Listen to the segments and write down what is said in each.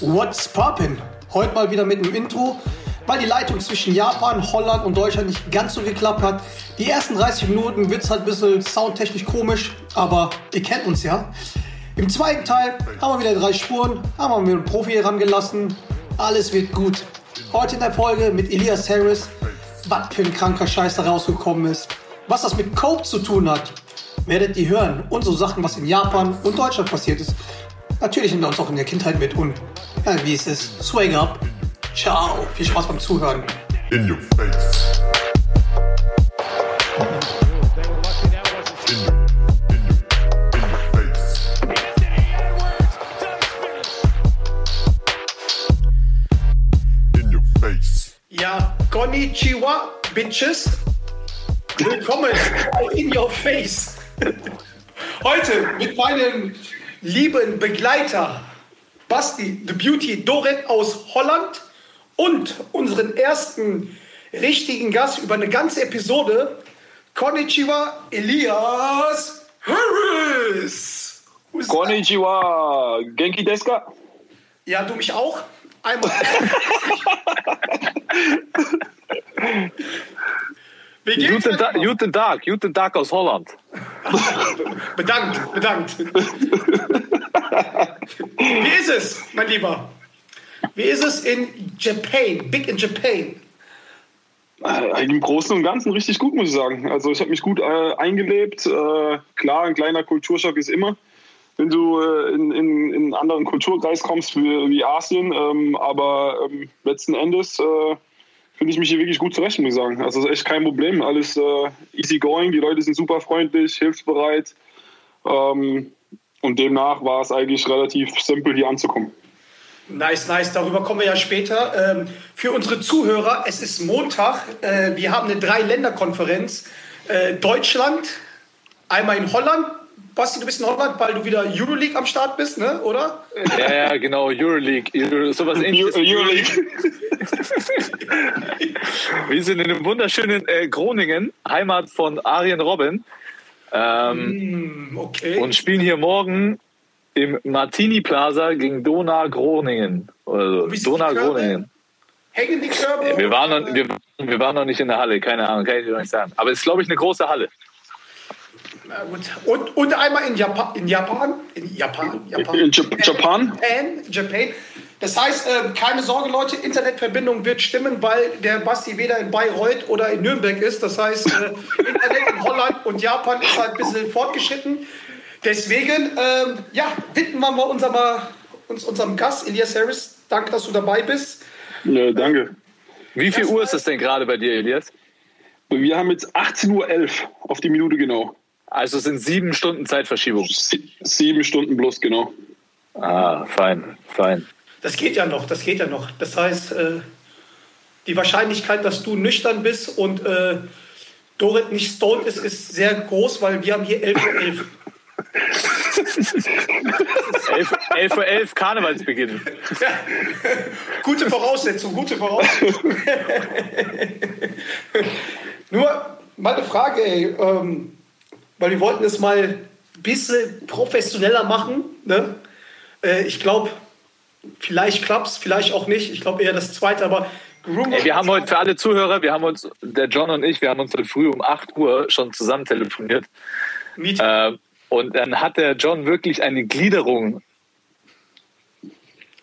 What's poppin'? Heute mal wieder mit einem Intro, weil die Leitung zwischen Japan, Holland und Deutschland nicht ganz so geklappt hat. Die ersten 30 Minuten wird es halt ein bisschen soundtechnisch komisch, aber ihr kennt uns ja. Im zweiten Teil haben wir wieder drei Spuren, haben wir einen Profi herangelassen. Alles wird gut. Heute in der Folge mit Elias Harris, was für ein kranker Scheiß da rausgekommen ist. Was das mit Cope zu tun hat, werdet ihr hören. Und so Sachen, was in Japan und Deutschland passiert ist. Natürlich nehmen wir uns auch in der Kindheit mit und ja, wie es ist. Swag up. Ciao. Viel Spaß beim Zuhören. In your face. Ja, Konnichiwa, Bitches. Willkommen in your face. Heute mit meinem lieben Begleiter Basti the Beauty Doret aus Holland und unseren ersten richtigen Gast über eine ganze Episode, Konnichiwa Elias Harris. Konnichiwa, Genki Deska? Ja, du mich auch. Einmal. Wie geht's? Guten, Ta guten Tag, guten Tag aus Holland. Bedankt, bedankt. Wie ist es, mein Lieber? Wie ist es in Japan, big in Japan? Äh, Im Großen und Ganzen richtig gut, muss ich sagen. Also ich habe mich gut äh, eingelebt. Äh, klar, ein kleiner Kulturschock ist immer, wenn du äh, in, in, in einen anderen Kulturkreis kommst wie, wie Asien. Ähm, aber ähm, letzten Endes äh, finde ich mich hier wirklich gut zurecht, muss ich sagen. Also ist echt kein Problem. Alles äh, easy going. Die Leute sind super freundlich, hilfsbereit. Ähm, und demnach war es eigentlich relativ simpel, hier anzukommen. Nice, nice. Darüber kommen wir ja später. Ähm, für unsere Zuhörer, es ist Montag. Äh, wir haben eine Drei-Länder-Konferenz. Äh, Deutschland, einmal in Holland. Basti, du bist in Holland, weil du wieder Euroleague am Start bist, ne? oder? Ja, ja, genau, Euroleague. Euro, sowas ähnliches. Euroleague. Wir sind in einem wunderschönen äh, Groningen, Heimat von Arjen Robben. Ähm, Hm, okay. und spielen hier morgen im Martini Plaza gegen Dona Groningen. Also Dona? Groningen. Hängen die Körbe? Wir waren, noch, wir, wir waren noch nicht in der Halle, keine Ahnung, kann ich dir noch nicht sagen. Aber es ist, glaube ich, eine große Halle. Gut. Und, und einmal in Japan, in Japan, in Japan, Japan, In Jap- Japan? Japan, Japan. Das heißt, äh, keine Sorge, Leute, Internetverbindung wird stimmen, weil der Basti weder in Bayreuth oder in Nürnberg ist. Das heißt, äh, Internet in Holland und Japan ist halt ein bisschen fortgeschritten. Deswegen, ähm, ja, widmen wir mal unser, mal, uns unserem Gast, Elias Harris. Danke, dass du dabei bist. Ja, danke. Wie viel Uhr ist es denn gerade bei dir, Elias? Wir haben jetzt 18.11 Uhr auf die Minute genau. Also es sind sieben Stunden Zeitverschiebung. Sie sieben Stunden bloß genau. Ah, fein, fein. Das geht ja noch, das geht ja noch. Das heißt, äh, die Wahrscheinlichkeit, dass du nüchtern bist und äh, Dorit nicht stoned ist, ist sehr groß, weil wir haben hier 11.11 Uhr. 11. 11 11 Uhr 11 Karnevalsbeginn. Gute Voraussetzung, gute Voraussetzung. Nur meine Frage, ey, ähm, weil wir wollten es mal ein bisschen professioneller machen. Ne? Äh, ich glaube, vielleicht klappt es, vielleicht auch nicht. Ich glaube eher das Zweite, aber Groom Ey, wir haben heute für alle Zuhörer, wir haben uns, der John und ich, wir haben uns heute früh um 8 Uhr schon zusammen telefoniert. Meeting. Äh, und dann hat der John wirklich eine Gliederung,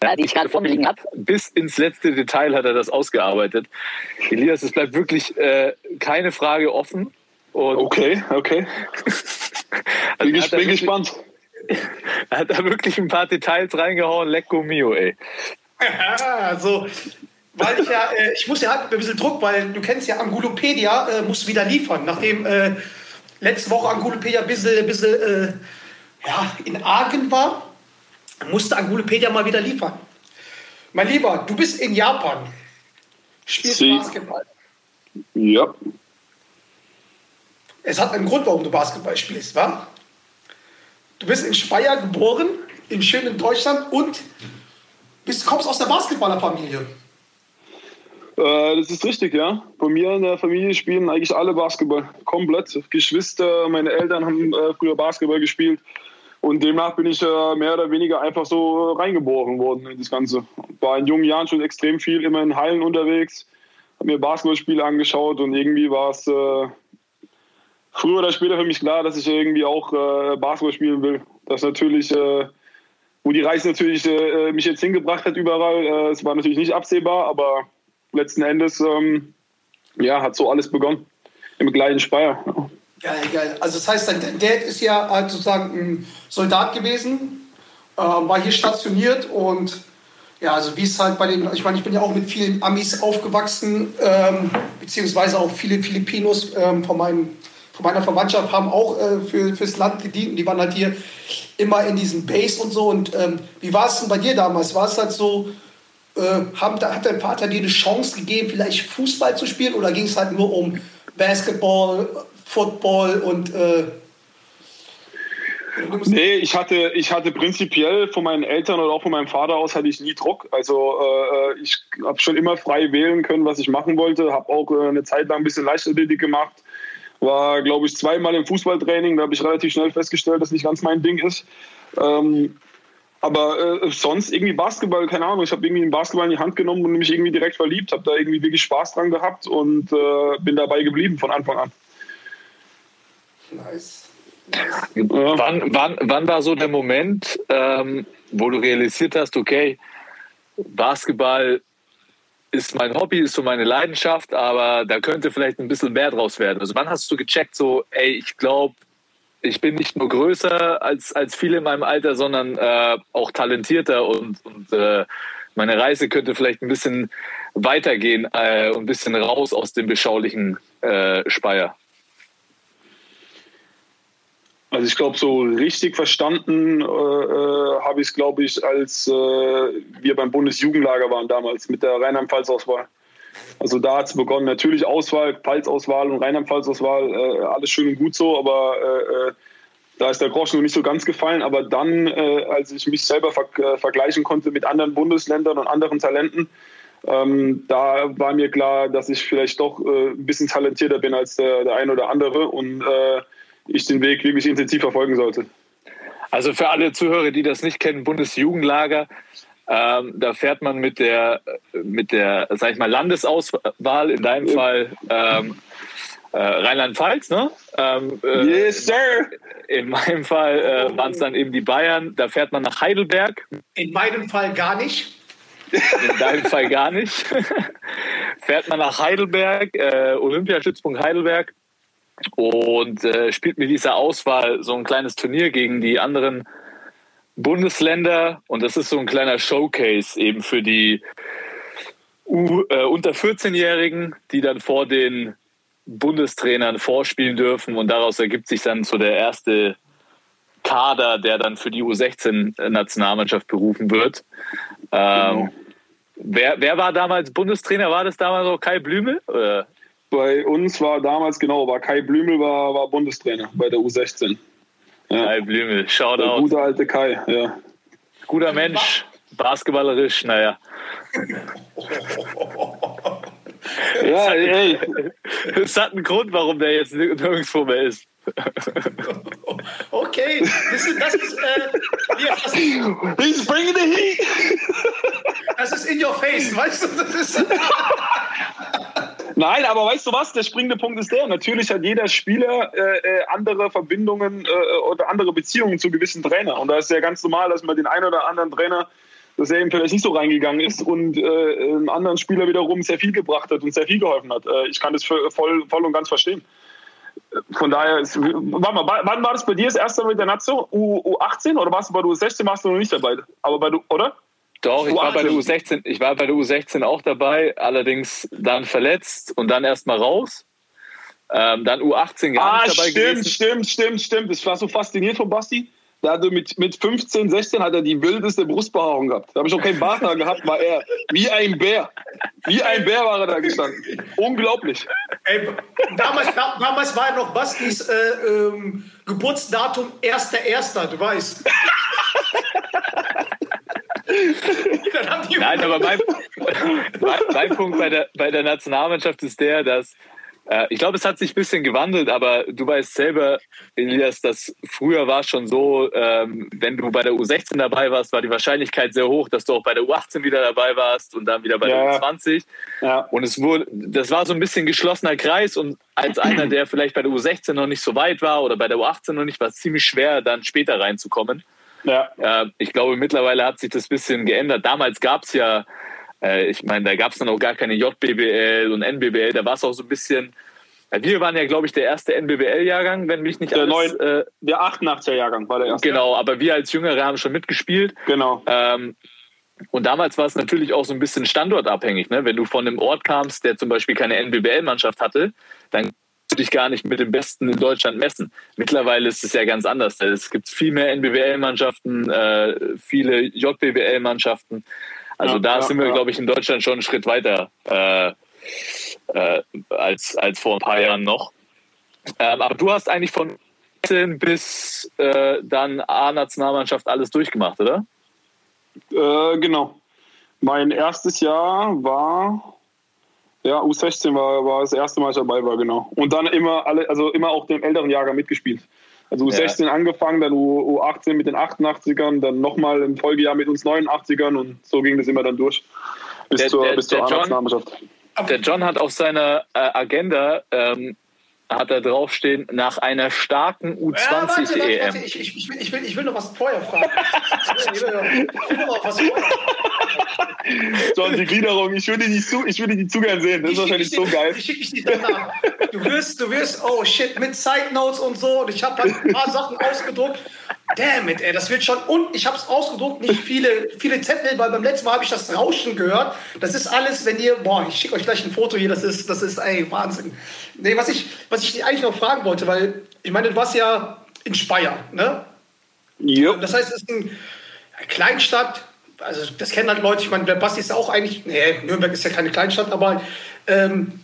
ja, die ich gerade vor mir liegen habe. bis ins letzte Detail hat er das ausgearbeitet. Elias, es bleibt wirklich äh, keine Frage offen. Und Okay, okay. also Bin, er ges hat da bin wirklich- gespannt. Er hat da wirklich ein paar Details reingehauen. Lecco mio, ey. Ja, so. Weil ich ja, äh, ich muss ja halt ein bisschen Druck, weil du kennst ja Angulopedia, äh, muss wieder liefern. Nachdem äh, letzte Woche Angulopedia ein bisschen, ein bisschen äh, ja, in Argen war, musste Angulopedia mal wieder liefern. Mein Lieber, du bist in Japan, spielst Sie- Basketball. Ja. Es hat einen Grund, warum du Basketball spielst, wa? Du bist in Speyer geboren, in schönen Deutschland und bist, kommst aus der Basketballerfamilie. Äh, das ist richtig, ja. Bei mir in der Familie spielen eigentlich alle Basketball. Komplett. Geschwister, meine Eltern haben äh, früher Basketball gespielt. Und demnach bin ich äh, mehr oder weniger einfach so reingeboren worden in das Ganze. War in jungen Jahren schon extrem viel, immer in Hallen unterwegs, habe mir Basketballspiele angeschaut und irgendwie war es früher oder später für mich klar, dass ich irgendwie auch äh, Basketball spielen will. Das natürlich, äh, wo die Reise natürlich äh, mich jetzt hingebracht hat überall, äh, es war natürlich nicht absehbar, aber letzten Endes ähm, ja, hat so alles begonnen. Im gleichen Speyer. Geil, geil. Also das heißt, dein dein Dad ist ja halt sozusagen ein Soldat gewesen, äh, war hier stationiert und ja, also wie es halt bei den, ich meine, ich bin ja auch mit vielen Amis aufgewachsen, ähm, beziehungsweise auch viele Filipinos ähm, von, meinem, von meiner Verwandtschaft haben auch äh, für, fürs Land gedient. Die waren halt hier immer in diesem Base und so. Und ähm, wie war es denn bei dir damals? War es halt so, äh, haben, hat dein Vater dir eine Chance gegeben, vielleicht Fußball zu spielen oder ging es halt nur um Basketball, Football und äh, Nee, ich hatte, ich hatte prinzipiell von meinen Eltern oder auch von meinem Vater aus hatte ich nie Druck. Also äh, ich habe schon immer frei wählen können, was ich machen wollte. Habe auch äh, eine Zeit lang ein bisschen Leichtathletik gemacht. War, glaube ich, zweimal im Fußballtraining. Da habe ich relativ schnell festgestellt, dass nicht ganz mein Ding ist. Ähm, aber äh, sonst irgendwie Basketball, keine Ahnung. Ich habe irgendwie den Basketball in die Hand genommen und mich irgendwie direkt verliebt. Habe da irgendwie wirklich Spaß dran gehabt und äh, bin dabei geblieben von Anfang an. nice. Wann, wann, wann war so der Moment, ähm, wo du realisiert hast, okay, Basketball ist mein Hobby, ist so meine Leidenschaft, aber da könnte vielleicht ein bisschen mehr draus werden. Also wann hast du gecheckt, so, ey, ich glaube, ich bin nicht nur größer als, als viele in meinem Alter, sondern äh, auch talentierter und, und äh, meine Reise könnte vielleicht ein bisschen weitergehen äh, und ein bisschen raus aus dem beschaulichen äh, Speyer. Also ich glaube, so richtig verstanden äh, äh, habe ich es, glaube ich, als äh, wir beim Bundesjugendlager waren damals mit der Rheinland-Pfalz-Auswahl. Also da hat es begonnen. Natürlich Auswahl, Pfalz-Auswahl und Rheinland-Pfalz-Auswahl, äh, alles schön und gut so, aber äh, äh, da ist der Groschen noch nicht so ganz gefallen. Aber dann, als ich mich selber ver vergleichen konnte mit anderen Bundesländern und anderen Talenten, ähm, da war mir klar, dass ich vielleicht doch ein bisschen talentierter bin als der, der ein oder andere und ich den Weg wirklich intensiv verfolgen sollte. Also für alle Zuhörer, die das nicht kennen, Bundesjugendlager, ähm, da fährt man mit der, mit der, sag ich mal, Landesauswahl, in deinem Fall ähm, äh, Rheinland-Pfalz, ne? Ähm, äh, Yes, sir! In meinem Fall äh, waren es dann eben die Bayern. Da fährt man nach Heidelberg, In meinem Fall gar nicht. in deinem Fall gar nicht. fährt man nach Heidelberg, äh, Olympiastützpunkt Heidelberg und äh, spielt mit dieser Auswahl so ein kleines Turnier gegen die anderen Bundesländer. Und das ist so ein kleiner Showcase eben für die U, äh, unter 14-Jährigen, die dann vor den Bundestrainern vorspielen dürfen. Und daraus ergibt sich dann so der erste Kader, der dann für die U16-Nationalmannschaft berufen wird. Ähm, wer, wer war damals Bundestrainer? War das damals auch Kai Blümel? Oder? Bei uns war damals, genau, war Kai Blümel war, war Bundestrainer bei der U16. Kai Blümel, Shoutout. gute alte Kai, ja. Guter Mensch, basketballerisch, naja. Ja, ey, Es hat einen Grund, warum der jetzt nirgendwo mehr ist. Okay, das ist, das ist, äh, ja, das, ist he's bringing the heat! das ist in your face, weißt du? Das ist, Nein, aber weißt du was? Der springende Punkt ist der. Natürlich hat jeder Spieler äh, äh, andere Verbindungen äh, oder andere Beziehungen zu gewissen Trainern. Und da ist ja ganz normal, dass man den einen oder anderen Trainer, dass er eben vielleicht nicht so reingegangen ist und äh, einem anderen Spieler wiederum sehr viel gebracht hat und sehr viel geholfen hat. Äh, ich kann das voll, voll und ganz verstehen. Von daher, ist, warte mal, wann war das bei dir das erste Mal mit der Nazio? U, U18 oder warst du bei der U16? Warst du noch nicht dabei? Aber bei du, oder? Doch, ich war bei der U18. U16, ich war bei der U16 auch dabei, allerdings dann verletzt und dann erstmal raus. Ähm, dann U18 gar Ah, nicht dabei stimmt, gewesen. stimmt, stimmt, stimmt. Ich war so fasziniert von Basti. Der hatte mit, mit 15, 16 hat er die wildeste Brustbehaarung gehabt. Da habe ich auch keinen Bart gehabt, war er wie ein Bär. Wie ein Bär war er da gestanden. Unglaublich. ey, damals, da, damals war ja noch Bastis äh, ähm, Geburtsdatum 1.1., du weißt. Dann haben die Nein, aber mein, mein, mein Punkt bei der, bei der Nationalmannschaft ist der, dass Äh, ich glaube, es hat sich ein bisschen gewandelt, aber du weißt selber, Elias, dass früher war es schon so, ähm, wenn du bei der U16 dabei warst, war die Wahrscheinlichkeit sehr hoch, dass du auch bei der U18 wieder dabei warst und dann wieder bei Ja. der U20. Ja. Und es wurde, das war so ein bisschen geschlossener Kreis und als einer, der vielleicht bei der U16 noch nicht so weit war oder bei der U18 noch nicht, war es ziemlich schwer, dann später reinzukommen. Ja. Äh, ich glaube, mittlerweile hat sich das ein bisschen geändert. Damals gab es ja, äh, ich meine, da gab es dann auch gar keine JBBL und NBBL. Da war es auch so ein bisschen. Wir waren ja, glaube ich, der erste NBBL-Jahrgang, wenn mich nicht Der alles. neun- Äh, Der 88er Jahrgang war der erste. genau, aber wir als Jüngere haben schon mitgespielt. Genau. Ähm, und damals war es natürlich auch so ein bisschen standortabhängig. Ne? Wenn du von einem Ort kamst, der zum Beispiel keine NBBL-Mannschaft hatte, dann dich gar nicht mit dem Besten in Deutschland messen. Mittlerweile ist es ja ganz anders. Es gibt viel mehr NBBL-Mannschaften, äh, viele JBBL-Mannschaften. Also Ja, da ja, sind wir, ja. glaube ich, in Deutschland schon einen Schritt weiter äh, äh, als, als vor ein paar Jahren noch. Ähm, aber du hast eigentlich von 18 bis äh, dann A-Nationalmannschaft alles durchgemacht, oder? Äh, genau. Mein erstes Jahr war, ja, U16 war, war das erste Mal, ich dabei war, genau. Und dann immer alle, also immer auch den älteren Jahrgang mitgespielt. Also U16 angefangen, dann U, U18 mit den 88ern, dann nochmal im Folgejahr mit uns 89ern und so ging das immer dann durch. Bis Der- zur, der- bis zur der John-. Der John hat auf seiner äh, Agenda ähm, hat er draufstehen nach einer starken U20 Ja, warte, warte, EM. warte. Ich, ich, ich, will, ich, will, ich will noch was vorher fragen. ich, will, noch was vorher John, die Gliederung, ich würde die zu, ich würde die zu gern sehen. Das ist wahrscheinlich so geil. Ich schicke ich dir danach. Du wirst, du wirst, oh shit, mit Side Notes und so. Und ich habe halt ein paar Sachen ausgedruckt. Damn it, ey, das wird schon. Und ich habe es ausgedruckt, nicht viele, viele Zettel, weil beim letzten Mal habe ich das Rauschen gehört. Das ist alles, wenn ihr, boah, ich schicke euch gleich ein Foto hier. Das ist, das ist, ey, Wahnsinn. Nee, was ich, was ich eigentlich noch fragen wollte, weil ich meine, du warst ja in Speyer, ne? Jupp. Das heißt, es ist eine Kleinstadt. Also das kennen halt Leute. Ich meine, der Basti ist ja auch eigentlich. Nee, Nürnberg ist ja keine Kleinstadt, aber ähm,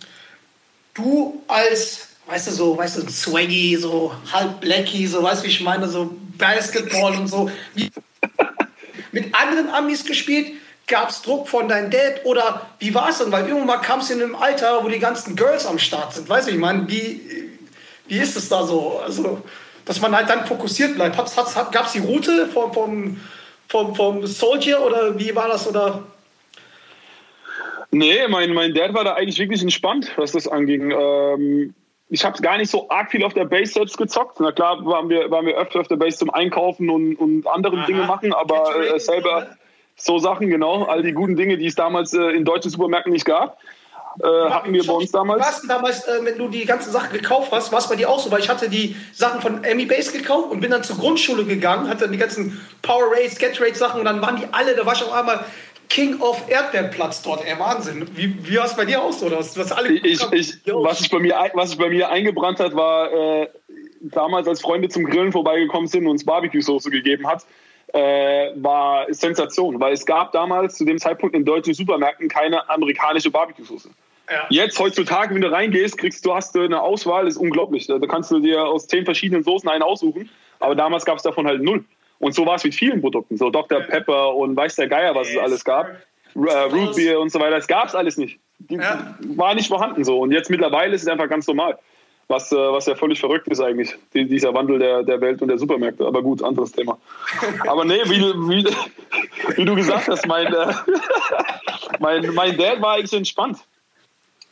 du als, weißt du, so, weißt du, Swaggy, so halb Blacky, so, weißt du, wie ich meine, so Basketball und so. Mit anderen Amis gespielt? Gab es Druck von deinem Dad oder wie war es denn? Weil irgendwann kamst du in einem Alter, wo die ganzen Girls am Start sind. Weißt du, ich meine, wie, wie ist es da so? Also, dass man halt dann fokussiert bleibt. Gab es die Route vom, vom, vom, vom Soldier oder wie war das? Oder? Nee, mein, mein Dad war da eigentlich wirklich entspannt, was das anging. Ähm, ich habe gar nicht so arg viel auf der Base selbst gezockt. Na klar waren wir, waren wir öfter auf der Base zum Einkaufen und, und andere Aha. Dinge machen, aber äh, selber so Sachen, genau, all die guten Dinge, die es damals äh, in deutschen Supermärkten nicht gab, äh, hatten wir bei uns damals. war's denn damals, äh, wenn du die ganzen Sachen gekauft hast? War es bei dir auch so? Weil ich hatte die Sachen von Amy Base gekauft und bin dann zur Grundschule gegangen, hatte dann die ganzen Power Race, Get Race Sachen und dann waren die alle, da war ich auf einmal King of Erdbeerplatz dort. Ey, Wahnsinn. Wie, wie war es bei dir auch so? Was, was alle Ich, ich, was, sich bei mir, was sich bei mir eingebrannt hat, war äh, damals, als Freunde zum Grillen vorbeigekommen sind und uns Barbecue-Soße gegeben hat, äh, war Sensation, weil es gab damals zu dem Zeitpunkt in deutschen Supermärkten keine amerikanische Barbecue-Soße. Ja. Jetzt heutzutage, wenn du reingehst, kriegst du hast du eine Auswahl, ist unglaublich. Da da kannst du dir aus zehn verschiedenen Soßen einen aussuchen, aber damals gab es davon halt null. Und so war es mit vielen Produkten, so Dr. Pepper und weiß der Geier, was es alles gab. Äh, Root Beer und so weiter, das gab es alles nicht. Die Ja. war nicht vorhanden so. Und jetzt mittlerweile ist es einfach ganz normal. Was, äh, was ja völlig verrückt ist eigentlich, die, dieser Wandel der, der Welt und der Supermärkte. Aber gut, anderes Thema. Aber nee, wie, du- wie, wie du gesagt hast, mein, äh, mein, mein Dad war eigentlich entspannt.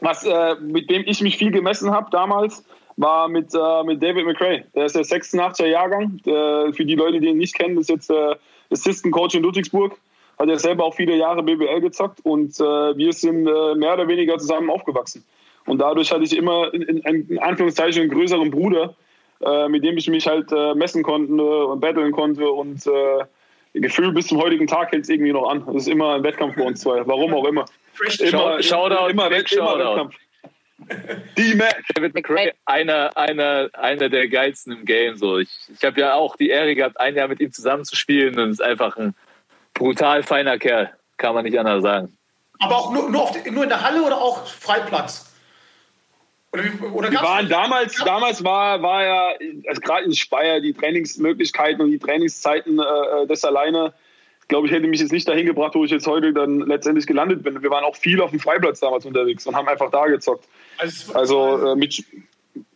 Was, äh, mit dem ich mich viel gemessen habe damals, war mit, äh, mit David McRae. Der ist der 86er Jahrgang. Der, für die Leute, die ihn nicht kennen, ist jetzt äh, Assistant Coach in Ludwigsburg. Hat er selber auch viele Jahre BBL gezockt und äh, wir sind äh, mehr oder weniger zusammen aufgewachsen. Und dadurch hatte ich immer in, in, in Anführungszeichen einen größeren Bruder, äh, mit dem ich mich halt äh, messen konnte und battlen konnte und äh, Gefühl bis zum heutigen Tag hält es irgendwie noch an. Es ist immer ein Wettkampf bei uns zwei, warum auch immer. Immer, Shoutout, immer, Wett- immer Shoutout. Wettkampf. Die Mac. David McRae, einer, einer, einer der geilsten im Game. So. Ich, ich habe ja auch die Ehre gehabt, ein Jahr mit ihm zusammenzuspielen und ist einfach ein brutal feiner Kerl. Kann man nicht anders sagen. Aber auch nur, nur, auf, nur in der Halle oder auch Freiplatz? Oder, oder waren damals, damals war, war ja, also gerade in Speyer, die Trainingsmöglichkeiten und die Trainingszeiten, äh, das alleine glaube ich, hätte mich jetzt nicht dahin gebracht, wo ich jetzt heute dann letztendlich gelandet bin. Wir waren auch viel auf dem Freiplatz damals unterwegs und haben einfach da gezockt. Also, Also äh, mit,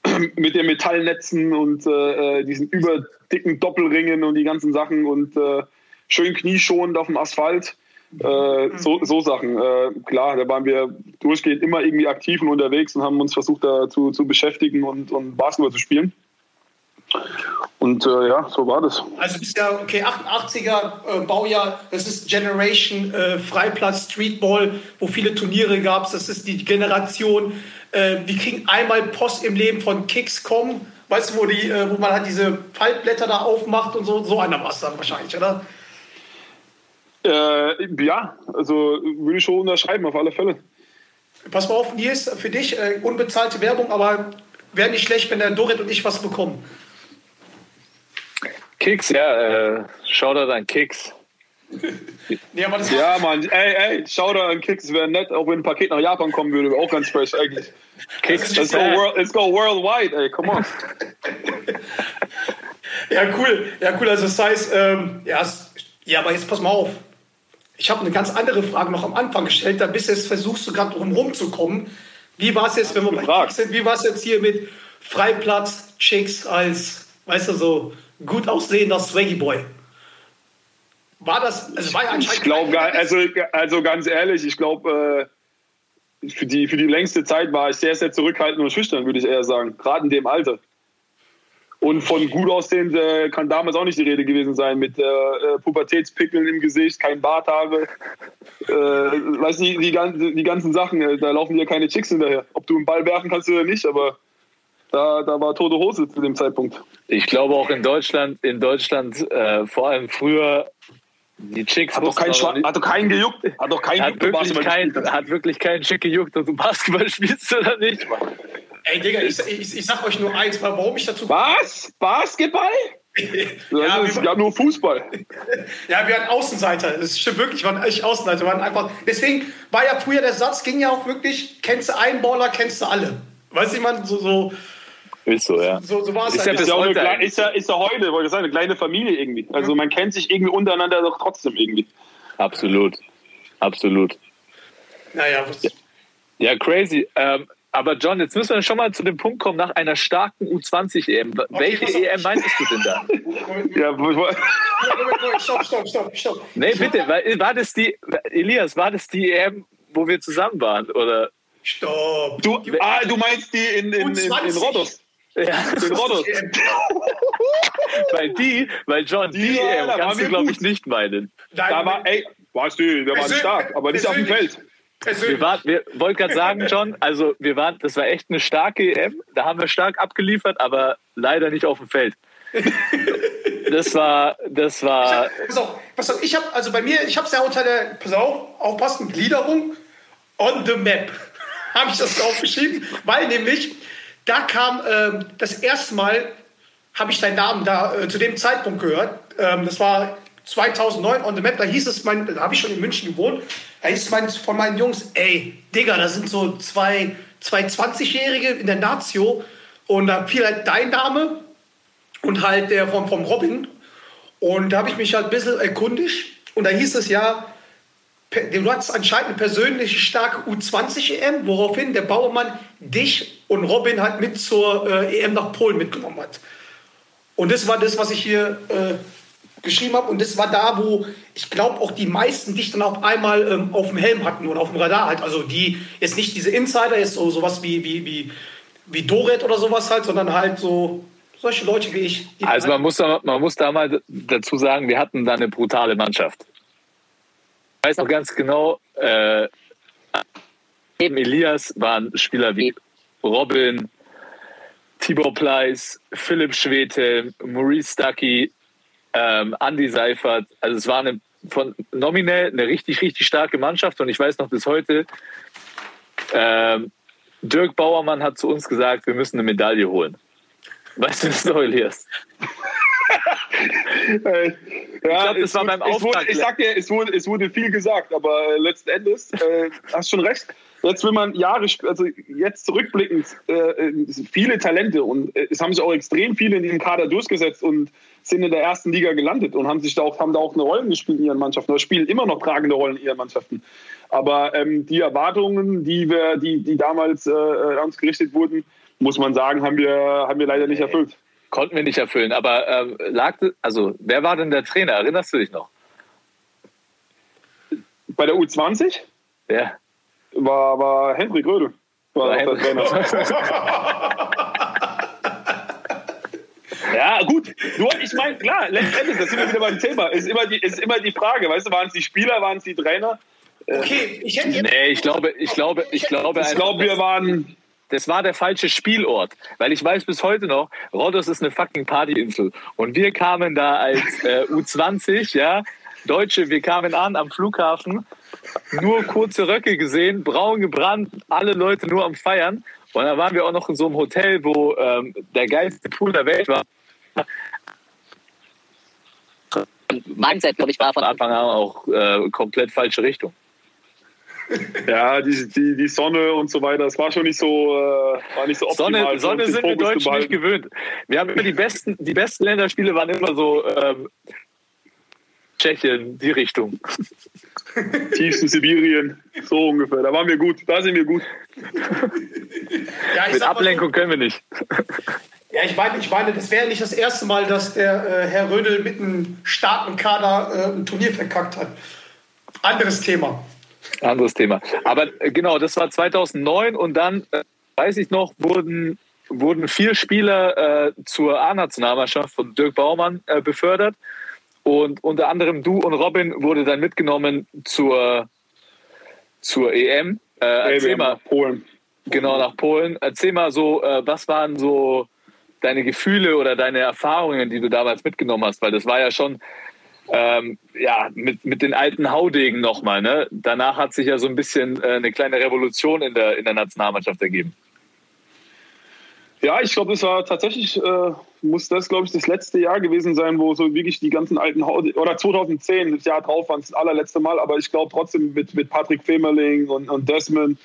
mit den Metallnetzen und äh, äh, diesen überdicken Doppelringen und die ganzen Sachen und äh, schön knieschonend auf dem Asphalt. Äh, so, so Sachen. Äh, klar, da waren wir durchgehend immer irgendwie aktiv und unterwegs und haben uns versucht, da zu, zu beschäftigen und, und Basketball zu spielen. Und äh, ja, so war das. Also ist ja, okay, 88er äh, Baujahr, das ist Generation äh, Freiplatz, Streetball, wo viele Turniere gab Das ist die Generation, äh, die kriegen einmal Post im Leben von Kicks.com, weißt du, wo, die, äh, wo man halt diese Faltblätter da aufmacht und so, so einer war es dann wahrscheinlich, oder? Äh, ja, also würde ich schon unterschreiben, auf alle Fälle. Pass mal auf, Nils, für dich unbezahlte Werbung, aber wäre nicht schlecht, wenn der Dorit und ich was bekommen. Kicks, ja, äh, Shoutout an Kicks. Nee, aber das Ja, Mann, ey, ey, schau da an Kicks, wäre nett, auch wenn ein Paket nach Japan kommen würde, wäre auch ganz fresh eigentlich. Kicks, Let's go, world, let's go worldwide, ey, come on. Ja, cool. Ja, cool. Also das heißt, ähm, ja, ja, aber jetzt pass mal auf. Ich habe eine ganz andere Frage noch am Anfang gestellt. Da bist du jetzt versuchst du gerade drum rumzukommen. Wie war es jetzt, wenn wir bei. Kicks sind? Wie war es jetzt hier mit Freiplatz, Chicks als, weißt du, so gut aussehender Swaggy Boy? War das, also war ja anscheinend Ich glaube, also, also ganz ehrlich, ich glaube, äh, für, die, für die längste Zeit war ich sehr, sehr zurückhaltend und schüchtern, würde ich eher sagen. Gerade in dem Alter. Und von gut aussehend äh, kann damals auch nicht die Rede gewesen sein. Mit äh, äh, Pubertätspickeln im Gesicht, kein Barthaare. Äh, weißt du, die, die, ganzen- die ganzen Sachen, äh, da laufen dir keine Chicks hinterher. Ob du einen Ball werfen kannst oder nicht, aber da, da war tote Hose zu dem Zeitpunkt. Ich glaube auch in Deutschland, in Deutschland, äh, vor allem früher, die Chicks Hat doch, kein Schwa- hat doch keinen gejuckt. Hat doch keinen hat gejuckt, wirklich, Basketball kein, gespielt hast. hat wirklich keinen Schick gejuckt, ob du Basketball spielst oder nicht. Mann. Ey, Digga, ich, ich, ich sag euch nur eins, warum ich dazu. Was? Basketball? Ja, das ist wir- ja nur Fußball. Ja, wir waren Außenseiter. Das stimmt wirklich, wir waren echt Außenseiter. Wir waren einfach, deswegen war ja früher der Satz, ging ja auch wirklich, kennst du einen Baller, kennst du alle. Weißt du, ich meine, so, so, Ist so, ja. so, so war es Ist ja halt. ja, eine, eigentlich. ist, ja, ist ja heute, wollte ich sagen, eine kleine Familie irgendwie. Also man kennt sich irgendwie untereinander doch trotzdem irgendwie. Absolut. Absolut. naja, was, Ja, crazy. Ähm, aber John, jetzt müssen wir schon mal zu dem Punkt kommen, nach einer starken U20-EM. Welche pass auf. EM meintest du denn da? Ja, stopp, stopp, stopp, stopp. Nee, Ich bitte, war, war das die, Elias, war das die EM, wo wir zusammen waren? Oder? Stopp. du, ah, du meinst die in, in, in, in U20. Ja, In Rhodos. weil die, weil John, die, Ja, EM waren kannst du, glaube ich, nicht meinen. Nein, Da war, ey, weißt du, wir waren stark, aber nicht auf dem. Feld. Wir, waren, wir wollten gerade sagen, John, also wir waren, das war echt eine starke EM. Da haben wir stark abgeliefert, aber leider nicht auf dem Feld. Das war, das war, Pass auf, pass auf, ich habe, also bei mir, ich habe es ja unter der, pass auf, aufpassen, Gliederung on the map. habe ich das aufgeschrieben, weil nämlich, da kam ähm, das erste Mal, habe ich deinen Namen da äh, zu dem Zeitpunkt gehört. Ähm, das war 2009 on the map, da hieß es, mein, da habe ich schon in München gewohnt, da hieß es mein, von meinen Jungs, ey, Digga, da sind so zwei, zwei 20-Jährige in der Nazio und da fiel halt dein Name und halt der vom, vom Robin. Und da habe ich mich halt ein bisschen erkundigt. Und da hieß es ja, du hattest anscheinend eine persönliche starke U20-EM, woraufhin der Bauermann dich und Robin halt mit zur äh, EM nach Polen mitgenommen hat. Und das war das, was ich hier äh, geschrieben habe. Und das war da, wo ich glaube auch die meisten dich dann auf einmal ähm, auf dem Helm hatten oder auf dem Radar halt. Also die jetzt nicht diese Insider, jetzt so sowas wie, wie, wie, wie Doret oder sowas halt, sondern halt so solche Leute wie ich. also man muss, da, man muss da mal dazu sagen, wir hatten da eine brutale Mannschaft. Ich weiß noch ganz genau, äh, neben Elias waren Spieler wie Robin, Tibor Pleiss, Philipp Schwete, Maurice Stuckey, ähm, Andy Seifert. Also es war eine, von nominell eine richtig, richtig starke Mannschaft und ich weiß noch bis heute, ähm, Dirk Bauermann hat zu uns gesagt, wir müssen eine Medaille holen. Weißt du das noch, Elias? Äh, ja, glaub, das es war wurde- beim es wurde, Auftakt- Ich sag dir, es wurde, es wurde viel gesagt, aber äh, letzten Endes äh, hast schon recht. Jetzt will man Jahre, also jetzt zurückblickend, äh, äh, viele Talente und äh, es haben sich auch extrem viele in diesem Kader durchgesetzt und sind in der ersten Liga gelandet und haben sich da auch, haben da auch eine Rolle gespielt in ihren Mannschaften oder spielen immer noch tragende Rollen in ihren Mannschaften. Aber ähm, die Erwartungen, die wir, die, die damals äh, an uns gerichtet wurden, muss man sagen, haben wir, haben wir leider nicht erfüllt. Konnten wir nicht erfüllen. Aber ähm, lag, also wer war denn der Trainer? Erinnerst du dich noch? Bei der U20 Ja. war, war Hendrik Rödel. War War auch der Trainer. Ja, gut. Nur, ich meine, klar, letztendlich, das sind wir wieder beim Thema. Ist immer die, ist immer die Frage, weißt du, waren es die Spieler, waren es die Trainer? Okay, ich hätte jetzt. Nee, ich glaube, ich glaube, ich glaube, Ich glaube, wir waren. Das war der falsche Spielort. Weil ich weiß bis heute noch, Rhodos ist eine fucking Partyinsel. Und wir kamen da als äh, U20, ja, Deutsche, wir kamen an am Flughafen, nur kurze Röcke gesehen, braun gebrannt, alle Leute nur am Feiern. Und dann waren wir auch noch in so einem Hotel, wo ähm, der geilste Pool der Welt war. Mindset, glaube ich, war von Anfang an auch äh, komplett falsche Richtung. Ja, die, die, die Sonne und so weiter, das war schon nicht so, äh, war nicht so optimal. Sonne, Sonne sind wir Deutschen nicht gewöhnt. Wir haben immer die besten, die besten Länderspiele waren immer so ähm, Tschechien, die Richtung. Tiefsten Sibirien, so ungefähr. Da waren wir gut, da sind wir gut. Ja, ich Mit so, Ablenkung können wir nicht. Ja, ich meine, ich meine, das wäre nicht das erste Mal, dass der äh, Herr Rödel mit einem starken Kader äh, ein Turnier verkackt hat. Anderes Thema. Anderes Thema. Aber äh, genau, das war 2009 und dann, äh, weiß ich noch, wurden, wurden vier Spieler äh, zur A-Nationalmannschaft von Dirk Baumann äh, befördert. Und unter anderem du und Robin wurde dann mitgenommen zur, zur EM. Äh, Ey, erzähl mal, haben Polen. Genau, nach Polen. Erzähl mal so, äh, was waren so deine Gefühle oder deine Erfahrungen, die du damals mitgenommen hast? Weil das war ja schon ähm, ja, mit, mit den alten Haudegen nochmal. Ne? Danach hat sich ja so ein bisschen äh, eine kleine Revolution in der, in der Nationalmannschaft ergeben. Ja, ich glaube, das war tatsächlich, äh, muss das, glaube ich, das letzte Jahr gewesen sein, wo so wirklich die ganzen alten Haut oder 2010, das Jahr drauf war es das allerletzte Mal, aber ich glaube trotzdem mit, mit Patrick Femerling und, und Desmond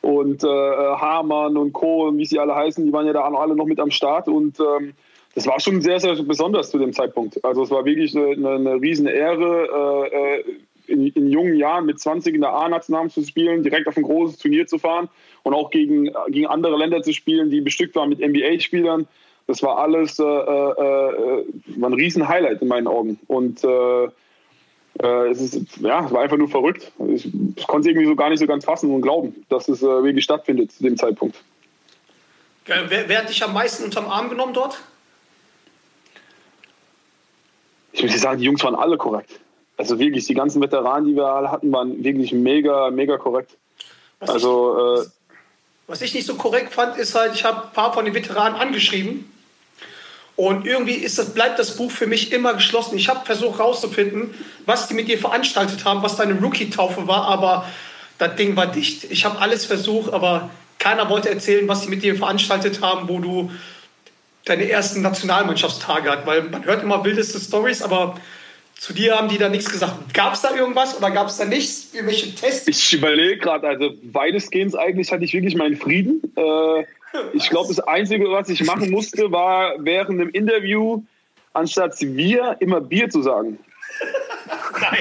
und äh, Hamann und Co., wie sie alle heißen, die waren ja da alle noch mit am Start und ähm, das war schon sehr, sehr besonders zu dem Zeitpunkt. Also es war wirklich eine, eine, riesen Ehre, äh, äh, in, in jungen Jahren mit 20 in der A-Nationalmannschaft zu spielen, direkt auf ein großes Turnier zu fahren und auch gegen, gegen andere Länder zu spielen, die bestückt waren mit NBA-Spielern. Das war alles äh, äh, äh, war ein riesen Highlight in meinen Augen. Und äh, es ist, ja, es war einfach nur verrückt. Ich, ich konnte es irgendwie so gar nicht so ganz fassen und glauben, dass es wirklich stattfindet zu dem Zeitpunkt. Wer, wer hat dich am meisten unterm Arm genommen dort? Ich muss dir sagen, die Jungs waren alle korrekt. Also wirklich, die ganzen Veteranen, die wir alle hatten, waren wirklich mega, mega korrekt. Was Also, äh, ich, was ich nicht so korrekt fand, ist halt, ich habe ein paar von den Veteranen angeschrieben. Und irgendwie ist das, bleibt das Buch für mich immer geschlossen. Ich habe versucht herauszufinden, was die mit dir veranstaltet haben, was deine Rookie-Taufe war, aber das Ding war dicht. Ich habe alles versucht, aber keiner wollte erzählen, was sie mit dir veranstaltet haben, wo du deine ersten Nationalmannschaftstage hat, weil man hört immer wildeste Stories, aber zu dir haben die da nichts gesagt. Gab es da irgendwas oder gab es da nichts? Irgendwelche Tests? Ich überlege gerade, also weitestgehend eigentlich hatte ich wirklich meinen Frieden. Äh, ich glaube, das Einzige, was ich machen musste, war während dem Interview, anstatt wir immer Bier zu sagen.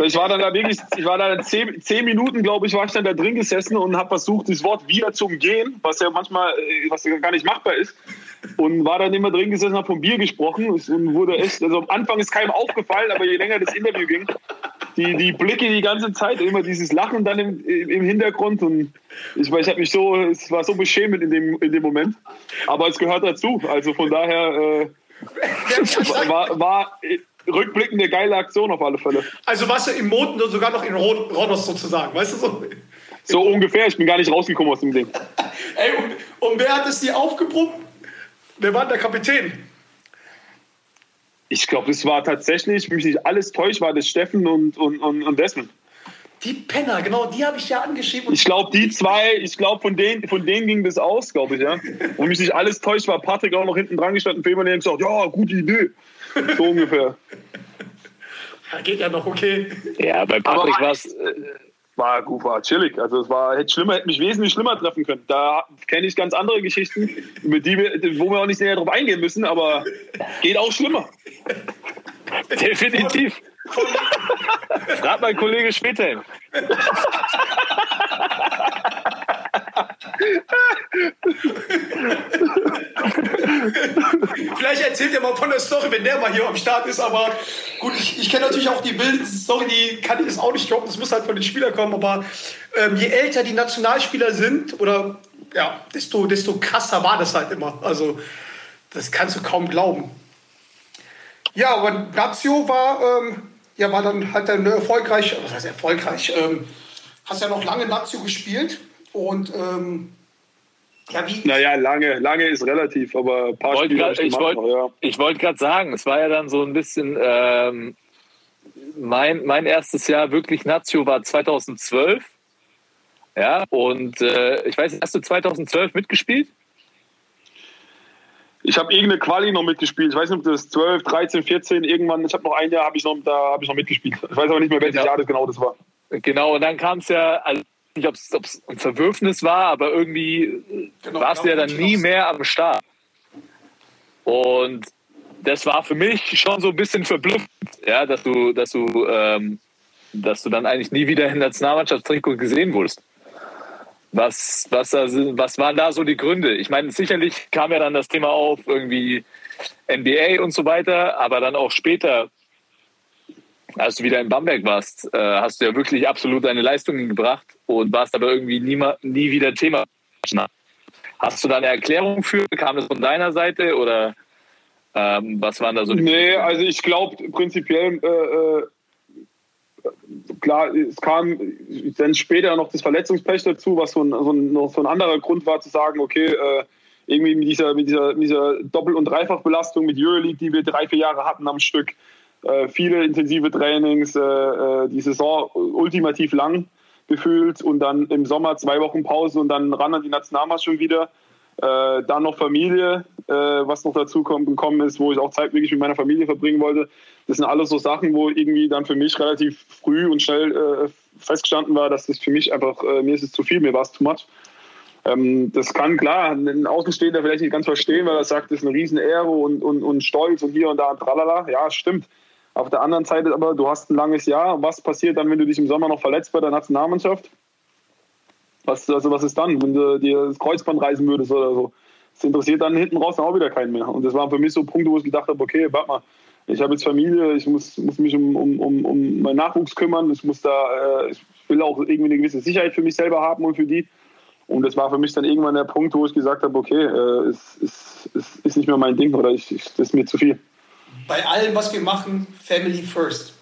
Ich war dann da wirklich, ich war da zehn, zehn Minuten, glaube ich, war ich dann da drin gesessen und habe versucht, das Wort wir zu umgehen, was ja manchmal, äh, was ja gar nicht machbar ist. Und war dann immer drin gesessen, habe vom Bier gesprochen. Und wurde echt, also am Anfang ist keinem aufgefallen, aber je länger das Interview ging, die, die Blicke die ganze Zeit, immer dieses Lachen dann im, im Hintergrund. Und ich, ich habe mich so, es war so beschämend in dem, in dem Moment, aber es gehört dazu, also von daher äh, war, war rückblickend eine geile Aktion auf alle Fälle. Also warst du im Mond und sogar noch in Rod- Rhodos sozusagen, weißt du so? So ungefähr, ich bin gar nicht rausgekommen aus dem Ding. Ey, und, und wer hat es dir aufgebrummt? Wer war der Kapitän? Ich glaube, es war tatsächlich, wenn mich nicht alles täuscht, war das Steffen und, und, und, und Desmond. Die Penner, genau, die habe ich ja angeschrieben. Und Ich glaube, die zwei, ich glaube, von denen, von denen ging das aus, glaube ich, ja. Und mich nicht alles täuscht, war Patrick auch noch hinten dran gestanden, Fehmarn, der hat gesagt, ja, gute Idee. So ungefähr. Ja, geht ja noch, okay. Ja, bei Patrick war es. Äh, War gut, war chillig. Also es war hätte schlimmer, hätte mich wesentlich schlimmer treffen können. Da kenne ich ganz andere Geschichten, über die wir, wo wir auch nicht näher drauf eingehen müssen, aber geht auch schlimmer. definitiv. Frag mein Kollege später. Vielleicht erzählt er mal von der Story, wenn der mal hier am Start ist, aber gut, ich, ich kenne natürlich auch die wildeste Story, die kann ich jetzt auch nicht droppen, das muss halt von den Spielern kommen, aber ähm, je älter die Nationalspieler sind, oder ja, desto, desto krasser war das halt immer. Also, das kannst du kaum glauben. Ja, aber Nazio war, ähm, ja, war dann halt dann erfolgreich, was heißt erfolgreich, ähm, hast ja noch lange Nazio gespielt und ähm, ja, wie, Naja, lange, lange ist relativ, aber ein paar Wollt Spiele grad- ich ich wollte ja. ich wollt gerade sagen, es war ja dann so ein bisschen. Ähm, mein, mein erstes Jahr wirklich Nazio war 2012. Ja, und äh, ich weiß, hast du 2012 mitgespielt? Ich habe irgendeine Quali noch mitgespielt. Ich weiß nicht, ob das 12, 13, 14, irgendwann, ich habe noch ein Jahr, habe ich noch, da habe ich noch mitgespielt. Ich weiß aber nicht mehr, welches Genau. Jahr das genau das war. Genau, und dann kam es ja, also nicht, ob es ein Verwürfnis war, aber irgendwie Genau, warst du ja dann nie mehr am Start. Und das war für mich schon so ein bisschen verblüffend, ja, dass du, dass du, ähm, dass du dann eigentlich nie wieder in der Nationalmannschaftstrikot gesehen wurdest. Was, was, was waren da so die Gründe? Ich meine, sicherlich kam ja dann das Thema auf, irgendwie NBA und so weiter, aber dann auch später, als du wieder in Bamberg warst, äh, hast du ja wirklich absolut deine Leistungen gebracht und warst aber irgendwie nie, mal- nie wieder Thema. Hast du da eine Erklärung für? Kam das von deiner Seite oder ähm, was waren da so die Nee, also ich glaube prinzipiell, äh, äh, klar, es kam dann später noch das Verletzungspech dazu, was so ein, so ein, so ein anderer Grund war zu sagen, okay, äh, irgendwie mit dieser, mit dieser, mit dieser Doppel- und Dreifachbelastung mit Euroleague, die wir drei, vier Jahre hatten am Stück, äh, viele intensive Trainings, äh, äh, die Saison ultimativ lang gefühlt und dann im Sommer zwei Wochen Pause und dann ran an die Nationalmannschaft schon wieder. Äh, dann noch Familie, äh, was noch dazu kommt, gekommen ist, wo ich auch Zeit wirklich mit meiner Familie verbringen wollte. Das sind alles so Sachen, wo irgendwie dann für mich relativ früh und schnell äh, festgestanden war, dass das für mich einfach, äh, mir ist es zu viel, mir war es too much. Ähm, das kann klar ein Außenstehender vielleicht nicht ganz verstehen, weil er sagt, das ist eine riesen Ehre und, und, und Stolz und hier und da und tralala. Ja, stimmt. Auf der anderen Seite aber, du hast ein langes Jahr. Was passiert dann, wenn du dich im Sommer noch verletzt bei der Nationalmannschaft? Was, also was ist dann, wenn du dir das Kreuzband reißen würdest oder so? Das interessiert dann hinten raus auch wieder keinen mehr. Und das waren für mich so Punkte, wo ich gedacht habe, okay, warte mal, ich habe jetzt Familie, ich muss, muss mich um, um, um, um meinen Nachwuchs kümmern, ich muss da, äh, ich will auch irgendwie eine gewisse Sicherheit für mich selber haben und für die. Und das war für mich dann irgendwann der Punkt, wo ich gesagt habe, okay, äh, es, es, es ist nicht mehr mein Ding oder ich, ich, das ist mir zu viel. Bei allem, was wir machen, Family first.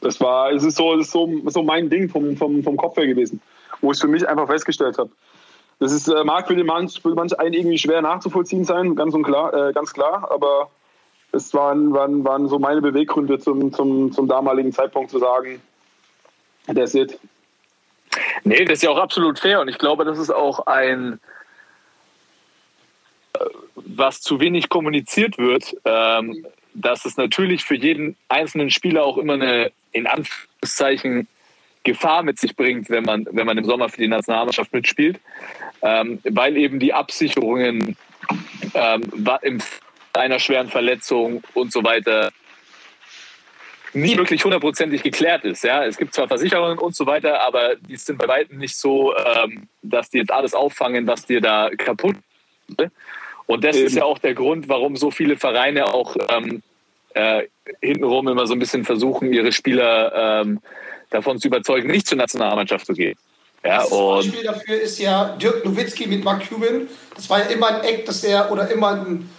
Das war, es ist so, es ist so, so mein Ding vom, vom, vom Kopf her gewesen, wo ich für mich einfach festgestellt habe. Das ist, äh, mag für, den manch, für manch einen irgendwie schwer nachzuvollziehen sein, ganz, und klar, äh, ganz klar, aber es waren, waren, waren so meine Beweggründe zum, zum, zum damaligen Zeitpunkt zu sagen, that's it. Nee, das ist ja auch absolut fair und ich glaube, das ist auch ein, was zu wenig kommuniziert wird, ähm, dass es natürlich für jeden einzelnen Spieler auch immer eine, in Anführungszeichen, Gefahr mit sich bringt, wenn man, wenn man im Sommer für die Nationalmannschaft mitspielt, ähm, weil eben die Absicherungen ähm, im einer schweren Verletzung und so weiter nie wirklich hundertprozentig geklärt ist. Ja, es gibt zwar Versicherungen und so weiter, aber die sind bei weitem nicht so, ähm, dass die jetzt alles auffangen, was dir da kaputt. ist. Und das Eben. ist ja auch der Grund, warum so viele Vereine auch ähm, äh, hintenrum immer so ein bisschen versuchen, ihre Spieler ähm, davon zu überzeugen, nicht zur Nationalmannschaft zu gehen. Ja, Das Beispiel dafür ist ja Dirk Nowitzki mit Mark Cuban. Das war ja immer ein Eck, dass der oder immer ein,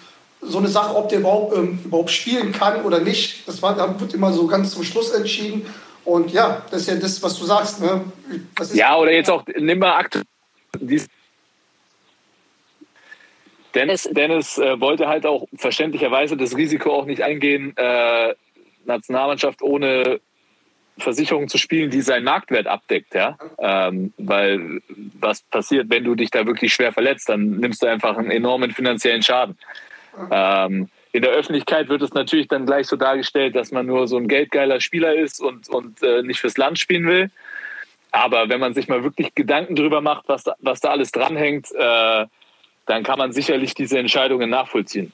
so eine Sache, ob der überhaupt, ähm, überhaupt spielen kann oder nicht. Das war, da wird immer so ganz zum Schluss entschieden. Und ja, das ist ja das, was du sagst. Ne? Ja, oder jetzt auch, nimm mal aktuell. Dennis, Dennis äh, wollte halt auch verständlicherweise das Risiko auch nicht eingehen, äh, Nationalmannschaft ohne Versicherung zu spielen, die seinen Marktwert abdeckt, ja. Ähm, weil was passiert, wenn du dich da wirklich schwer verletzt, dann nimmst du einfach einen enormen finanziellen Schaden. Ähm, in der Öffentlichkeit wird es natürlich dann gleich so dargestellt, dass man nur so ein geldgeiler Spieler ist und, und äh, nicht fürs Land spielen will. Aber wenn man sich mal wirklich Gedanken darüber macht, was da, was da alles dranhängt, äh, dann kann man sicherlich diese Entscheidungen nachvollziehen.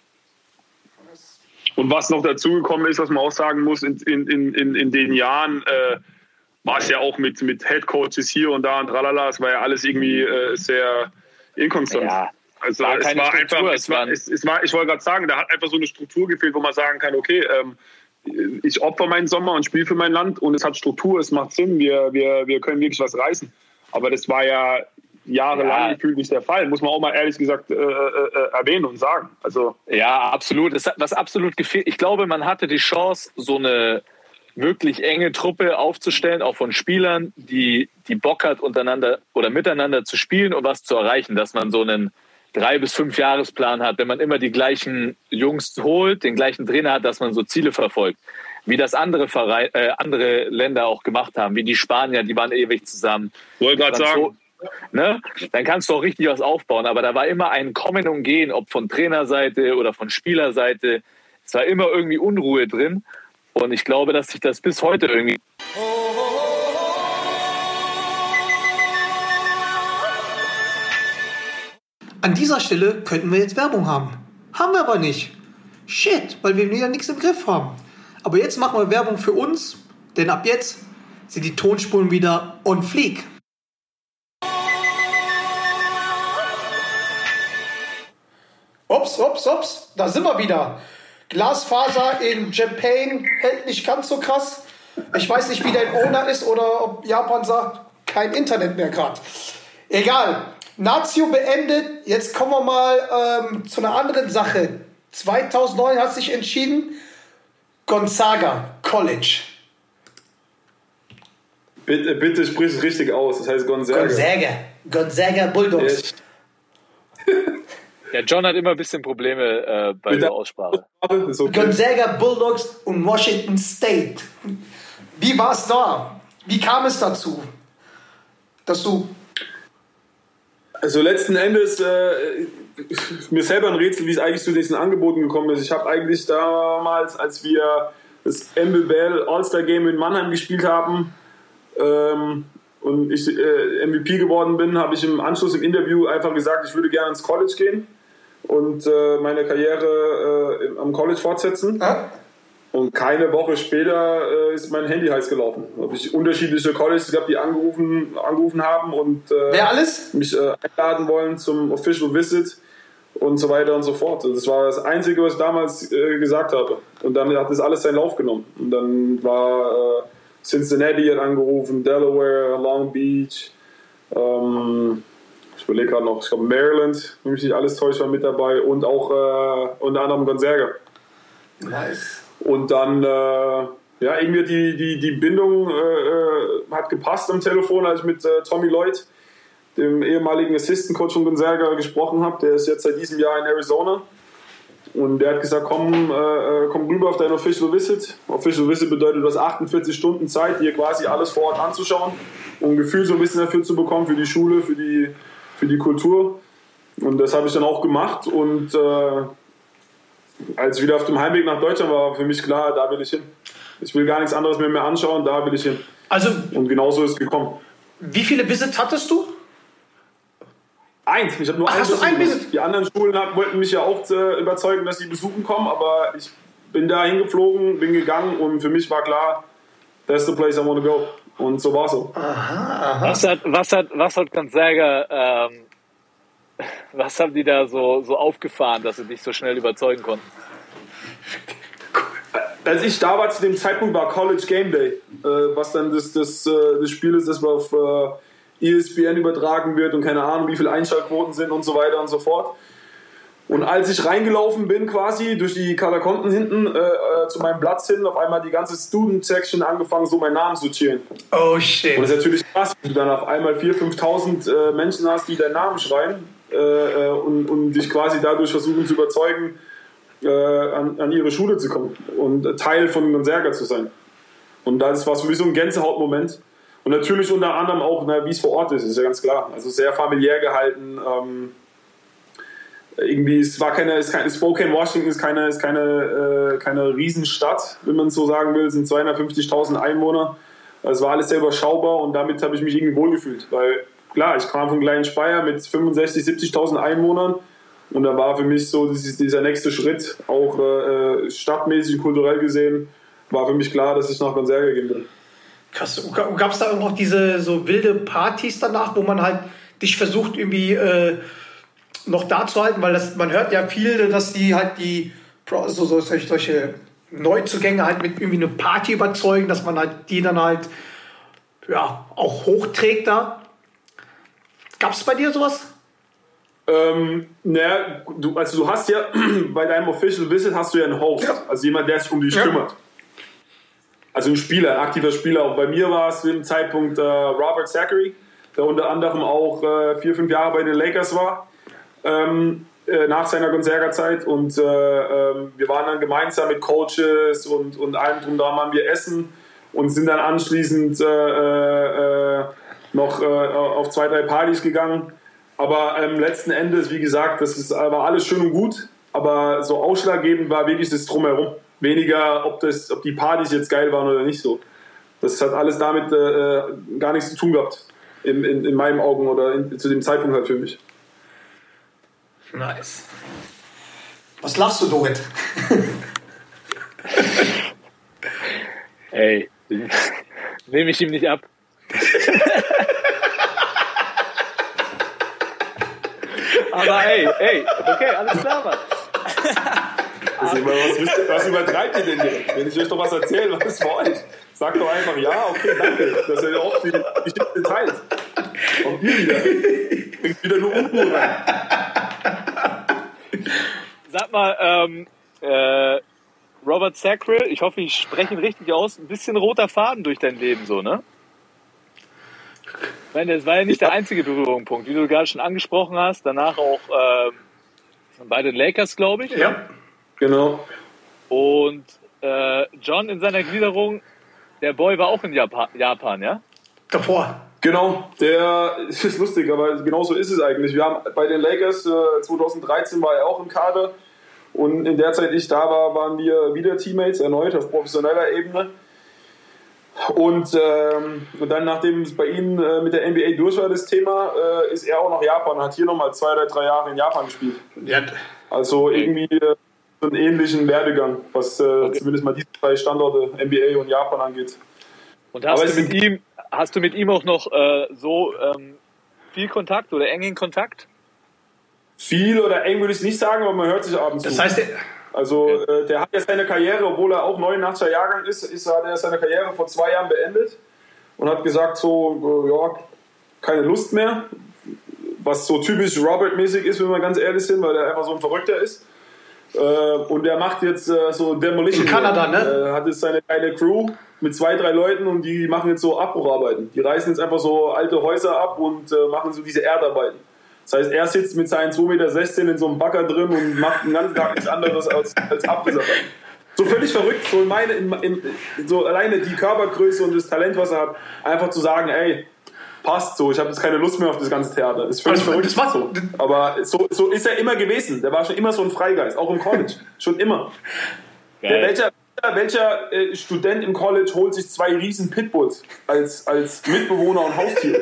Und was noch dazugekommen ist, was man auch sagen muss, in, in, in, in- den Jahren äh, war es ja auch mit, mit Head Coaches hier und da und tralala, es war ja alles irgendwie äh, sehr inkonstant. Ja, also war es war Struktur, einfach, es war, es, es war, ich wollte gerade sagen, da hat einfach so eine Struktur gefehlt, wo man sagen kann, okay, ähm, ich opfer meinen Sommer und spiele für mein Land und es hat Struktur, es macht Sinn, wir, wir, wir können wirklich was reißen. Aber das war ja jahrelang Ja. gefühlt nicht der Fall, muss man auch mal ehrlich gesagt äh, äh, äh, erwähnen und sagen. Also Ja, absolut. Das, hat- was absolut gefehlt. Ich glaube, man hatte die Chance, so eine wirklich enge Truppe aufzustellen, auch von Spielern, die, die Bock hat, untereinander oder miteinander zu spielen und was zu erreichen, dass man so einen drei bis fünf Jahresplan hat, wenn man immer die gleichen Jungs holt, den gleichen Trainer hat, dass man so Ziele verfolgt. Wie das andere, Verein, äh, andere Länder auch gemacht haben, wie die Spanier, die waren ewig zusammen. wollte gerade sagen, ne? Dann kannst du auch richtig was aufbauen. Aber da war immer ein Kommen und Gehen, ob von Trainerseite oder von Spielerseite. Es war immer irgendwie Unruhe drin. Und ich glaube, dass sich das bis heute irgendwie. An dieser Stelle könnten wir jetzt Werbung haben. Haben wir aber nicht. Shit, weil wir wieder nichts im Griff haben. Aber jetzt machen wir Werbung für uns, denn ab jetzt sind die Tonspuren wieder on fleek. Ups, ups, ups, da sind wir wieder. Glasfaser in Japan hält nicht ganz so krass. Ich weiß nicht, wie dein Owner ist oder ob Japan sagt, kein Internet mehr gerade. Egal. Nazio beendet. Jetzt kommen wir mal ähm, zu einer anderen Sache. 2009 hat sich entschieden, Gonzaga College. Bitte, bitte sprich es richtig aus. Das heißt Gonzaga. Gonzaga. Gonzaga Bulldogs. Ja, John hat immer ein bisschen Probleme äh, bei Mit der der- Aussprache. Okay. Gonzaga Bulldogs und Washington State. Wie war es da? Wie kam es dazu, dass du Also letzten Endes äh, mir selber ein Rätsel, wie es eigentlich zu diesen Angeboten gekommen ist. Ich habe eigentlich damals, als wir das MBBL All-Star Game in Mannheim gespielt haben ähm, und ich äh, MVP geworden bin, habe ich im Anschluss im Interview einfach gesagt, ich würde gerne ins College gehen und äh, meine Karriere äh, am College fortsetzen. äh, Und keine Woche später äh, ist mein Handy heiß gelaufen. Habe ich unterschiedliche Colleges gehabt, die angerufen, angerufen haben und äh, wer alles? mich äh, einladen wollen zum Official Visit und so weiter und so fort. Das war das Einzige, was ich damals äh, gesagt habe. Und dann hat das alles seinen Lauf genommen. Und dann war Cincinnati hat angerufen, Delaware, Long Beach, ähm, ich überlege gerade noch, ich glaube Maryland, wenn mich nicht alles täuscht, war mit dabei und auch äh, unter anderem Gonzaga. Nice. Und dann, äh, ja, irgendwie die, die, die Bindung äh, äh, hat gepasst am Telefon, als ich mit äh, Tommy Lloyd, dem ehemaligen Assistant Coach von Gonzaga, gesprochen habe. Der ist jetzt seit diesem Jahr in Arizona. Und der hat gesagt, komm, äh, äh, komm rüber auf dein Official Visit. Official Visit bedeutet, du hast 48 Stunden Zeit, dir quasi alles vor Ort anzuschauen, um ein Gefühl so ein bisschen dafür zu bekommen, für die Schule, für die, für die Kultur. Und das habe ich dann auch gemacht. Und äh, als ich wieder auf dem Heimweg nach Deutschland war, war für mich klar, da will ich hin. Ich will gar nichts anderes mehr, mehr anschauen, da will ich hin. Also, Und genauso ist es gekommen. wie viele Visits hattest du? Eins, ich habe nur Ach, ein hast du ein. Visit? Die anderen Schulen wollten mich ja auch äh, überzeugen, dass sie besuchen kommen, aber ich bin da hingeflogen, bin gegangen und für mich war klar, that's the place I want to go. Und so war so. Was hat, was hat, was hat Gonzaga, ähm, was haben die da so, so aufgefahren, dass sie dich so schnell überzeugen konnten? Als ich da war zu dem Zeitpunkt war College Game Day, äh, was dann das, das, äh, das Spiel ist, das auf äh, ESPN übertragen wird und keine Ahnung, wie viele Einschaltquoten sind und so weiter und so fort. Und als ich reingelaufen bin, quasi durch die Katakomben hinten äh, äh, zu meinem Platz hin, auf einmal die ganze Student Section angefangen, so meinen Namen zu chillen. Oh Und das shit. ist natürlich krass, wenn du dann auf einmal 4.000, 5.000 äh, Menschen hast, die deinen Namen schreien äh, äh, und, und dich quasi dadurch versuchen zu überzeugen, äh, an, an ihre Schule zu kommen und Teil von Gonzaga zu sein. Und das war für mich so ein Gänsehautmoment. Und natürlich unter anderem auch, na, wie es vor Ort ist, ist ja ganz klar. Also sehr familiär gehalten. Ähm, irgendwie, es war keine, es ist keine Spokane, Washington ist keine, ist keine, äh, keine Riesenstadt, wenn man es so sagen will, es sind 250.000 Einwohner. Es war alles sehr überschaubar und damit habe ich mich irgendwie wohlgefühlt, weil klar, ich kam von kleinen Speyer mit 65.000, 70.000 Einwohnern und da war für mich so dieser nächste Schritt, auch äh, stadtmäßig, kulturell gesehen, war für mich klar, dass ich nach Gonzaga gehen will. Krass. Gab es da auch diese so wilde Partys danach, wo man halt dich versucht irgendwie äh, noch da zu halten? Weil das, man hört ja viel, dass die halt die so, so solche, Neuzugänge halt mit irgendwie einer Party überzeugen, dass man halt die dann halt ja auch hochträgt da. Gab es bei dir sowas? Ähm, naja, du, also du hast ja bei deinem Official Visit hast du ja einen Host, Ja. also jemand, der sich um dich Ja. kümmert. Also ein Spieler, ein aktiver Spieler. Auch bei mir war es zu dem Zeitpunkt äh, Robert Zachary, der unter anderem auch äh, vier, fünf Jahre bei den Lakers war, ähm, äh, nach seiner Gonzaga-Zeit. Und äh, ähm, wir waren dann gemeinsam mit Coaches und, und allem drum dran waren wir essen und sind dann anschließend äh, äh, noch äh, auf zwei, drei Partys gegangen. Aber ähm, letzten Endes, wie gesagt, das ist, war alles schön und gut. Aber so ausschlaggebend war wirklich das Drumherum. Weniger, ob, das, ob die Partys jetzt geil waren oder nicht so. Das hat alles damit äh, gar nichts zu tun gehabt. In, in, in meinen Augen oder in, zu dem Zeitpunkt halt für mich. Nice. Was lachst du, Dorit? Ey, nehme ich ihm nicht ab. Aber ey, ey, okay, alles klar, Mann. Also, was, ihr- was übertreibt ihr denn direkt? Wenn ich euch doch was erzähle, was ist für euch? Sagt doch einfach ja, okay, danke. Das ist ja auch die Geschichte teilt. Auch ihr wieder. Bringt wieder nur Unruhe rein. Sag mal, ähm, äh, Robert Sackrell, ich hoffe, ich spreche ihn richtig aus, ein bisschen roter Faden durch dein Leben so, ne? Ich meine, das war ja nicht der einzige Berührungspunkt, wie du gerade schon angesprochen hast. Danach auch ähm, bei den Lakers, glaube ich. Ja. Genau. Und äh, John in seiner Gliederung, der Boy war auch in Japan, Japan ja? Davor. Genau, der ist lustig, aber genau so ist es eigentlich. Wir haben bei den Lakers äh, 2013 war er auch im Kader und in der Zeit ich da war, waren wir wieder Teammates erneut auf professioneller Ebene. Und, ähm, und dann, nachdem es bei Ihnen äh, mit der NBA durch war, das Thema, äh, ist er auch nach Japan, hat hier nochmal zwei oder drei Jahre in Japan gespielt. Ja. Also irgendwie äh, so einen ähnlichen Werdegang, was äh, zumindest mal diese zwei Standorte, NBA und Japan angeht. Und hast Aber du mit ihm, hast du mit ihm auch noch äh, so ähm, viel Kontakt oder engen Kontakt? Viel oder eng würde ich nicht sagen, aber man hört sich abends Das heißt, Also äh, der hat ja seine Karriere, obwohl er auch 89er Jahrgang ist, ist hat er seine Karriere vor zwei Jahren beendet und hat gesagt so, äh, ja, keine Lust mehr, was so typisch Robert-mäßig ist, wenn wir ganz ehrlich sind, weil er einfach so ein Verrückter ist. Äh, und er macht jetzt äh, so Demolition. In Kanada, ne? Hat jetzt seine kleine Crew mit zwei, drei Leuten und die machen jetzt so Abbrucharbeiten. Die reißen jetzt einfach so alte Häuser ab und äh, machen so diese Erdarbeiten. Das heißt, er sitzt mit seinen 2,16 Meter in so einem Bagger drin und macht den ganzen Tag nichts anderes als, als Abrissarbeit. So völlig verrückt, so, in meine, in, in, so alleine die Körpergröße und das Talent, was er hat, einfach zu sagen, ey, passt so, ich habe jetzt keine Lust mehr auf das ganze Theater. Das ist völlig Also, verrückt. das macht- so. Aber so, so ist er immer gewesen. Der war schon immer so ein Freigeist, auch im College. Schon immer. Der, welcher welcher äh, Student im College holt sich zwei riesen Pitbulls als, als Mitbewohner und Haustiere?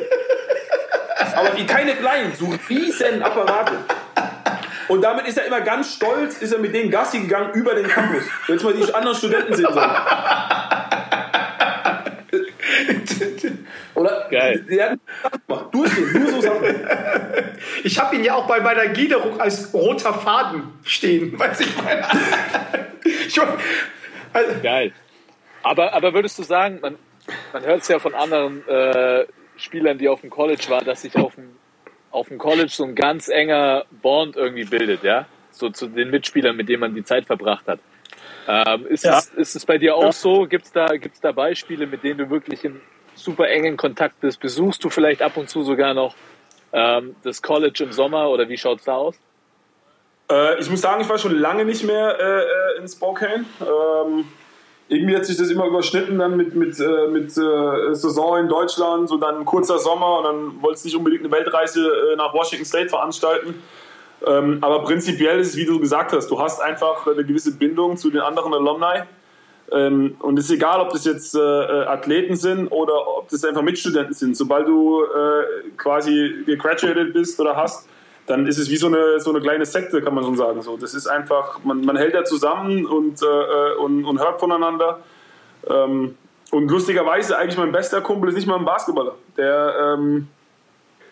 Aber die keine kleinen, so riesen Apparate. Und damit ist er immer ganz stolz, ist er mit denen Gassi gegangen über den Campus. Jetzt mal die anderen Studenten sehen sollen. Oder? Geil. Die haben Sachen gemacht. Durchgehen, nur so Sachen. ich habe ihn ja auch bei meiner Gliederung als roter Faden stehen. Weiß ich meine. ich, also, Geil. Aber, aber würdest du sagen, man, man hört es ja von anderen äh, Spielern, die auf dem College waren, dass sich auf dem, auf dem College so ein ganz enger Bond irgendwie bildet, ja? So zu den Mitspielern, mit denen man die Zeit verbracht hat. Ähm, ist, Ja. es, ist es bei dir auch so? Gibt es da, gibt's da Beispiele, mit denen du wirklich in super engen Kontakt bist? Besuchst du vielleicht ab und zu sogar noch ähm, das College im Sommer oder wie schaut's da aus? Äh, ich muss sagen, ich war schon lange nicht mehr äh, äh, in Spokane. Ähm, irgendwie hat sich das immer überschnitten dann mit, mit, äh, mit äh, Saison in Deutschland, so dann kurzer Sommer und dann wollte es nicht unbedingt eine Weltreise äh, nach Washington State veranstalten. Ähm, aber prinzipiell ist es, wie du gesagt hast, du hast einfach eine gewisse Bindung zu den anderen Alumni. Ähm, und es ist egal, ob das jetzt äh, äh, Athleten sind oder ob das einfach Mitstudenten sind. Sobald du äh, quasi gegraduated bist oder hast, dann ist es wie so eine, so eine kleine Sekte, kann man schon sagen. So, das ist einfach, man, man hält da zusammen und, äh, äh, und, und hört voneinander. Ähm, und lustigerweise, eigentlich mein bester Kumpel ist nicht mal ein Basketballer. Der, ähm,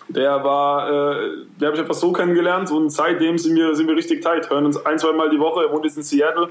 der war, äh, der habe ich einfach so kennengelernt und seitdem sind wir, sind wir richtig tight. Hören uns ein, zwei Mal die Woche. Er wohnt jetzt in Seattle,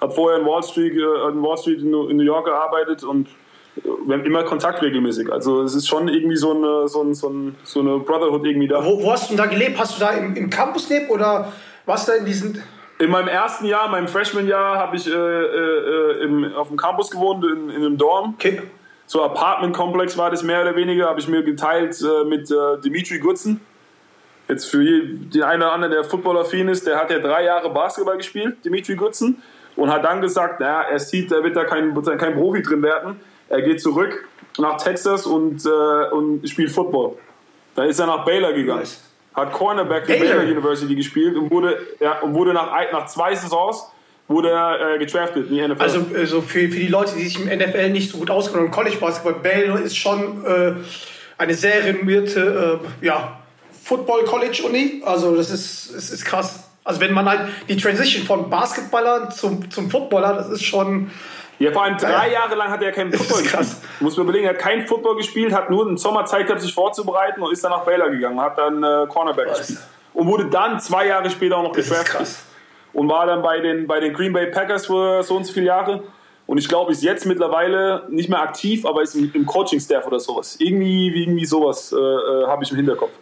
hat vorher in Wall Street, äh, in, Wall Street in, New- in New York gearbeitet und wir haben immer Kontakt regelmäßig. Also es ist schon irgendwie so eine, so, ein, so, ein, so eine Brotherhood irgendwie da. Wo, wo hast du denn da gelebt? Hast du da im, im Campus gelebt oder du da in diesen. In meinem ersten Jahr, meinem Freshman-Jahr, habe ich äh, äh, äh, im, auf dem Campus gewohnt, in, in einem Dorm. Okay. So Apartment-Komplex war das mehr oder weniger, habe ich mir geteilt äh, mit äh, Dimitri Gutzen. Jetzt für den einen oder anderen, der Football-affin ist, der hat ja drei Jahre Basketball gespielt, Dimitri Gutzen, und hat dann gesagt, naja, er sieht, er wird da kein, wird da kein Profi drin werden. Er geht zurück nach Texas und, äh, und spielt Football. Da ist er nach Baylor gegangen. Nice. Hat Cornerback für Baylor? Baylor University gespielt und wurde, ja, und wurde nach, nach zwei Saisons wurde er äh, gedraftet in die NFL. Also, also für, für die Leute, die sich im NFL nicht so gut auskennen, College Basketball, Baylor ist schon äh, eine sehr renommierte äh, ja, Football College Uni. Also das ist, es ist krass. Also wenn man halt die Transition von Basketballer zum, zum Footballer, das ist schon Ja, vor allem drei Jahre lang hat er keinen Football gespielt. Muss man überlegen, er hat keinen Football gespielt, hat nur einen Sommer Zeit gehabt, sich vorzubereiten und ist dann nach Baylor gegangen, hat dann äh, Cornerback Was? gespielt. Und wurde dann zwei Jahre später auch noch das gedraftet. Und war dann bei den, bei den Green Bay Packers für so und so viele Jahre. Und ich glaube, ist jetzt mittlerweile nicht mehr aktiv, aber ist im, im Coaching-Staff oder sowas. Irgendwie, irgendwie sowas äh, äh, habe ich im Hinterkopf.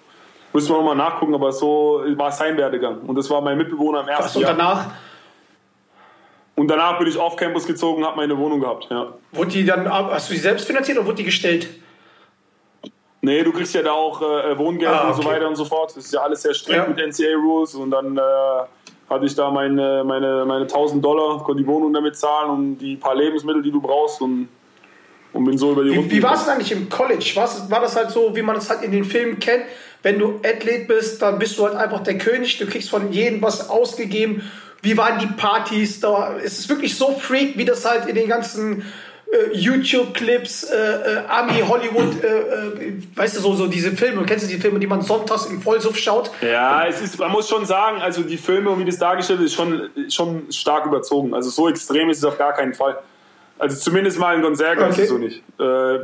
Müssen wir nochmal nachgucken, aber so war sein Werdegang. Und das war mein Mitbewohner im ersten. Und Jahr. danach Und danach bin ich auf Campus gezogen, habe meine Wohnung gehabt. Ja. wurde die dann, hast du die selbst finanziert oder wurde die gestellt? Nee, du kriegst ja da auch äh, Wohngeld Ah, und so okay. weiter und so fort. Das ist ja alles sehr strikt Ja. mit NCA-Rules. Und dann äh, hatte ich da meine, meine, meine 1000 Dollar, konnte die Wohnung damit zahlen und die paar Lebensmittel, die du brauchst. Und, und bin so über die Wie, Runden wie war es eigentlich im College? War's, war das halt so, wie man es halt in den Filmen kennt? Wenn du Athlet bist, dann bist du halt einfach der König. Du kriegst von jedem was ausgegeben. Wie waren die Partys da? Ist es wirklich so freak, wie das halt in den ganzen äh, YouTube-Clips, äh, äh, Ami, Hollywood, äh, äh, weißt du, so, so diese Filme, kennst du die Filme, die man sonntags im Vollsuff schaut? Ja, es ist, man muss schon sagen, also die Filme wie das dargestellt ist, schon, schon stark überzogen. Also so extrem ist es auf gar keinen Fall. Also zumindest mal in Gonzaga ist Okay. es so nicht. Äh,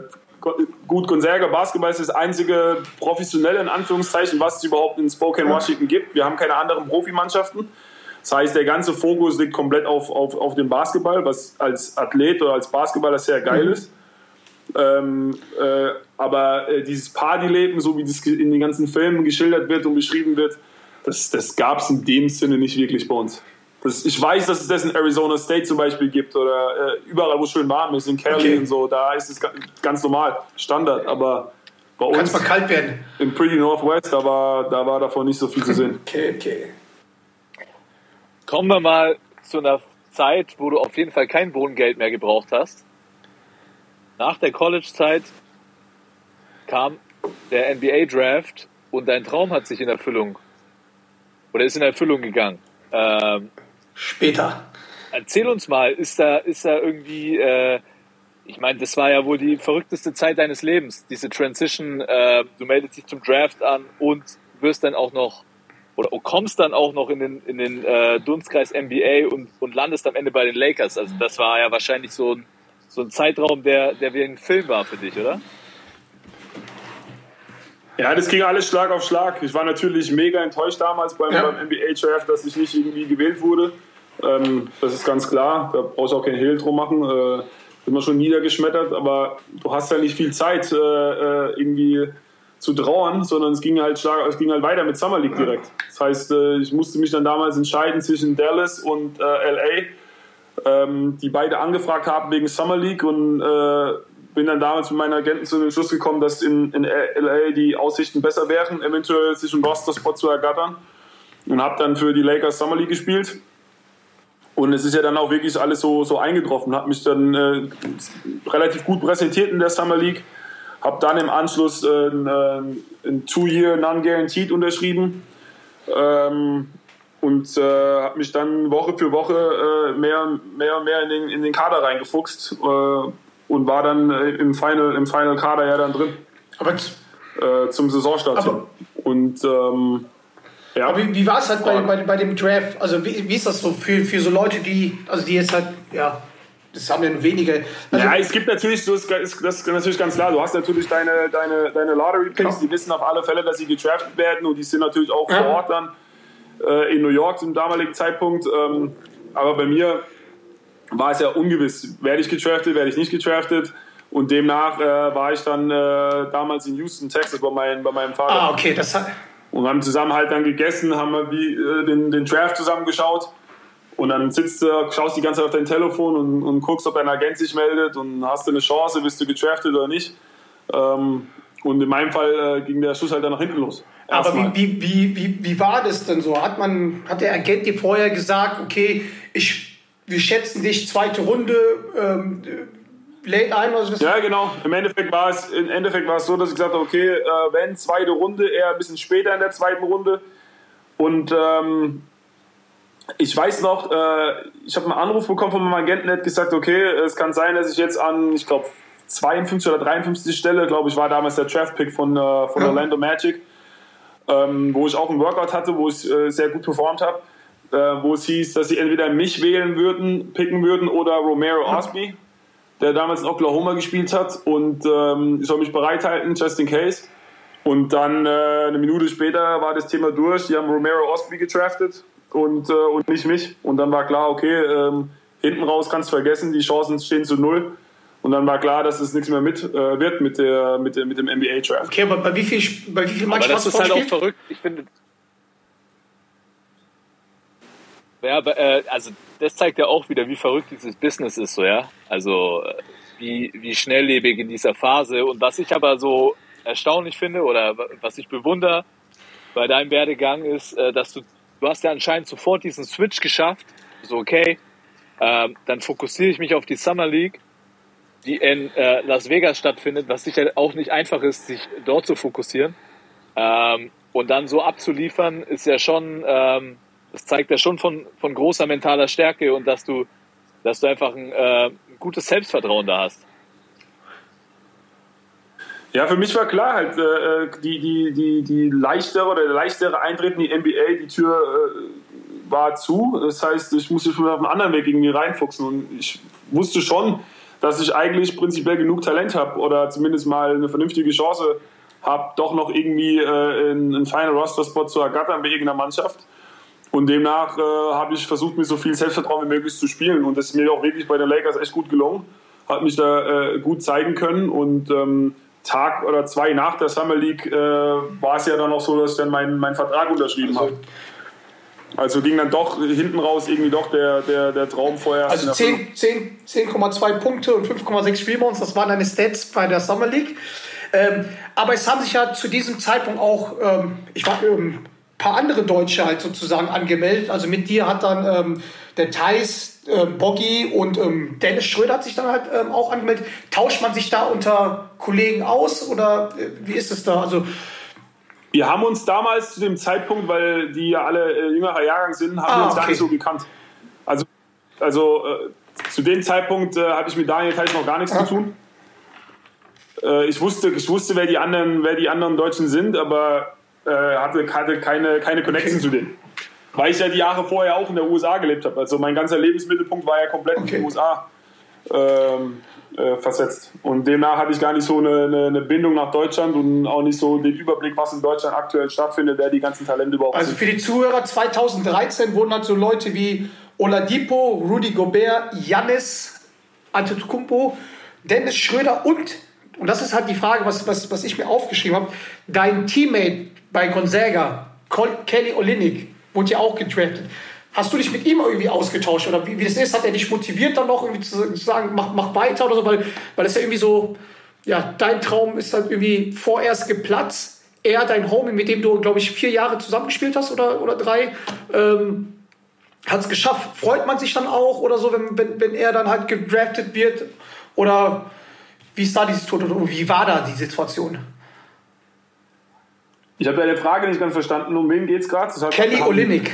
gut, Gonzaga Basketball ist das einzige professionelle, in Anführungszeichen, was es überhaupt in Spokane, Washington gibt. Wir haben keine anderen Profimannschaften. Das heißt, der ganze Fokus liegt komplett auf, auf, auf dem Basketball, was als Athlet oder als Basketballer sehr geil ist. Ähm, äh, aber äh, dieses Partyleben, so wie das in den ganzen Filmen geschildert wird und beschrieben wird, das, das gab es in dem Sinne nicht wirklich bei uns. Das, ich weiß, dass es das in Arizona State zum Beispiel gibt oder äh, überall, wo es schön warm ist, in Cali Okay. und so, da ist es ga- ganz normal, Standard. Aber bei Kann uns es mal kalt werden. im Pretty Northwest, da war, da war davon nicht so viel zu sehen. Okay, okay. Kommen wir mal zu einer Zeit, wo du auf jeden Fall kein Wohngeld mehr gebraucht hast. Nach der College-Zeit kam der NBA-Draft und dein Traum hat sich in Erfüllung oder ist in Erfüllung gegangen. Ähm, Später. erzähl uns mal, ist da, ist da irgendwie, äh, ich meine, das war ja wohl die verrückteste Zeit deines Lebens, diese Transition, äh, du meldest dich zum Draft an und wirst dann auch noch oder kommst dann auch noch in den, in den äh, Dunstkreis NBA und, und landest am Ende bei den Lakers. Also das war ja wahrscheinlich so ein, so ein Zeitraum, der, der wie ein Film war für dich, oder? Ja, das ging alles Schlag auf Schlag. Ich war natürlich mega enttäuscht damals beim, Ja. beim NBA-Draft, dass ich nicht irgendwie gewählt wurde. Ähm, das ist ganz klar. Da brauchst du auch keinen Hehl drum machen. Äh, immer schon niedergeschmettert, aber du hast ja nicht viel Zeit, äh, äh, irgendwie zu trauern, sondern es ging halt, es ging halt weiter mit Summer League direkt. Das heißt, äh, ich musste mich dann damals entscheiden zwischen Dallas und äh, LA, ähm, die beide angefragt haben wegen Summer League und äh, bin dann damals mit meinen Agenten zu dem Schluss gekommen, dass in, in LA die Aussichten besser wären, eventuell sich einen Roster-Spot zu ergattern und habe dann für die Lakers Summer League gespielt. Und es ist ja dann auch wirklich alles so, so eingetroffen. Habe mich dann äh, relativ gut präsentiert in der Summer League. Habe dann im Anschluss äh, ein, äh, ein Two-Year Non-Guaranteed unterschrieben. Ähm, und äh, habe mich dann Woche für Woche äh, mehr, mehr und mehr in den, in den Kader reingefuchst äh, und war dann äh, im Final, im Final Kader ja dann drin Aber, äh, zum Saisonstart. Aber- Und ähm, ja, aber wie, wie war es halt bei, bei, bei dem Draft? Also wie, wie ist das so für, für so Leute, die, also die jetzt halt, ja, das haben ja nur wenige. Also, ja, es gibt natürlich, so ist, das ist natürlich ganz klar, du hast natürlich deine, deine, deine Lottery-Picks, Ja. die wissen auf alle Fälle, dass sie gedraftet werden und die sind natürlich auch Ja. vor Ort dann äh, in New York zum damaligen Zeitpunkt. Ähm, aber bei mir war es ja ungewiss, werde ich gedraftet, werde ich nicht gedraftet. Und demnach äh, war ich dann äh, damals in Houston, Texas bei, mein, bei meinem Vater. ah, okay, das hat. Und haben zusammen halt dann gegessen, haben wir wie, äh, den, den Draft zusammen geschaut. Und dann sitzt du, schaust die ganze Zeit auf dein Telefon und, und guckst, ob dein Agent sich meldet und hast du eine Chance, bist du gedraftet oder nicht. Ähm, und in meinem Fall äh, ging der Schuss halt dann nach hinten los. Aber wie, wie, wie, wie war das denn so? Hat man, hat der Agent dir vorher gesagt, okay, ich, wir schätzen dich zweite Runde, ähm, lädt ein oder so? Ja, genau. Im Endeffekt war es, im Endeffekt war es so, dass ich gesagt habe, okay, äh, wenn zweite Runde, eher ein bisschen später in der zweiten Runde. Und ähm, ich weiß noch, äh, ich habe einen Anruf bekommen von meinem Agenten, der hat gesagt, okay, es kann sein, dass ich jetzt an, ich glaube, 52 oder 53 Stelle, glaube ich, war damals der Draft-Pick von, äh, von Ja. Orlando Magic, ähm, wo ich auch einen Workout hatte, wo ich äh, sehr gut performt habe, äh, wo es hieß, dass sie entweder mich wählen würden, picken würden oder Romero Osby der damals in Oklahoma gespielt hat und ähm, ich soll mich bereithalten, just in case. Und dann äh, eine Minute später war das Thema durch. Die haben Romero Osby gedraftet und, äh, und nicht mich. Und dann war klar, okay, ähm, hinten raus kannst du vergessen, die Chancen stehen zu null. Und dann war klar, dass es nichts mehr mit äh, wird mit, der, mit, der, mit dem NBA-Draft. Okay, aber bei wie viel, bei wie viel Aber das ist halt auch verrückt. Ich finde. Ja, aber, äh, also das zeigt ja auch wieder, wie verrückt dieses Business ist, so ja. Also äh, wie, wie schnelllebig in dieser Phase. Und was ich aber so erstaunlich finde oder was ich bewundere bei deinem Werdegang ist, äh, dass du, du hast ja anscheinend sofort diesen Switch geschafft. So, okay, ähm, dann fokussiere ich mich auf die Summer League, die in äh, Las Vegas stattfindet, was sicher auch nicht einfach ist, sich dort zu fokussieren. Ähm, und dann so abzuliefern, ist ja schon, ähm, das zeigt ja schon von, von großer mentaler Stärke und dass du, dass du einfach ein, äh, gutes Selbstvertrauen da hast. Ja, für mich war klar halt, äh, die, die, die, die leichtere oder der leichtere Eintritt in die NBA, die Tür äh, war zu. Das heißt, ich musste schon auf einen anderen Weg irgendwie reinfuchsen. Und ich wusste schon, dass ich eigentlich prinzipiell genug Talent habe oder zumindest mal eine vernünftige Chance habe, doch noch irgendwie äh, in einen Final Roster Spot zu ergattern bei irgendeiner Mannschaft. Und demnach äh, habe ich versucht, mir so viel Selbstvertrauen wie möglich zu spielen. Und das ist mir auch wirklich bei den Lakers echt gut gelungen. Hat mich da äh, gut zeigen können. Und ähm, Tag oder zwei nach der Summer League äh, war es ja dann auch so, dass ich dann meinen meinen Vertrag unterschrieben habe. Also ging dann doch hinten raus irgendwie doch der, der, der Traum vorher. Also in Erfüllung. 10 10 10,2 Punkte und 5,6 Spielbounds, das waren deine Stats bei der Summer League. Ähm, aber es haben sich ja zu diesem Zeitpunkt auch, ähm, ich war, ähm, paar andere Deutsche halt sozusagen angemeldet. Also mit dir hat dann ähm, der Thais, äh, Boggy und ähm, Dennis Schröder hat sich dann halt ähm, auch angemeldet. Tauscht man sich da unter Kollegen aus oder äh, wie ist es da? Also Wir haben uns damals zu dem Zeitpunkt, weil die ja alle äh, jüngerer Jahrgang sind, haben Ah, wir uns gar okay. nicht so gekannt. Also, also äh, zu dem Zeitpunkt äh, hatte ich mit Daniel Teich noch gar nichts Ja. zu tun. Äh, ich, wusste, ich wusste, wer die anderen, wer die anderen Deutschen sind, aber äh, hatte, hatte keine, keine Connection Okay. zu denen. Weil ich ja die Jahre vorher auch in der USA gelebt habe. Also mein ganzer Lebensmittelpunkt war ja komplett in Okay. den USA ähm, äh, versetzt. Und demnach hatte ich gar nicht so eine, eine, eine Bindung nach Deutschland und auch nicht so den Überblick, was in Deutschland aktuell stattfindet, wer die ganzen Talente überhaupt Also für die Zuhörer 2013 wurden halt so Leute wie Oladipo, Rudy Gobert, Yannis Antetokounmpo, Dennis Schröder und und das ist halt die Frage, was, was, was ich mir aufgeschrieben habe. Dein Teammate bei Gonzaga, Kelly Olynyk, wurde ja auch gedraftet. Hast du dich mit ihm irgendwie ausgetauscht oder wie, wie das ist? Hat er dich motiviert dann noch irgendwie zu sagen, mach, mach weiter oder so? Weil, weil das ja irgendwie so, ja, dein Traum ist dann irgendwie vorerst geplatzt. Er, dein Homie, mit dem du, glaube ich, vier Jahre zusammengespielt hast oder, oder drei, ähm, hat es geschafft. Freut man sich dann auch oder so, wenn, wenn, wenn er dann halt gedraftet wird? Oder wie ist da die Situation? Oder wie war da die Situation? Ich habe deine Frage nicht ganz verstanden. Um wen geht's gerade? Das hat- Kelly Olynyk.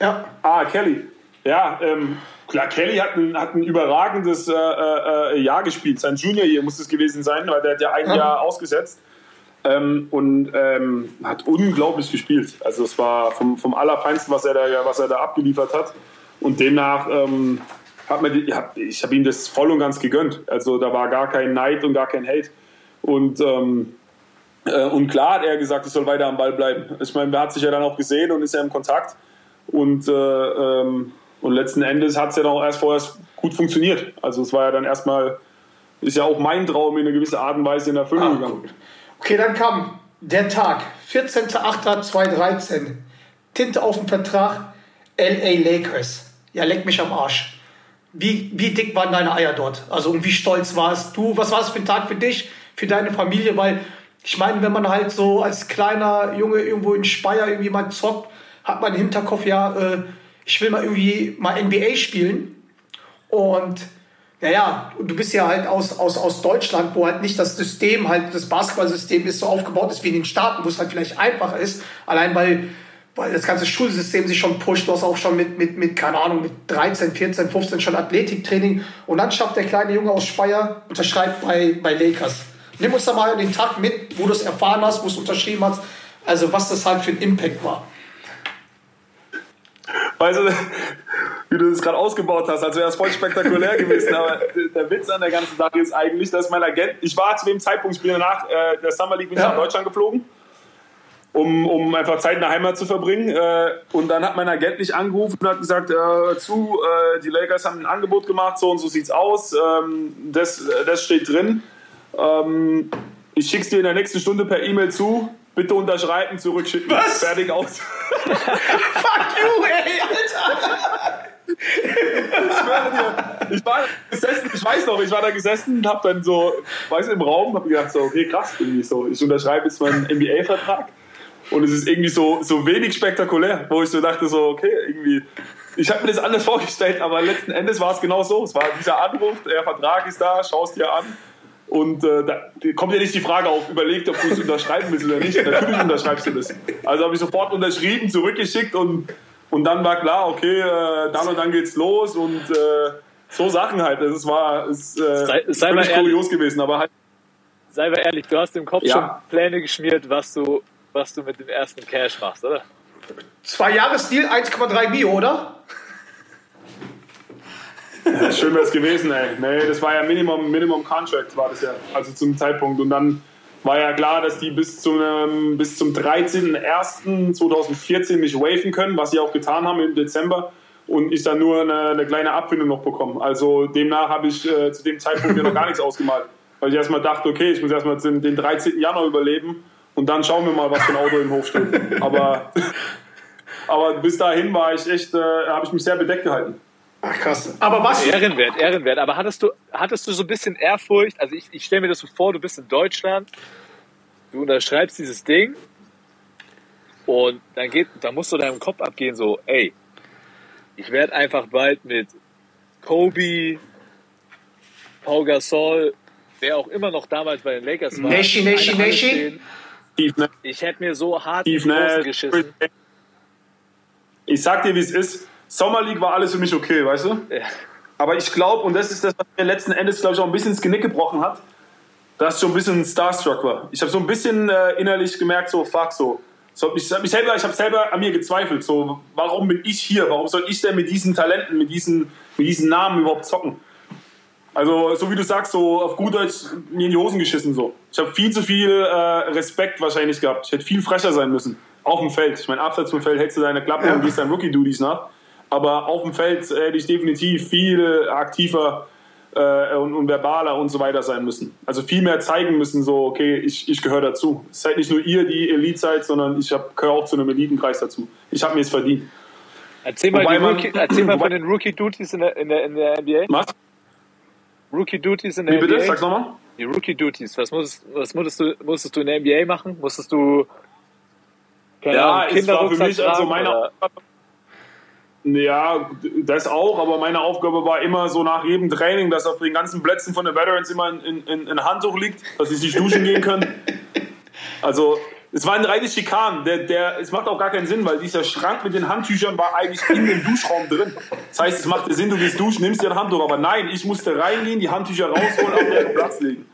Ja, Ah, Kelly. Ja, ähm, klar, Kelly hat ein, hat ein überragendes äh, äh, äh, Jahr gespielt. Sein Junior hier muss es gewesen sein, weil der hat ja ein Ja. Jahr ausgesetzt. Ähm, und ähm, hat unglaublich gespielt. Also es war vom, vom Allerfeinsten, was er da, was er da abgeliefert hat. Und demnach ähm, hat man die, ich habe ihm das voll und ganz gegönnt. Also da war gar kein Neid und gar kein Hate. Und ähm, äh, und klar hat er gesagt, ich soll weiter am Ball bleiben. Ich meine, er hat sich ja dann auch gesehen und ist ja im Kontakt. Und, äh, ähm, und letzten Endes hat es ja dann auch erst vorher gut funktioniert. Also es war ja dann erstmal, ist ja auch mein Traum in eine gewisse Art und Weise in Erfüllung Ah, gegangen. Okay, dann kam der Tag, 14.08.2013. Tinte auf dem Vertrag, LA Lakers. Ja, leck mich am Arsch. Wie, wie dick waren deine Eier dort? Also und wie stolz warst du? Was war es für ein Tag für dich, für deine Familie? Weil ich meine, wenn man halt so als kleiner Junge irgendwo in Speyer irgendwie mal zockt, hat man im Hinterkopf ja, äh, ich will mal irgendwie mal NBA spielen. Und naja, du bist ja halt aus, aus, aus Deutschland, wo halt nicht das System, halt das Basketballsystem ist so aufgebaut ist wie in den Staaten, wo es halt vielleicht einfacher ist, allein weil, weil das ganze Schulsystem sich schon pusht, du hast auch schon mit, mit, mit, keine Ahnung, mit 13, 14, 15 schon Athletiktraining und dann schafft der kleine Junge aus Speyer, unterschreibt bei, bei Lakers. Nimm uns da mal den Tag mit, wo du es erfahren hast, wo du es unterschrieben hast, also was das halt für ein Impact war. Also, wie du das gerade ausgebaut hast, also wäre es voll spektakulär gewesen. Aber der Witz an der ganzen Sache ist eigentlich, dass mein Agent, ich war zu dem Zeitpunkt, ich bin danach äh, der Summer League bin ich Ja. nach Deutschland geflogen, um, um einfach Zeit in der Heimat zu verbringen. Äh, und dann hat mein Agent mich angerufen und hat gesagt, äh, zu, äh, die Lakers haben ein Angebot gemacht, so und so sieht's aus, ähm, das, das steht drin. Ähm, ich schick's dir in der nächsten Stunde per E-Mail zu. Bitte unterschreiben, zurückschicken. Was? Fertig aus. Fuck you, ey, Alter! ich war gesessen, ich weiß noch, ich war da gesessen und hab dann so, weiß im Raum, hab gedacht so, okay, krass, irgendwie so, ich unterschreibe jetzt meinen NBA-Vertrag und es ist irgendwie so, so wenig spektakulär, wo ich so dachte so, okay, irgendwie, ich habe mir das anders vorgestellt, aber letzten Endes war es genau so, es war dieser Anruf, der Vertrag ist da, schaust dir an und äh, da kommt ja nicht die Frage auf, überlegt, ob du es unterschreiben willst oder nicht. Natürlich unterschreibst du das. Also habe ich sofort unterschrieben, zurückgeschickt und, und dann war klar, okay, äh, dann und dann geht's los und äh, so Sachen halt. Es war es, äh, Sei- sei völlig kurios gewesen, aber halt Sei mal ehrlich, du hast im Kopf Ja. schon Pläne geschmiert, was du, was du mit dem ersten Cash machst, oder? Zwei Jahresdeal, 1,3 Mio, oder? Ja, schön wäre es gewesen, ey. Nee, das war ja Minimum, Minimum Contract, war das ja. Also zum Zeitpunkt. Und dann war ja klar, dass die bis zum, ähm, bis zum 13.01.2014 mich waven können, was sie auch getan haben im Dezember. Und ich dann nur eine, eine kleine Abfindung noch bekommen. Also demnach habe ich äh, zu dem Zeitpunkt mir noch gar nichts ausgemalt. Weil ich erstmal dachte, okay, ich muss erstmal den, den 13. Januar überleben und dann schauen wir mal, was für ein Auto im Hof steht. Aber, aber bis dahin war ich echt, äh, habe ich mich sehr bedeckt gehalten. Ach krass. Aber was? Ehrenwert, ehrenwert. Aber hattest du, hattest du so ein bisschen Ehrfurcht? Also ich, ich stelle mir das so vor, du bist in Deutschland, du unterschreibst dieses Ding und dann geht, dann musst du deinem Kopf abgehen, so, ey, ich werde einfach bald mit Kobe, Pau Gasol, wer auch immer noch damals bei den Lakers war, Nashi, Nashi, eine Halle Nashi. stehen. Steve Nash. Ich hätte mir so hart in die Steve Hosen Nash. geschissen. Ich sag dir, wie es ist. Summer League war alles für mich okay, weißt du? Ja. Aber ich glaube, und das ist das, was mir letzten Endes, glaube ich, auch ein bisschen ins Genick gebrochen hat, dass ich so ein bisschen starstruck war. Ich habe so ein bisschen äh, innerlich gemerkt, so, fuck, so. so ich habe selber, ich hab selber an mir gezweifelt, so, warum bin ich hier? Warum soll ich denn mit diesen Talenten, mit diesen, mit diesen Namen überhaupt zocken? Also, so wie du sagst, so auf gut Deutsch mir in die Hosen geschissen, so. Ich habe viel zu viel äh, Respekt wahrscheinlich gehabt. Ich hätte viel frecher sein müssen. Auf dem Feld. Ich meine, abseits vom Feld hältst du deine Klappe und gehst deinen Rookie-Duties nach. Aber auf dem Feld hätte ich definitiv viel aktiver äh, und, und verbaler und so weiter sein müssen. Also viel mehr zeigen müssen, so, okay, ich, ich gehöre dazu. Es seid nicht nur ihr, die Elite seid, sondern ich gehöre auch zu einem Elitenkreis dazu. Ich habe mir es verdient. Erzähl mal, man- Rookie, erzähl mal von den Rookie-Duties in der, in, der, in der NBA. Was? Rookie-Duties in der Wie bitte? NBA. Sag's nochmal. Die Rookie-Duties, was, musstest, was musstest, du, musstest du in der NBA machen? Musstest du keine Ja, Ahnung, es war für mich also meine Aufgabe. Ja, das auch, aber meine Aufgabe war immer so nach jedem Training, dass auf den ganzen Plätzen von den Veterans immer ein, ein, ein Handtuch liegt, dass sie sich duschen gehen können. Also es war ein reines Schikan. Der, der, es macht auch gar keinen Sinn, weil dieser Schrank mit den Handtüchern war eigentlich in dem Duschraum drin. Das heißt, es macht Sinn, du gehst duschen, nimmst dir ein Handtuch. Aber nein, ich musste reingehen, die Handtücher rausholen, auf deren Platz legen.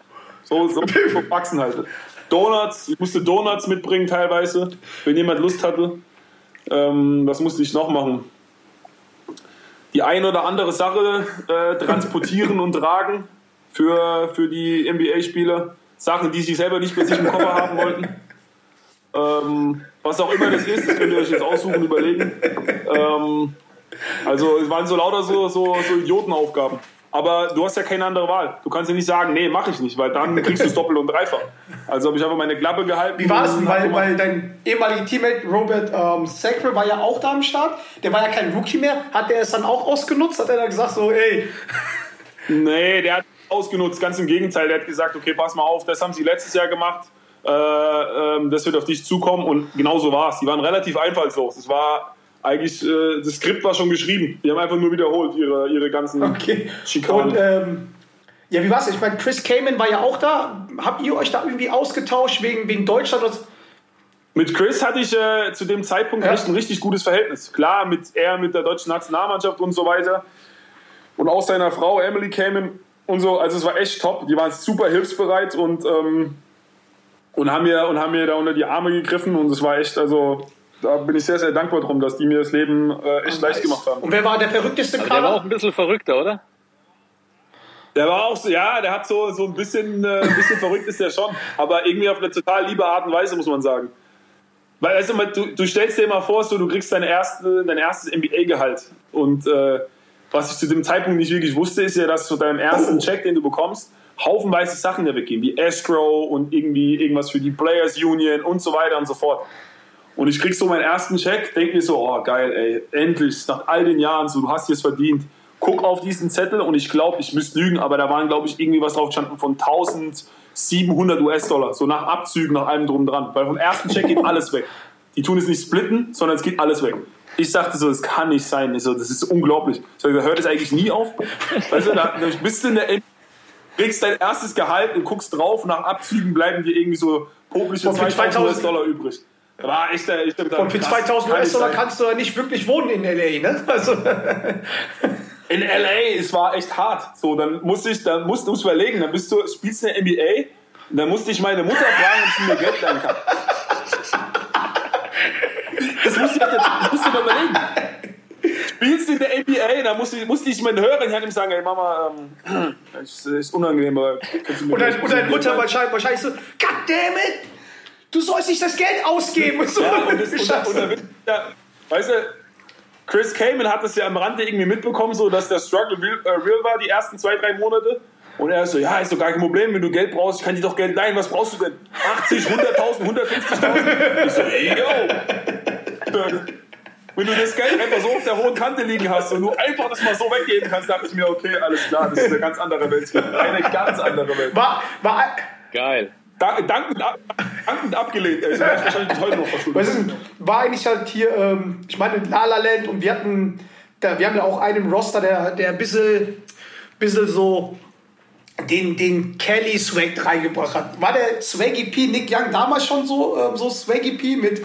So, so, so wachsen halt. Donuts, ich musste Donuts mitbringen teilweise, wenn jemand Lust hatte. Ähm, was musste ich noch machen? Die ein oder andere Sache äh, transportieren und tragen für, für die NBA-Spieler. Sachen, die sie selber nicht bei sich im Koffer haben wollten. Ähm, was auch immer das ist, das könnt ihr euch jetzt aussuchen und überlegen. Ähm, also es waren so lauter so, so, so Idiotenaufgaben. Aber du hast ja keine andere Wahl. Du kannst ja nicht sagen, nee, mache ich nicht, weil dann kriegst du es doppelt und dreifach. Also habe ich einfach meine Klappe gehalten. Wie war es? hab Weil, weil dein ehemaliger Teammate Robert ähm, Sacre war ja auch da am Start. Der war ja kein Rookie mehr. Hat der es dann auch ausgenutzt? Hat er dann gesagt so, ey, Nee, der hat ausgenutzt, ganz im Gegenteil. Der hat gesagt, okay, pass mal auf, das haben sie letztes Jahr gemacht. Äh, ähm, das wird auf dich zukommen und genau so war es. Die waren relativ einfallslos. Es war eigentlich, äh, das Skript war schon geschrieben. Die haben einfach nur wiederholt ihre, ihre ganzen okay. Schikanen. Und ähm, ja, wie war's? Ich meine, Chris Kamen war ja auch da. Habt ihr euch da irgendwie ausgetauscht wegen, wegen Deutschland? oder- Mit Chris hatte ich äh, zu dem Zeitpunkt Ja. echt ein richtig gutes Verhältnis. Klar, mit er mit der deutschen Nationalmannschaft und so weiter. Und auch seiner Frau Emily Kamen und so. Also es war echt top. Die waren super hilfsbereit und, ähm, und, haben mir, und haben mir da unter die Arme gegriffen. Und es war echt, also da bin ich sehr, sehr dankbar drum, dass die mir das Leben äh, echt leicht gemacht haben. Und wer war der verrückteste Also der war auch Kader? ein bisschen verrückter, oder? Der war auch so, ja, der hat so, so ein bisschen, äh, ein bisschen verrückt ist der schon, aber irgendwie auf eine total liebe Art und Weise, muss man sagen. Weil, also, du, du stellst dir mal vor, so, du kriegst dein, erste, dein erstes NBA-Gehalt. Und äh, was ich zu dem Zeitpunkt nicht wirklich wusste, ist ja, dass zu deinem ersten Check, den du bekommst, haufenweise Sachen da weggehen, wie Escrow und irgendwie irgendwas für die Players Union und so weiter und so fort. Und ich krieg so meinen ersten Check, denk mir so, oh geil, ey, endlich, nach all den Jahren, so, du hast es verdient. Guck auf diesen Zettel und ich glaube, ich müsste lügen, aber da waren, glaube ich, irgendwie was drauf gestanden von 1700 US-Dollar, so nach Abzügen, nach allem drum dran. Weil vom ersten Check geht alles weg. Die tun es nicht splitten, sondern es geht alles weg. Ich sagte so, das kann nicht sein. Ich so, das ist unglaublich. Ich sag, hört es eigentlich nie auf? Weißt du, da, da bist du in der kriegst dein erstes Gehalt und guckst drauf, nach Abzügen bleiben dir irgendwie so popliche Und für 2000 2000 US-Dollar übrig. War echt, ich gedacht, Und für krass, 2000 kann nicht US-Dollar kannst du ja nicht wirklich wohnen in L.A., ne? Also, In LA, es war echt hart. So, dann musste ich, dann musst du es überlegen, dann bist du, spielst du in der NBA, und dann musste ich meine Mutter fragen, ob sie mir Geld leihen kann. Das musste ich, das musste ich überlegen. Spielst du in der NBA, dann musste, ich- musste ich meinen Hörer in die Hand nehmen und sagen, ey Mama, ähm, ist, ist unangenehm, aber und, dein, und deine Mutter wahrscheinlich, wahrscheinlich so, God damn it! Du sollst nicht das Geld ausgeben und so. Ja, und, das, und, Scheiße. und, und, ja, weißt du, Chris Kamen hat das ja am Rande irgendwie mitbekommen, so dass der Struggle real, äh, real war die ersten zwei, drei Monate. Und er ist so, ja, ist doch gar kein Problem, wenn du Geld brauchst, ich kann dir doch Geld leihen, was brauchst du denn? 80, 100.000, 150.000? Ich so, ey, yo! Wenn du das Geld einfach so auf der hohen Kante liegen hast und du einfach das mal so weggeben kannst, dachte ich mir, okay, alles klar, das ist eine ganz andere Welt. Eine ganz andere Welt. war, war, Geil. Da, dankend, ab, dankend abgelehnt. Also, wahrscheinlich heute noch verschuldet. ist war eigentlich halt hier, ähm, ich meine, La La Land und wir hatten, da, wir haben ja auch einen im Roster, der, der ein bisschen, bisschen so den, den Kelly Swag reingebracht hat. War der Swaggy P Nick Young damals schon so, ähm, so Swaggy P mit,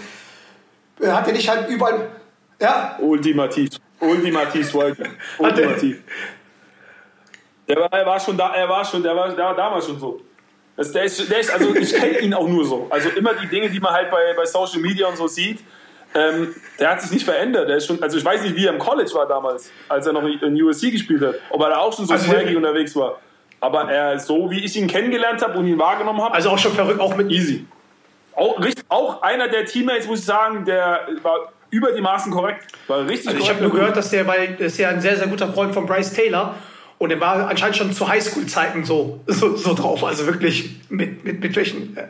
äh, hat er nicht halt überall, ja, Ultimativ. Ultimativ Swagger. Ultimativ. Der war, er war schon da, er war schon, der war, der war damals schon so. Das, der ist, der ist, also ich kenne ihn auch nur so. Also immer die Dinge, die man halt bei, bei Social Media und so sieht, ähm, der hat sich nicht verändert. Der ist schon, also ich weiß nicht, wie er im College war damals, als er noch in USC gespielt hat. Ob er da auch schon so Also swaggy unterwegs war. Aber er, so wie ich ihn kennengelernt habe und ihn wahrgenommen habe, also auch schon verrückt, auch mit, easy. Auch, auch einer der Teammates, muss ich sagen, der war über die Maßen korrekt. War richtig Also ich habe nur gehört, dass der, weil ist ja ein sehr, sehr guter Freund von Bryce Taylor und der war anscheinend schon zu Highschool-Zeiten so, so, so drauf. Also wirklich mit, mit, mit welchen. äh,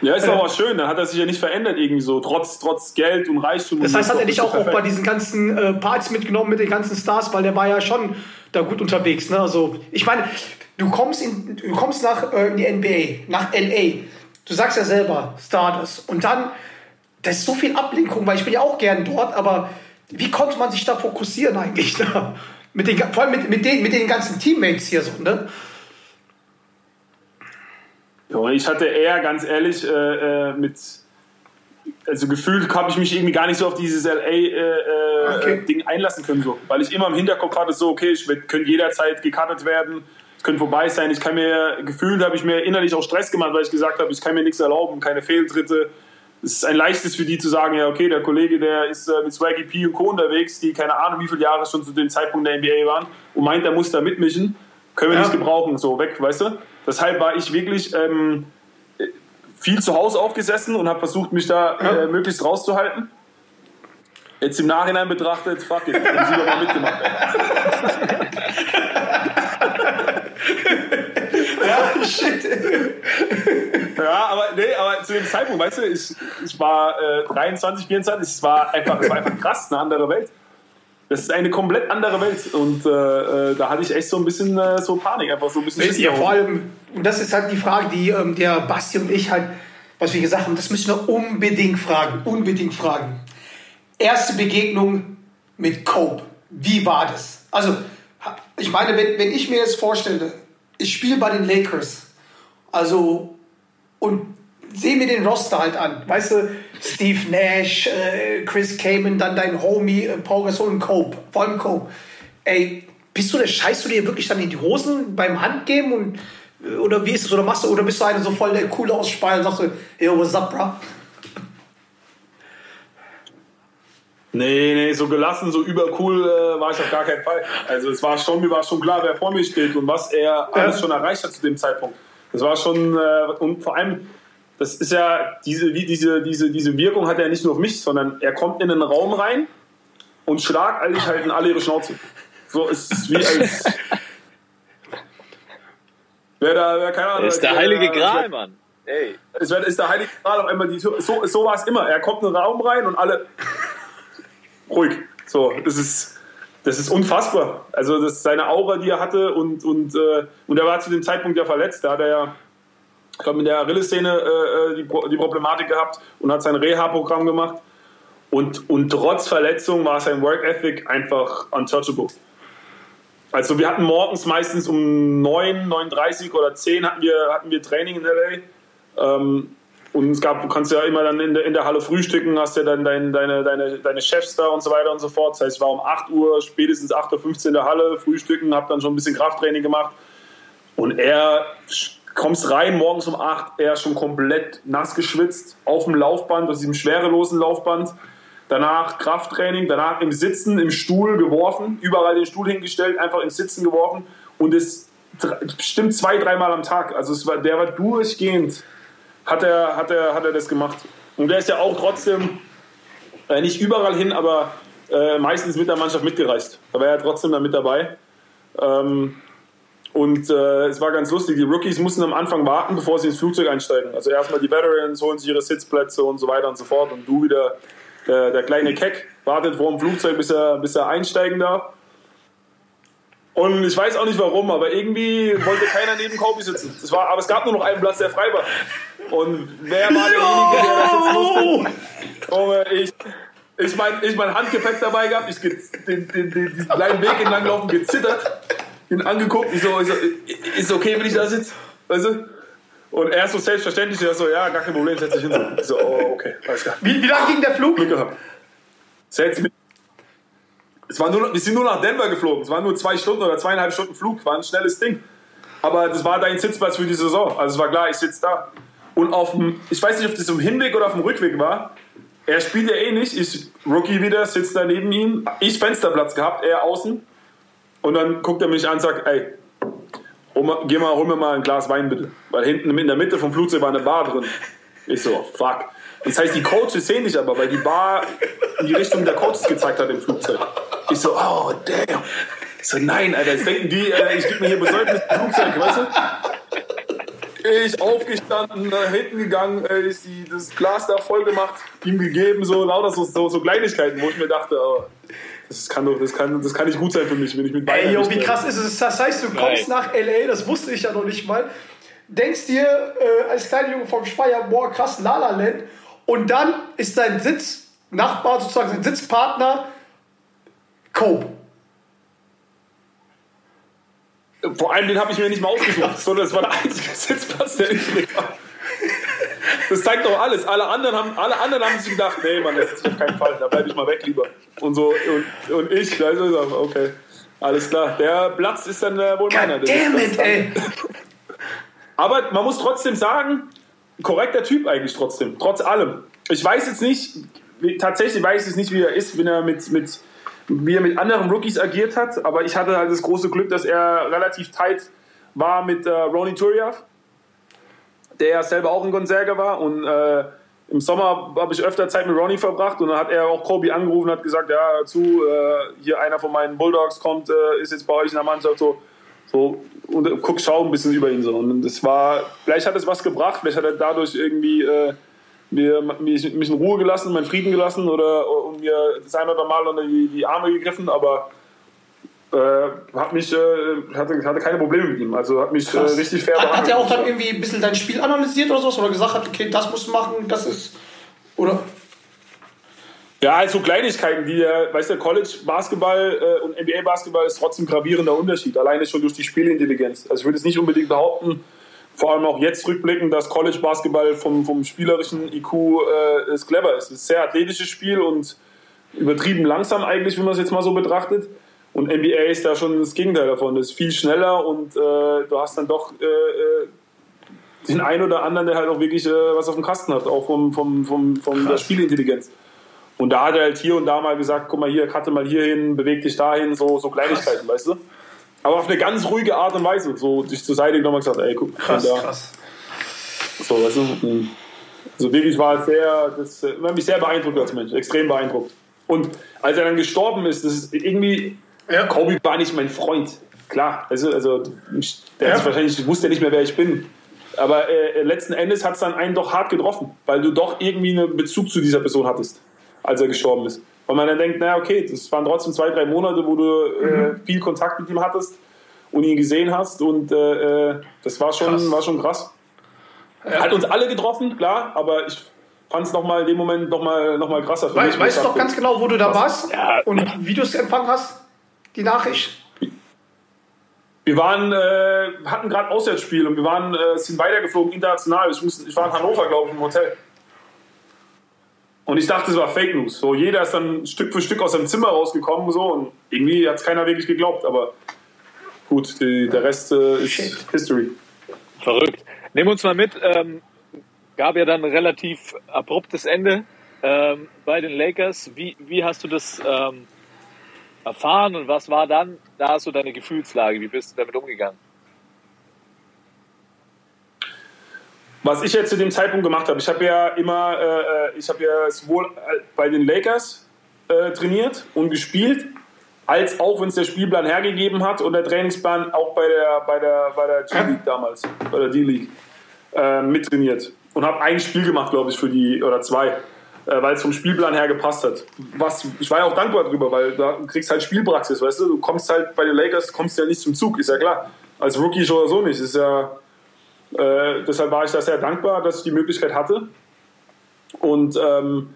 Ja, ist aber schön, dann hat er sich ja nicht verändert irgendwie so, trotz, trotz Geld und Reichtum. Das heißt, hat er dich auch, auch bei diesen ganzen äh, Parts mitgenommen mit den ganzen Stars, weil der war ja schon da gut unterwegs. Ne? Also ich meine, du kommst, in, du kommst nach äh, in die NBA, nach LA. Du sagst ja selber Stardust und dann, da ist so viel Ablenkung, weil ich bin ja auch gern dort, aber wie konnte man sich da fokussieren eigentlich? Da? Mit den, vor allem mit, mit, den, mit den ganzen Teammates hier so, ne? Ich hatte eher, ganz ehrlich, äh, äh, mit, also gefühlt habe ich mich irgendwie gar nicht so auf dieses LA-Ding äh, äh, Okay. Ding einlassen können, so. weil ich immer im Hinterkopf hatte, so, okay, ich könnte jederzeit gecuttet werden, es könnte vorbei sein. Ich kann mir, gefühlt habe ich mir innerlich auch Stress gemacht, weil ich gesagt habe, ich kann mir nichts erlauben, keine Fehltritte. Es ist ein leichtes für die zu sagen, ja, okay, der Kollege, der ist äh, mit Swaggy P und Co. unterwegs, die keine Ahnung, wie viele Jahre schon zu dem Zeitpunkt der NBA waren und meint, er muss da mitmischen, können wir Ja. nicht gebrauchen, so weg, weißt du? Deshalb war ich wirklich ähm, viel zu Hause aufgesessen und habe versucht, mich da äh, möglichst rauszuhalten. Jetzt im Nachhinein betrachtet, fuck it, haben sie doch mal mitgemacht. Ja, shit. Ja, aber nee, aber zu dem Zeitpunkt, weißt du, ich, ich war äh, 23, 24, es war einfach, es war einfach krass, eine andere Welt. Das ist eine komplett andere Welt und äh, äh, da hatte ich echt so ein bisschen äh, so Panik, einfach so ein bisschen Ja, vor allem, und das ist halt die Frage, die ähm, der Basti und ich halt, was wir gesagt haben, das müssen wir unbedingt fragen, unbedingt fragen. Erste Begegnung mit Cope, wie war das? Also, ich meine, wenn, wenn ich mir jetzt vorstelle, ich spiele bei den Lakers, also, und sehe mir den Roster halt an, weißt du, Steve Nash, äh, Chris Kamen, dann dein Homie, äh, Paul Gasol und Cope, vor allem Cope. Ey, bist du der, scheißt du dir wirklich dann in die Hosen beim Handgeben und äh, oder wie ist es? Oder machst du, oder bist du einer so voll der coole Ausspeier und sagst du, yo, what's up, bro? Nee, nee, so gelassen, so übercool äh, war ich auf gar keinen Fall. Also es war schon, mir war schon klar, wer vor mir steht und was er alles schon erreicht hat zu dem Zeitpunkt. Das war schon, äh, und vor allem, das ist ja, diese, wie, diese, diese, diese Wirkung hat er nicht nur auf mich, sondern er kommt in einen Raum rein und schlagartig halten alle ihre Schnauze. So ist es wie als... Wer da, wer, keine Ahnung, Das ist der wer- heilige Gral, Mann. Ey. es ist der Heilige Gral auf einmal die Tür. So, so war es immer. Er kommt in den Raum rein und alle ruhig. So, das ist, das ist unfassbar. Also das ist seine Aura, die er hatte und, und, äh, und er war zu dem Zeitpunkt ja verletzt. Da hat er ja, ich glaube, in der Achillessehne äh, die, Pro- die Problematik gehabt und hat sein Reha-Programm gemacht. Und, und trotz Verletzung war sein Work Ethic einfach untouchable. Also wir hatten morgens meistens um 9, 9.30 oder 10 hatten wir, hatten wir Training in LA. Ähm, und es gab, du kannst ja immer dann in der, in der Halle frühstücken, hast ja dann dein, deine, deine, deine Chefs da und so weiter und so fort. Das heißt, ich war um 8 Uhr, spätestens 8.15 Uhr in der Halle, frühstücken, habe dann schon ein bisschen Krafttraining gemacht. Und er kommst rein morgens um 8, er schon komplett nass geschwitzt, auf dem Laufband, aus diesem schwerelosen Laufband. Danach Krafttraining, danach im Sitzen, im Stuhl geworfen, überall den Stuhl hingestellt, einfach im Sitzen geworfen und es bestimmt zwei, dreimal am Tag. Also es war, der war durchgehend, hat er, hat, er, hat er das gemacht. Und der ist ja auch trotzdem äh, nicht überall hin, aber äh, meistens mit der Mannschaft mitgereist. Da war er trotzdem da mit dabei. Ähm, und äh, es war ganz lustig. Die Rookies mussten am Anfang warten, bevor sie ins Flugzeug einsteigen. Also erstmal die Veterans holen sich ihre Sitzplätze und so weiter und so fort. Und du wieder, der, der kleine Keck, wartet vor dem Flugzeug, bis er, bis er einsteigen darf. Und ich weiß auch nicht warum, aber irgendwie wollte keiner neben Kobe sitzen. Das war, aber es gab nur noch einen Platz, der frei war. Und wer war derjenige, der da sitzen musste? Junge, ich, ich mein, ich mein Handgepäck dabei gehabt, ich den, den, den, diesen kleinen Weg entlang laufen, gezittert, ihn angeguckt, ich so, ich so, ist okay, wenn ich da sitze? Weißt du? Und er so selbstverständlich, er so, ja, gar kein Problem, setz dich hin. So. Ich so, oh, okay, alles klar. Wie, wie lang ging der Flug? Glück gehabt. Setz mich. Es war nur, wir sind nur nach Denver geflogen. Es waren nur zwei Stunden oder zweieinhalb Stunden Flug. War ein schnelles Ding. Aber das war dein Sitzplatz für die Saison. Also es war klar, ich sitze da. Und auf dem, ich weiß nicht, ob das im Hinweg oder auf dem Rückweg war. Er spielt ja eh nicht. Ich, Rookie wieder, sitzt da neben ihm. Ich Fensterplatz gehabt, er außen. Und dann guckt er mich an und sagt, ey, geh mal, hol mir mal ein Glas Wein bitte. Weil hinten in der Mitte vom Flugzeug war eine Bar drin. Ich so, fuck. Das heißt, die Coaches sehen dich aber, weil die Bar in die Richtung der Coaches gezeigt hat im Flugzeug. Ich so, oh, damn. Ich so, nein, Alter, jetzt denken die, äh, ich gebe mir hier Besäufnis im Flugzeug, weißt du? Ich aufgestanden, nach hinten gegangen, äh, ist die, das Glas da voll gemacht, ihm gegeben, so lauter so, so, so Kleinigkeiten, wo ich mir dachte, oh, das kann doch, das kann, das kann nicht gut sein für mich, wenn ich mit Wein Ey, yo, wie krass ist es? Das heißt, du kommst Nein. nach L.A., das wusste ich ja noch nicht mal, denkst dir äh, als kleiner Junge vom Speyer, boah, krass, Lala Land, und dann ist dein Sitznachbar, sozusagen dein Sitzpartner, Cope. Vor allem den habe ich mir nicht mal ausgesucht, sondern es war der einzige Sitzplatz, der übrig war. das zeigt doch alles. Alle anderen haben, alle anderen haben sich gedacht, nee, Mann, das ist auf keinen Fall, da bleibe ich mal weg lieber. Und so, und, und ich, also, okay, alles klar. Der Platz ist dann äh, wohl meiner. Ist- Damn it, ist- ey. Aber man muss trotzdem sagen, korrekter Typ eigentlich trotzdem, trotz allem. Ich weiß jetzt nicht, tatsächlich weiß ich jetzt nicht, wie er ist, wenn er mit, mit, wie er mit anderen Rookies agiert hat, aber ich hatte halt das große Glück, dass er relativ tight war mit äh, Ronnie Turiaf, der ja selber auch ein Gonzaga war und äh, im Sommer habe ich öfter Zeit mit Ronnie verbracht und dann hat er auch Kobe angerufen und hat gesagt, ja, zu, äh, hier einer von meinen Bulldogs kommt, äh, ist jetzt bei euch in der Mannschaft so, so und guck, schau ein bisschen über ihn so. Und das war, vielleicht hat es was gebracht, vielleicht hat er dadurch irgendwie äh, mir, mich, mich in Ruhe gelassen, meinen Frieden gelassen oder und mir das ein oder Mal unter die, die Arme gegriffen, aber äh, hat mich, äh, hatte, hatte keine Probleme mit ihm. Also hat mich äh, richtig fair Hat, hat er auch dann behandelt. irgendwie ein bisschen dein Spiel analysiert oder sowas? Oder gesagt hat, okay, das musst du machen, das ist. Oder? Ja, also Kleinigkeiten, die der, weißt du, College-Basketball äh, und NBA-Basketball ist trotzdem gravierender Unterschied, alleine schon durch die Spielintelligenz. Also ich würde es nicht unbedingt behaupten, vor allem auch jetzt rückblickend, dass College-Basketball vom, vom spielerischen IQ äh, ist clever ist. Es ist ein sehr athletisches Spiel und übertrieben langsam eigentlich, wenn man es jetzt mal so betrachtet. Und NBA ist da schon das Gegenteil davon. Das ist viel schneller und äh, du hast dann doch äh, äh, den einen oder anderen, der halt auch wirklich äh, was auf dem Kasten hat, auch vom, vom, vom, von der Spielintelligenz. Und da hat er halt hier und da mal gesagt, guck mal hier, cutte mal hier hin, beweg dich dahin, so, so Kleinigkeiten, weißt du? Aber auf eine ganz ruhige Art und Weise. So dich zur Seite nochmal gesagt, ey, guck, Krass, da. krass. So, weißt du? Also wirklich war es sehr, das äh, hat mich sehr beeindruckt als Mensch, extrem beeindruckt. Und als er dann gestorben ist, das ist irgendwie, Ja. Kobe war nicht mein Freund. Klar, also, also der Ja. wahrscheinlich wusste nicht mehr, wer ich bin. Aber äh, letzten Endes hat es dann einen doch hart getroffen, weil du doch irgendwie einen Bezug zu dieser Person hattest, als er gestorben ist. Und man dann denkt, naja, okay, das waren trotzdem zwei, drei Monate, wo du äh, viel Kontakt mit ihm hattest und ihn gesehen hast. Und äh, äh, das war schon Krass. war schon krass. Hat uns alle getroffen, klar, aber ich fand es nochmal in dem Moment nochmal noch mal krasser für mich. weißt du doch dachte, ganz genau, wo du da warst Ja. und wie du es empfangen hast, die Nachricht? Wir waren, äh, hatten gerade ein Auswärtsspiel und wir waren, äh, sind weitergeflogen international. Ich, muss, ich war in Hannover, glaube ich, im Hotel. Und ich dachte, es war Fake News. So, jeder ist dann Stück für Stück aus seinem Zimmer rausgekommen so, und irgendwie hat es keiner wirklich geglaubt. Aber gut, die, der Rest äh, ist Shit. History. Verrückt. Nimm uns mal mit. Ähm, gab ja dann ein relativ abruptes Ende ähm, bei den Lakers. Wie, wie hast du das ähm, erfahren und was war dann da so deine Gefühlslage? Wie bist du damit umgegangen? Was ich jetzt zu dem Zeitpunkt gemacht habe, ich habe ja immer, äh, ich habe ja sowohl äh, bei den Lakers äh, trainiert und gespielt, als auch, wenn es der Spielplan hergegeben hat und der Trainingsplan auch bei der, bei der, bei der G-League damals, bei der D-League, äh, mittrainiert. Und habe ein Spiel gemacht, glaube ich, für die, oder zwei, äh, weil es vom Spielplan her gepasst hat. Was, ich war ja auch dankbar drüber, weil da kriegst halt Spielpraxis, weißt du, du kommst halt bei den Lakers, kommst ja nicht zum Zug, ist ja klar. Als Rookie oder so nicht, ist ja, äh, deshalb war ich da sehr dankbar, dass ich die Möglichkeit hatte. Und, ähm,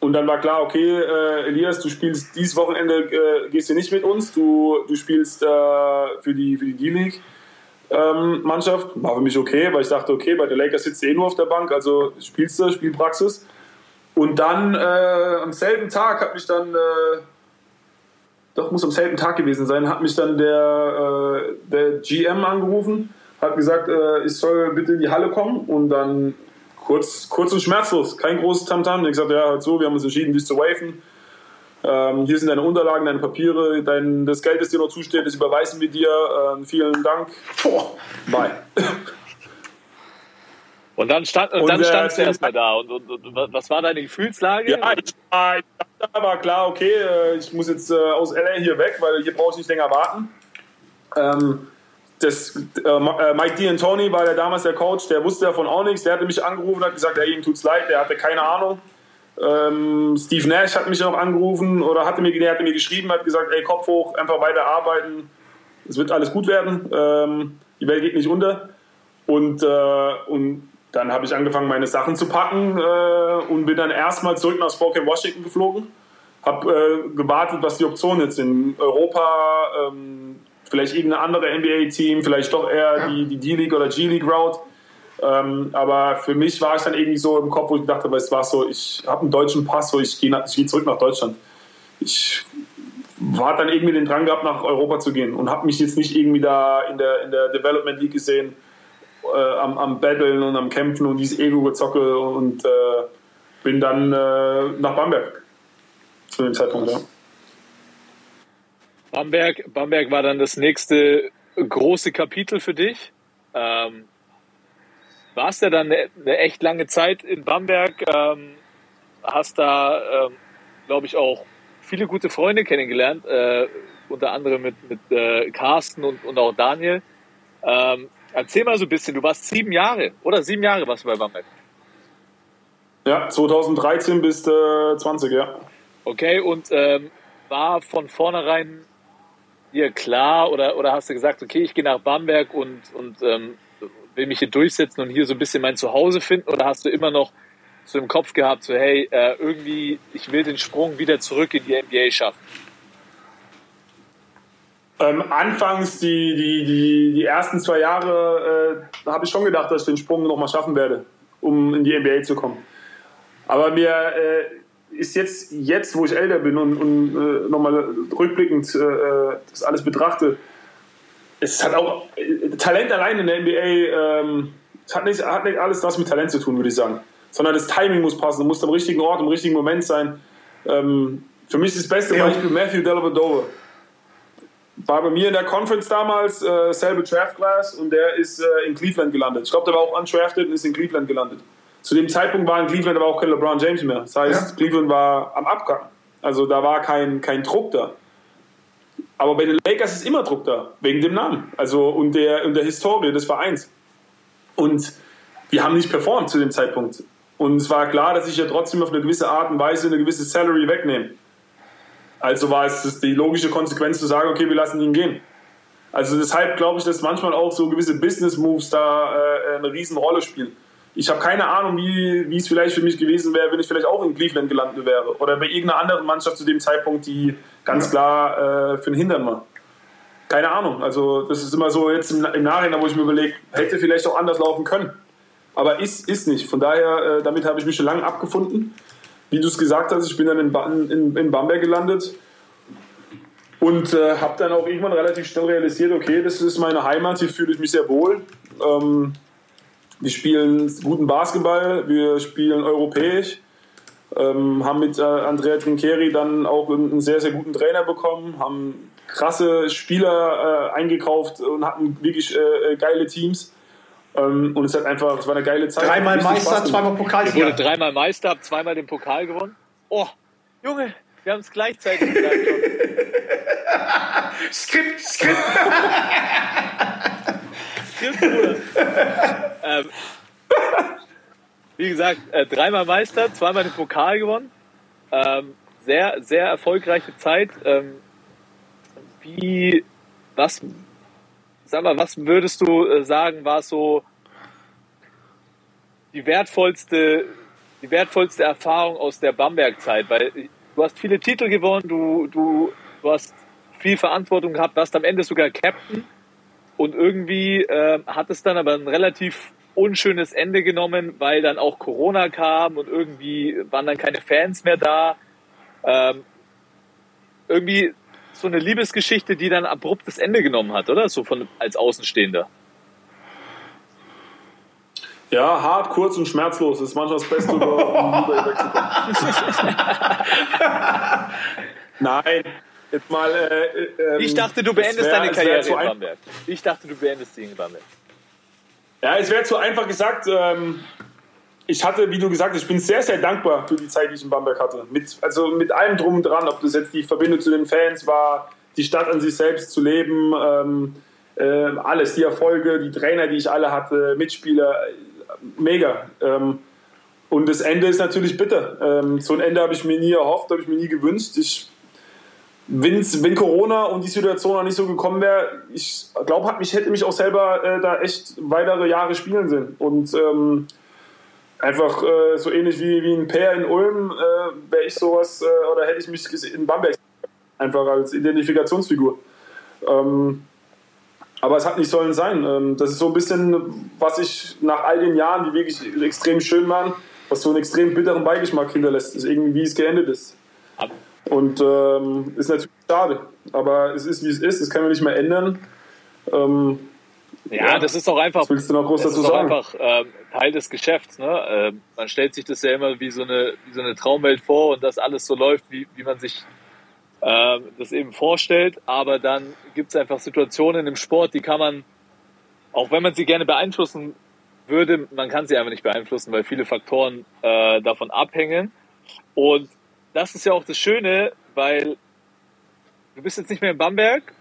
und dann war klar, okay, äh, Elias, du spielst dieses Wochenende, äh, gehst du nicht mit uns, du, du spielst äh, für die, für die D-League. Ähm, Mannschaft war für mich okay, weil ich dachte, okay, bei der Lakers sitzt du eh nur auf der Bank, also spielst du, Spielpraxis. Und dann äh, am selben Tag hat mich dann, äh, doch muss am selben Tag gewesen sein, hat mich dann der, äh, der GM angerufen, hat gesagt, äh, ich soll bitte in die Halle kommen und dann kurz, kurz und schmerzlos, kein großes Tamtam. Ich habe gesagt, ja, hör zu, wir haben uns entschieden, dich zu waven. Ähm, hier sind deine Unterlagen, deine Papiere, dein, das Geld, das dir noch zusteht, das überweisen wir dir. Ähm, vielen Dank. Boah. Bye. Und dann, stand, und Und, dann äh, standst du erstmal da. Und, und, und was war deine Gefühlslage? Ja, ich war, ich dachte aber klar, okay, äh, ich muss jetzt äh, aus LA hier weg, weil hier brauche ich nicht länger warten. Ähm, das, äh, äh, Mike D'Antoni war der damals der Coach, der wusste davon auch nichts. Der hatte mich angerufen, hat gesagt, ja, ihm tut's leid, der hatte keine Ahnung. Ähm, Steve Nash hat mich noch angerufen oder hatte mir, der hatte mir geschrieben, hat gesagt, ey, Kopf hoch, einfach weiter arbeiten, es wird alles gut werden, ähm, die Welt geht nicht unter. Und, äh, und dann habe ich angefangen, meine Sachen zu packen äh, und bin dann erstmal zurück nach Spokane, Washington geflogen. Habe äh, gewartet, was die Optionen jetzt sind. Europa, ähm, vielleicht irgendein anderer NBA-Team, vielleicht doch eher die, die D-League oder G-League-Route. Ähm, aber für mich war ich dann irgendwie so im Kopf, wo ich gedacht habe, es war so, ich habe einen deutschen Pass, so ich gehe ich gehe zurück nach Deutschland. Ich hat dann irgendwie den Drang gehabt, nach Europa zu gehen und habe mich jetzt nicht irgendwie da in der, in der Development League gesehen, äh, am, am Battlen und am Kämpfen und dieses Ego-Gezocke und äh, bin dann äh, nach Bamberg zu dem Zeitpunkt, ja. Bamberg, Bamberg war dann das nächste große Kapitel für dich. Ähm, warst ja dann eine, eine echt lange Zeit in Bamberg, ähm, hast da, ähm, glaube ich, auch viele gute Freunde kennengelernt, äh, unter anderem mit, mit äh, Carsten und, und auch Daniel. Ähm, erzähl mal so ein bisschen, du warst sieben Jahre, oder? Sieben Jahre warst du bei Bamberg. Ja, 2013 bis äh, 20, ja. Okay, und ähm, war von vornherein dir klar oder, oder hast du gesagt, okay, ich gehe nach Bamberg und, und ähm, will mich hier durchsetzen und hier so ein bisschen mein Zuhause finden? Oder hast du immer noch so im Kopf gehabt, so hey, äh, irgendwie, ich will den Sprung wieder zurück in die NBA schaffen? Ähm, anfangs, die, die, die, die ersten zwei Jahre, äh, habe ich schon gedacht, dass ich den Sprung nochmal schaffen werde, um in die NBA zu kommen. Aber mir äh, ist jetzt, jetzt, wo ich älter bin und, und äh, nochmal rückblickend äh, das alles betrachte, es hat auch äh, Talent allein in der NBA, ähm, es hat nicht, hat nicht alles was mit Talent zu tun, würde ich sagen. Sondern das Timing muss passen, du musst am richtigen Ort, im richtigen Moment sein. Ähm, für mich ist das beste Ja. Beispiel Matthew Dellavedova war bei mir in der Conference damals, äh, selbe Draft Class und der ist äh, in Cleveland gelandet. Ich glaube, der war auch undrafted und ist in Cleveland gelandet. Zu dem Zeitpunkt war in Cleveland aber auch kein LeBron James mehr. Das heißt, Ja. Cleveland war am Abgang. Also da war kein, kein Druck da. Aber bei den Lakers ist immer Druck da, wegen dem Namen also, und, der, und der Historie des Vereins. Und wir haben nicht performt zu dem Zeitpunkt. Und es war klar, dass ich ja trotzdem auf eine gewisse Art und Weise eine gewisse Salary wegnehme. Also war es die logische Konsequenz zu sagen, okay, wir lassen ihn gehen. Also deshalb glaube ich, dass manchmal auch so gewisse Business Moves da äh, eine Riesenrolle spielen. Ich habe keine Ahnung, wie, wie es vielleicht für mich gewesen wäre, wenn ich vielleicht auch in Cleveland gelandet wäre oder bei irgendeiner anderen Mannschaft zu dem Zeitpunkt, die ganz klar äh, für den Hintern war. Keine Ahnung. Also das ist immer so jetzt im, im Nachhinein, wo ich mir überlege, hätte vielleicht auch anders laufen können. Aber ist, ist nicht. Von daher, äh, damit habe ich mich schon lange abgefunden. Wie du es gesagt hast, ich bin dann in, Ba- in, in Bamberg gelandet und äh, habe dann auch irgendwann relativ schnell realisiert, okay, das ist meine Heimat, hier fühle ich mich sehr wohl. Ähm, wir spielen guten Basketball, wir spielen europäisch, ähm, haben mit äh, Andrea Trincheri dann auch einen, einen sehr, sehr guten Trainer bekommen, haben krasse Spieler äh, eingekauft und hatten wirklich äh, äh, geile Teams. Ähm, und es hat einfach, es war eine geile Zeit. Dreimal Meister, Spaß gemacht. zweimal Wurde dreimal Meister, hab zweimal den Pokal gewonnen. Oh, Junge, wir haben es gleichzeitig gesagt. Skript, Skript. Stimmt, Bruder. Ähm, wie gesagt, äh, dreimal Meister, zweimal den Pokal gewonnen. Ähm, sehr, sehr erfolgreiche Zeit. Ähm, wie, was, sag mal, was würdest du äh, sagen, war so die wertvollste, die wertvollste Erfahrung aus der Bamberg-Zeit? Weil du hast viele Titel gewonnen, du, du, du hast viel Verantwortung gehabt, warst am Ende sogar Captain. Und irgendwie äh, hat es dann aber ein relativ unschönes Ende genommen, weil dann auch Corona kam und irgendwie waren dann keine Fans mehr da. Ähm, irgendwie so eine Liebesgeschichte, die dann abruptes Ende genommen hat, oder? So von als Außenstehender. Ja, hart, kurz und schmerzlos. Das ist manchmal das Beste, um über wegzukommen. Nein, jetzt mal. Äh, äh, Ich ähm, dachte, du es beendest wär- deine Karriere in Bamberg. Ich dachte, du beendest sie in Bamberg. Ja, es wäre zu einfach gesagt. Ähm, ich hatte, wie du gesagt hast, ich bin sehr, sehr dankbar für die Zeit, die ich in Bamberg hatte. Mit, also mit allem drum und dran, ob das jetzt die Verbindung zu den Fans war, die Stadt an sich selbst zu leben, ähm, äh, alles, die Erfolge, die Trainer, die ich alle hatte, Mitspieler, äh, mega. Ähm, und das Ende ist natürlich bitter. Ähm, so ein Ende habe ich mir nie erhofft, habe ich mir nie gewünscht. Ich wenn's, wenn Corona und die Situation noch nicht so gekommen wäre, ich glaube, ich hätte mich auch selber äh, da echt weitere Jahre spielen sehen. Und ähm, einfach äh, so ähnlich wie, wie ein Pair in Ulm äh, wäre ich sowas, äh, oder hätte ich mich in Bamberg einfach als Identifikationsfigur. Ähm, aber es hat nicht sollen sein. Ähm, das ist so ein bisschen, was ich nach all den Jahren, die wirklich extrem schön waren, was so einen extrem bitteren Beigeschmack hinterlässt, ist irgendwie, wie es geendet ist. Ab- Und ähm, ist natürlich schade. Aber es ist, wie es ist. Das können wir nicht mehr ändern. Ähm, Ja, das ist auch einfach. Was willst du noch groß das dazu sagen? einfach ähm, Teil des Geschäfts. Ne? Ähm, man stellt sich das ja immer wie so eine, wie so eine Traumwelt vor und dass alles so läuft, wie, wie man sich ähm, das eben vorstellt. Aber dann gibt es einfach Situationen im Sport, die kann man, auch wenn man sie gerne beeinflussen würde, man kann sie einfach nicht beeinflussen, weil viele Faktoren äh, davon abhängen. Und das ist ja auch das Schöne, weil du bist jetzt nicht mehr in Bamberg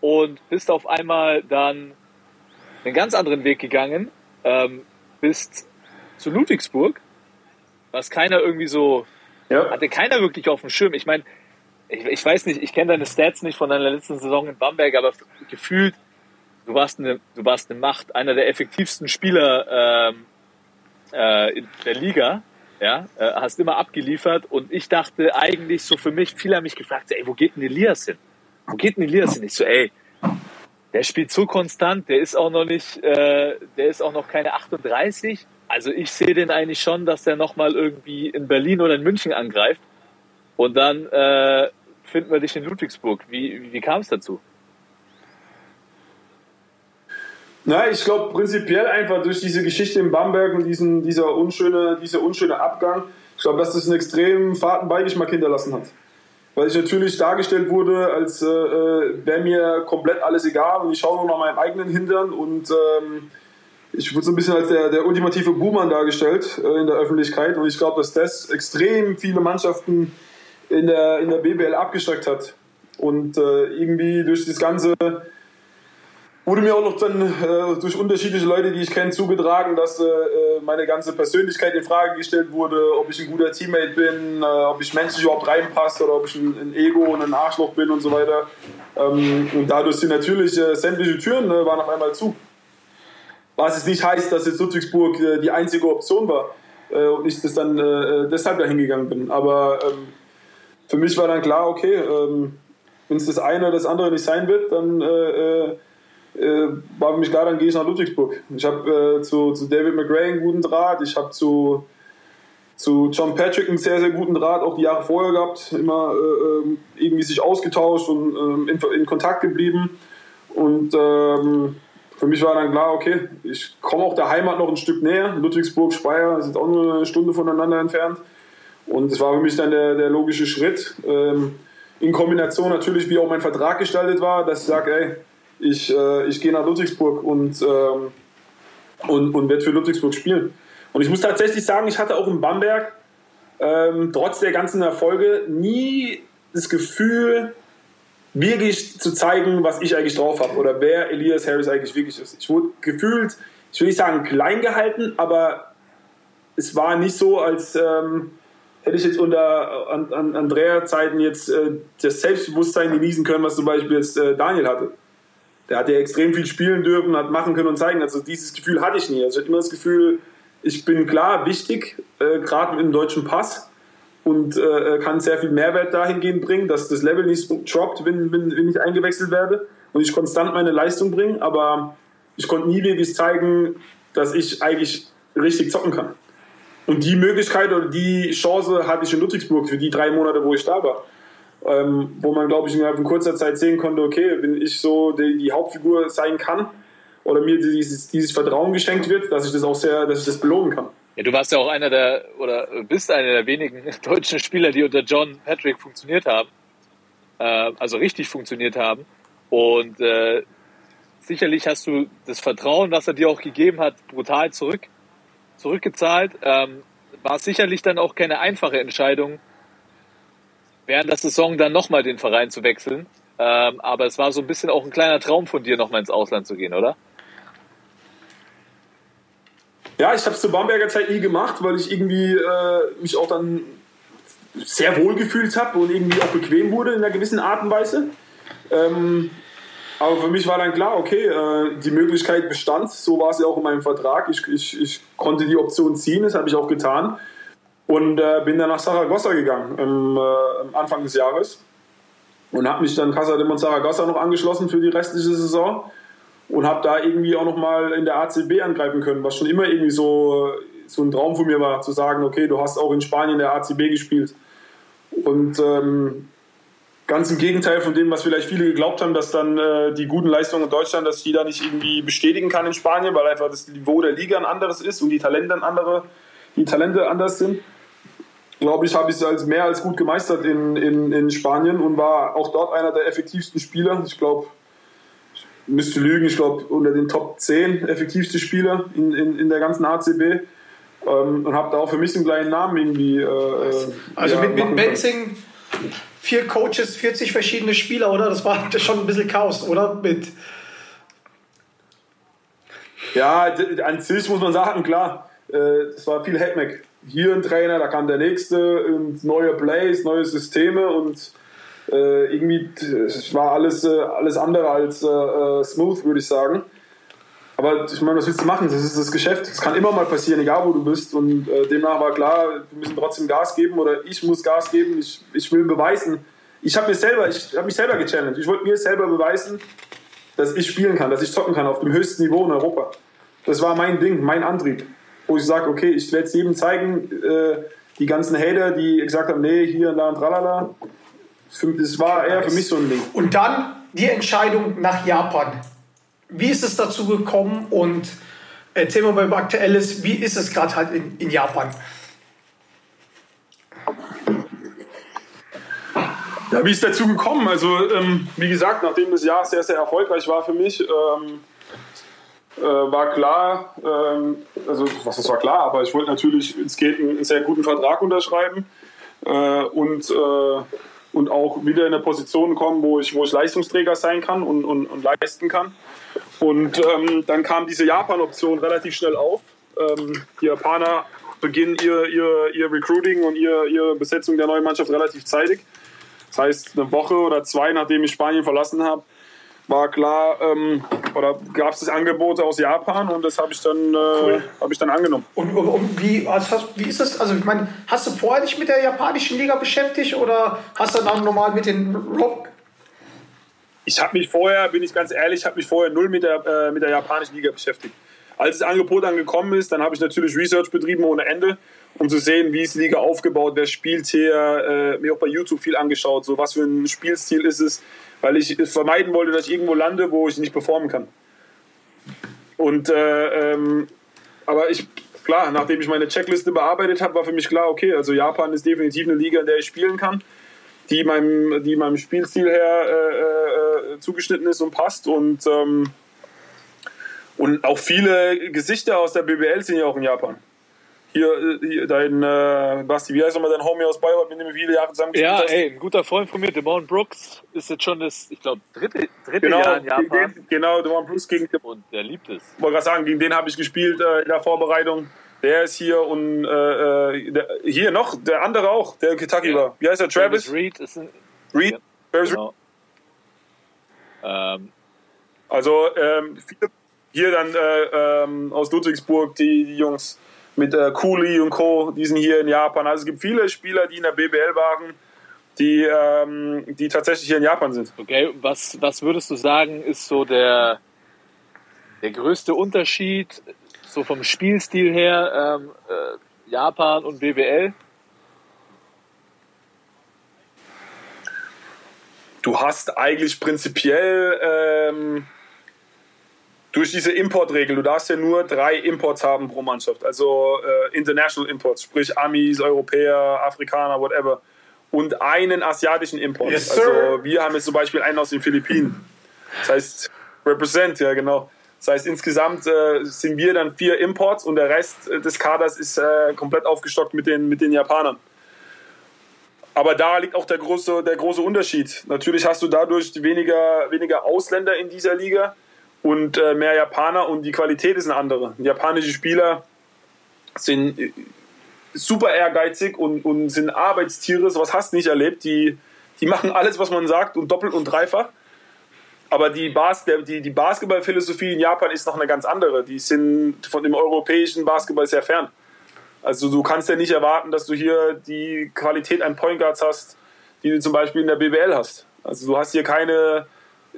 und bist auf einmal dann einen ganz anderen Weg gegangen, ähm, bist zu Ludwigsburg, was keiner irgendwie so, ja. hatte keiner wirklich auf dem Schirm. Ich meine, ich, ich weiß nicht, ich kenne deine Stats nicht von deiner letzten Saison in Bamberg, aber gefühlt, du warst eine, du warst eine Macht, einer der effektivsten Spieler ähm, äh, in der Liga. Ja, äh, hast immer abgeliefert und ich dachte eigentlich so für mich, viele haben mich gefragt, ey, wo geht denn Elias hin? Wo geht denn Elias hin? Ich so, ey, der spielt so konstant, der ist auch noch nicht, äh, der ist auch noch keine 38. Also ich sehe den eigentlich schon, dass der nochmal irgendwie in Berlin oder in München angreift. Und dann äh, finden wir dich in Ludwigsburg. Wie, wie, wie kam es dazu? Na, ich glaube prinzipiell einfach durch diese Geschichte in Bamberg und diesen, dieser unschöne, dieser unschöne Abgang, ich glaube, dass das einen extremen faden Beigeschmack hinterlassen hat. Weil ich natürlich dargestellt wurde, als äh, äh, wäre mir komplett alles egal und ich schaue nur nach meinem eigenen Hintern und ähm, ich wurde so ein bisschen als der, der ultimative Buhmann dargestellt äh, in der Öffentlichkeit und ich glaube, dass das extrem viele Mannschaften in der, in der BBL abgestreckt hat. Und äh, irgendwie durch das Ganze wurde mir auch noch dann äh, durch unterschiedliche Leute, die ich kenne, zugetragen, dass äh, äh, meine ganze Persönlichkeit in Frage gestellt wurde, ob ich ein guter Teammate bin, äh, ob ich menschlich überhaupt reinpasse oder ob ich ein, ein Ego und ein Arschloch bin und so weiter. Ähm, und dadurch sind natürlich äh, sämtliche Türen äh, waren auf einmal zu. Was es nicht heißt, dass jetzt Ludwigsburg äh, die einzige Option war und ich das dann deshalb dahin gegangen bin. Aber ähm, für mich war dann klar, okay, ähm, wenn es das eine oder das andere nicht sein wird, dann äh, äh, äh, war für mich klar, dann gehe ich nach Ludwigsburg. Ich habe äh, zu, zu David McRae einen guten Draht, ich habe zu, zu John Patrick einen sehr, sehr guten Draht, auch die Jahre vorher gehabt, immer äh, ähm, irgendwie sich ausgetauscht und ähm, in, in Kontakt geblieben. Und ähm, für mich war dann klar, okay, ich komme auch der Heimat noch ein Stück näher. Ludwigsburg, Speyer sind auch nur eine Stunde voneinander entfernt. Und es war für mich dann der, der logische Schritt. Ähm, in Kombination natürlich, wie auch mein Vertrag gestaltet war, dass ich sage, ey, ich, äh, ich gehe nach Ludwigsburg und, ähm, und, und werde für Ludwigsburg spielen. Und ich muss tatsächlich sagen, ich hatte auch in Bamberg, ähm, trotz der ganzen Erfolge, nie das Gefühl, wirklich zu zeigen, was ich eigentlich drauf habe oder wer Elias Harris eigentlich wirklich ist. Ich wurde gefühlt, ich will nicht sagen klein gehalten, aber es war nicht so, als ähm, hätte ich jetzt unter an, an Andrea-Zeiten jetzt äh, das Selbstbewusstsein genießen können, was zum Beispiel jetzt äh, Daniel hatte. Der hat ja extrem viel spielen dürfen, hat machen können und zeigen. Also dieses Gefühl hatte ich nie. Also ich hatte immer das Gefühl, ich bin klar wichtig, äh, gerade mit dem deutschen Pass und äh, kann sehr viel Mehrwert dahingehend bringen, dass das Level nicht droppt, wenn, wenn, wenn ich eingewechselt werde und ich konstant meine Leistung bringe. Aber ich konnte nie wirklich zeigen, dass ich eigentlich richtig zocken kann. Und die Möglichkeit oder die Chance hatte ich in Ludwigsburg für die drei Monate, wo ich da war. Ähm, wo man, glaube ich, innerhalb von kurzer Zeit sehen konnte, okay, wenn ich so die, die Hauptfigur sein kann oder mir dieses, dieses Vertrauen geschenkt wird, dass ich das auch sehr, dass ich das belohnen kann. Ja, du warst ja auch einer der, oder bist einer der wenigen deutschen Spieler, die unter John Patrick funktioniert haben. Äh, also richtig funktioniert haben. Und äh, sicherlich hast du das Vertrauen, was er dir auch gegeben hat, brutal zurück, zurückgezahlt. Ähm, war sicherlich dann auch keine einfache Entscheidung, während der Saison dann nochmal den Verein zu wechseln. Ähm, aber es war so ein bisschen auch ein kleiner Traum von dir, nochmal ins Ausland zu gehen, oder? Ja, ich habe es zur Bamberger Zeit nie gemacht, weil ich irgendwie äh, mich auch dann sehr wohl gefühlt habe und irgendwie auch bequem wurde in einer gewissen Art und Weise. Ähm, aber für mich war dann klar, okay, äh, die Möglichkeit bestand, so war es ja auch in meinem Vertrag. Ich, ich, ich konnte die Option ziehen, das habe ich auch getan. Und äh, bin dann nach Saragossa gegangen im, äh, Anfang des Jahres und habe mich dann Casa de Monzaragossa noch angeschlossen für die restliche Saison. und habe da irgendwie auch nochmal in der ACB angreifen können, was schon immer irgendwie so, so ein Traum von mir war, zu sagen, okay, du hast auch in Spanien der ACB gespielt. Und ähm, ganz im Gegenteil von dem, was vielleicht viele geglaubt haben, dass dann äh, die guten Leistungen in Deutschland, dass die da nicht irgendwie bestätigen kann in Spanien, weil einfach das Niveau der Liga ein anderes ist und die Talente andere, die Talente anders sind. Glaube ich, habe ich es als mehr als gut gemeistert in, in, in Spanien und war auch dort einer der effektivsten Spieler. Ich glaube, ich müsste lügen, ich glaube unter den Top 10 effektivste Spieler in, in, in der ganzen ACB. Ähm, und habe da auch für mich einen kleinen Namen irgendwie. Äh, äh, Also ja, mit, mit. Benzing, vier Coaches, 40 verschiedene Spieler, oder? Das war schon ein bisschen Chaos, oder? Mit, Ja, an sich muss man sagen, klar, äh, es war viel Hackmack. Hier ein Trainer, da kam der nächste und neue Plays, neue Systeme und äh, irgendwie es war alles, äh, alles andere als äh, äh, smooth, würde ich sagen. Aber ich meine, was willst du machen? Das ist das Geschäft. Es kann immer mal passieren, egal wo du bist. Und äh, demnach war klar, wir müssen trotzdem Gas geben oder ich muss Gas geben. Ich, ich will beweisen. Ich habe mir selber, ich habe mich selber gechallenged. Ich wollte mir selber beweisen, dass ich spielen kann, dass ich zocken kann auf dem höchsten Niveau in Europa. Das war mein Ding, mein Antrieb. Wo ich sage, okay, ich werde es jedem zeigen, äh, die ganzen Hater, die gesagt haben, nee, hier und da und tralala. Das war eher für mich so ein Ding. und dann die Entscheidung nach Japan. Wie ist es dazu gekommen und erzähl mal beim Aktuelles, wie ist es gerade halt in, in Japan? Ja, wie ist dazu gekommen? Also, ähm, wie gesagt, nachdem das Jahr sehr, sehr erfolgreich war für mich, ähm, äh, war klar, ähm, also was das war klar, aber ich wollte natürlich ins Skaten einen sehr guten Vertrag unterschreiben äh, und, äh, und auch wieder in eine Position kommen, wo ich, wo ich Leistungsträger sein kann und, und, und leisten kann. Und ähm, dann kam diese Japan-Option relativ schnell auf. Ähm, die Japaner beginnen ihr, ihr, ihr Recruiting und ihr, ihre Besetzung der neuen Mannschaft relativ zeitig. Das heißt, eine Woche oder zwei, nachdem ich Spanien verlassen habe, war klar, ähm, oder gab es das Angebot aus Japan und das habe ich, dann, äh, hab ich dann angenommen. Und, und, und wie, also hast, wie ist es? Also, ich meine, hast du vorher dich mit der japanischen Liga beschäftigt oder hast du dann normal mit den Rock? Ich habe mich vorher, bin ich ganz ehrlich, habe mich vorher null mit der, äh, mit der japanischen Liga beschäftigt. Als das Angebot angekommen ist, dann habe ich natürlich Research betrieben ohne Ende, um zu sehen, wie ist die Liga aufgebaut, wer spielt hier, äh, mir auch bei YouTube viel angeschaut, so was für ein Spielstil ist es, weil ich vermeiden wollte, dass ich irgendwo lande, wo ich nicht performen kann. Und äh, ähm, aber ich, klar, nachdem ich meine Checkliste bearbeitet habe, war für mich klar, okay, also Japan ist definitiv eine Liga, in der ich spielen kann, die meinem, die meinem Spielstil her äh, äh, zugeschnitten ist und passt. Und, ähm, und auch viele Gesichter aus der BBL sind ja auch in Japan. Hier, äh, hier dein äh, Basti, wie heißt nochmal dein Homie aus Bayreuth, mit dem du viele Jahre zusammen Ja, hast? ey, ein guter Freund von mir, Demon Brooks, ist jetzt schon das, ich glaube, dritte, dritte Genau, Jahr in Japan. den, genau, warst Plus gegen Und der liebt es. wollte gerade sagen, gegen den habe ich gespielt äh, in der Vorbereitung. Der ist hier und äh, äh, der, hier noch, der andere auch, der in Kentucky Ja. war. Wie heißt der? Travis? Reed ist ein, Reed? Ja, Travis Reed? genau. Ähm, Also ähm, viele hier dann äh, ähm, aus Ludwigsburg, die, die Jungs mit äh, Cooley und Co., die sind hier in Japan. Also es gibt viele Spieler, die in der BBL waren, die, ähm, die tatsächlich hier in Japan sind. okay, was, was würdest du sagen, ist so der, der größte Unterschied, so vom Spielstil her, ähm, äh, Japan und BBL? du hast eigentlich prinzipiell ähm, durch diese Importregel, du darfst ja nur drei Imports haben pro Mannschaft, also äh, International Imports, sprich Amis, Europäer, Afrikaner, whatever, und einen asiatischen Import. Yes, also wir haben jetzt zum Beispiel einen aus den Philippinen. Das heißt, Represent, ja genau. Das heißt, insgesamt äh, sind wir dann vier Imports und der Rest äh, des Kaders ist äh, komplett aufgestockt mit den, mit den Japanern. Aber da liegt auch der große, der große Unterschied. Natürlich hast du dadurch weniger, weniger Ausländer in dieser Liga und äh, mehr Japaner und die Qualität ist eine andere. Japanische Spieler sind äh, super ehrgeizig und, und sind Arbeitstiere, sowas hast du nicht erlebt. Die, die machen alles, was man sagt und doppelt und dreifach. Aber die, Bas die, die Basketballphilosophie in Japan ist noch eine ganz andere. Die sind von dem europäischen Basketball sehr fern. Also du kannst ja nicht erwarten, dass du hier die Qualität an Point Guards hast, die du zum Beispiel in der BBL hast. Also du hast hier keine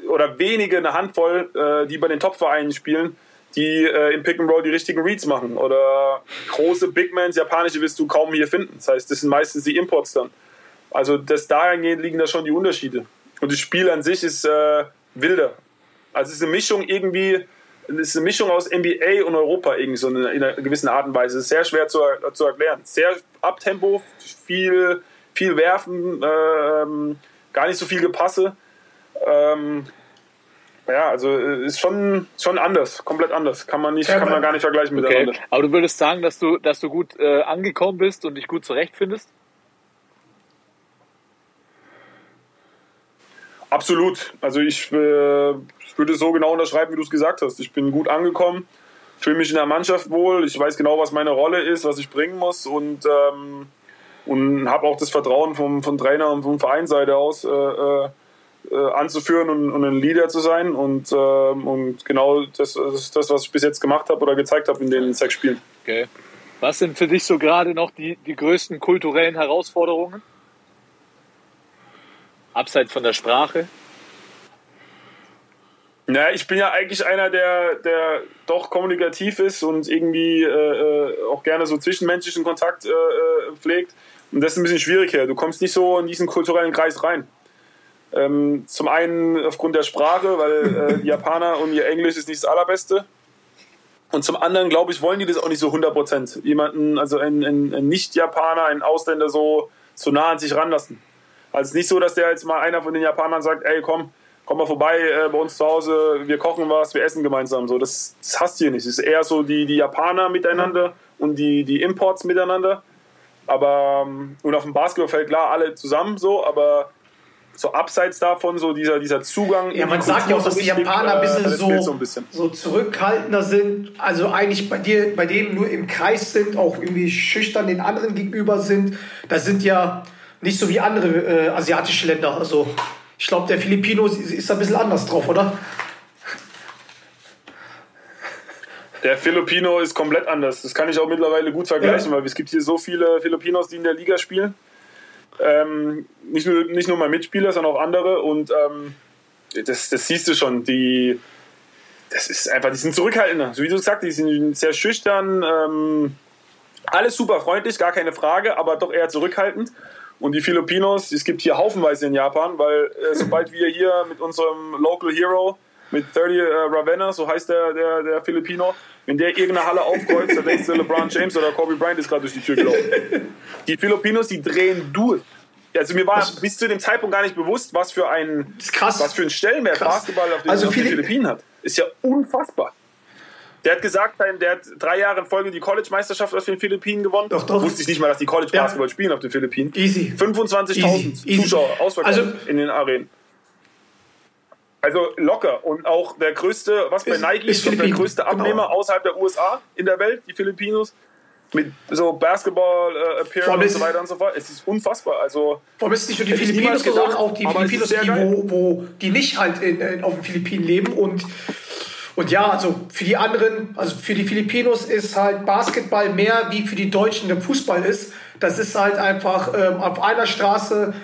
oder wenige, eine Handvoll, äh, die bei den Top-Vereinen spielen, die äh, im Pick and Roll die richtigen Reads machen. Oder große Big Mans, japanische wirst du kaum hier finden. Das heißt, das sind meistens die Imports dann. Also das dahingehend liegen da schon die Unterschiede. Und das Spiel an sich ist äh, wilder. Also es ist eine Mischung irgendwie, es ist eine Mischung aus NBA und Europa irgendwie so in einer, in einer gewissen Art und Weise. Es ist sehr schwer zu, zu erklären. Sehr Abtempo, viel, viel werfen, ähm, gar nicht so viel Gepasse. Ähm, ja, also äh, ist schon, schon anders, komplett anders. Kann man nicht, Ja, kann man gar nicht vergleichen Okay. miteinander. Aber du würdest sagen, dass du, dass du gut äh, angekommen bist und dich gut zurechtfindest? Absolut. Also ich, äh, ich würde es so genau unterschreiben, wie du es gesagt hast. Ich bin gut angekommen, fühle mich in der Mannschaft wohl. Ich weiß genau, was meine Rolle ist, was ich bringen muss und, ähm, und habe auch das Vertrauen vom, vom Trainer und vom Vereinsseite aus äh, äh, äh, anzuführen und, und ein Leader zu sein. Und, ähm, und genau das, das ist das, was ich bis jetzt gemacht habe oder gezeigt habe in den sechs Spielen. Okay. Was sind für dich so gerade noch die, die größten kulturellen Herausforderungen? Abseits von der Sprache? Naja, ich bin ja eigentlich einer, der, der doch kommunikativ ist und irgendwie äh, äh, auch gerne so zwischenmenschlichen Kontakt äh, äh, pflegt. Und das ist ein bisschen schwierig hier. Du kommst nicht so in diesen kulturellen Kreis rein. Ähm, zum einen aufgrund der Sprache, weil äh, Japaner und ihr Englisch ist nicht das allerbeste. Und zum anderen, glaube ich, wollen die das auch nicht so 100%. Jemanden, also ein, ein, ein Nicht-Japaner, ein Ausländer so, so nah an sich ranlassen. Also es ist nicht so, dass der jetzt mal einer von den Japanern sagt, ey komm, komm mal vorbei äh, bei uns zu Hause, wir kochen was, wir essen gemeinsam. So, das, das hast du hier nicht. Es ist eher so die, die Japaner miteinander und die, die Imports miteinander. Aber ähm, und auf dem Basketballfeld klar alle zusammen so, aber so abseits davon so dieser, dieser Zugang. Ja, man sagt ja auch, dass die Japaner ein bisschen äh, so, so ein bisschen. so zurückhaltender sind. Also eigentlich bei dir, bei denen nur im Kreis sind, auch irgendwie schüchtern den anderen gegenüber sind. Das sind ja nicht so wie andere äh, asiatische Länder. Also ich glaube, der Filipino ist, ist da ein bisschen anders drauf, oder? Der Filipino ist komplett anders. Das kann ich auch mittlerweile gut vergleichen, Ja. weil es gibt hier so viele Filipinos, die in der Liga spielen. Ähm, nicht, nur, nicht nur mal Mitspieler, sondern auch andere. Und ähm, das, das siehst du schon. Die, das ist einfach, die sind zurückhaltender. So wie du gesagt hast, die sind sehr schüchtern. Ähm, alles super freundlich, gar keine Frage, aber doch eher zurückhaltend. Und die Filipinos, es gibt hier haufenweise in Japan, weil äh, sobald wir hier mit unserem Local Hero, mit 30 äh, Ravenna, so heißt der, der, der Filipino, wenn der irgendeine Halle aufkreuzt, dann denkst du, LeBron James oder Kobe Bryant ist gerade durch die Tür gelaufen. Die Filipinos, die drehen durch. Also mir war bis zu dem Zeitpunkt gar nicht bewusst, was für ein, was für ein Stellenwert Krass. Basketball auf den, Also auf den Philippinen hat. Ist ja unfassbar. Der hat gesagt, der hat drei Jahre in Folge die College-Meisterschaft auf den Philippinen gewonnen. Doch, doch. Wusste ich nicht mal, dass die College-Basketball Ja. spielen auf den Philippinen. Easy. 25.000 Easy, easy. Zuschauer ausverkauft Also- in den Arenen. Also locker. Und auch der größte, was bei Nike ist ist, der größte genau. Abnehmer außerhalb der USA in der Welt, die Filipinos. Mit so Basketball, äh, Vor Appearance allem und so weiter und so fort. Es ist unfassbar. Also Warum ist nicht nur die Filipinos, niemals sondern auch die Filipinos, ist die, wo, wo die nicht halt in, in, auf den Philippinen leben und und ja, also für die anderen, also für die Filipinos ist halt Basketball mehr wie für die Deutschen der Fußball ist. Das ist halt einfach ähm, auf einer Straße,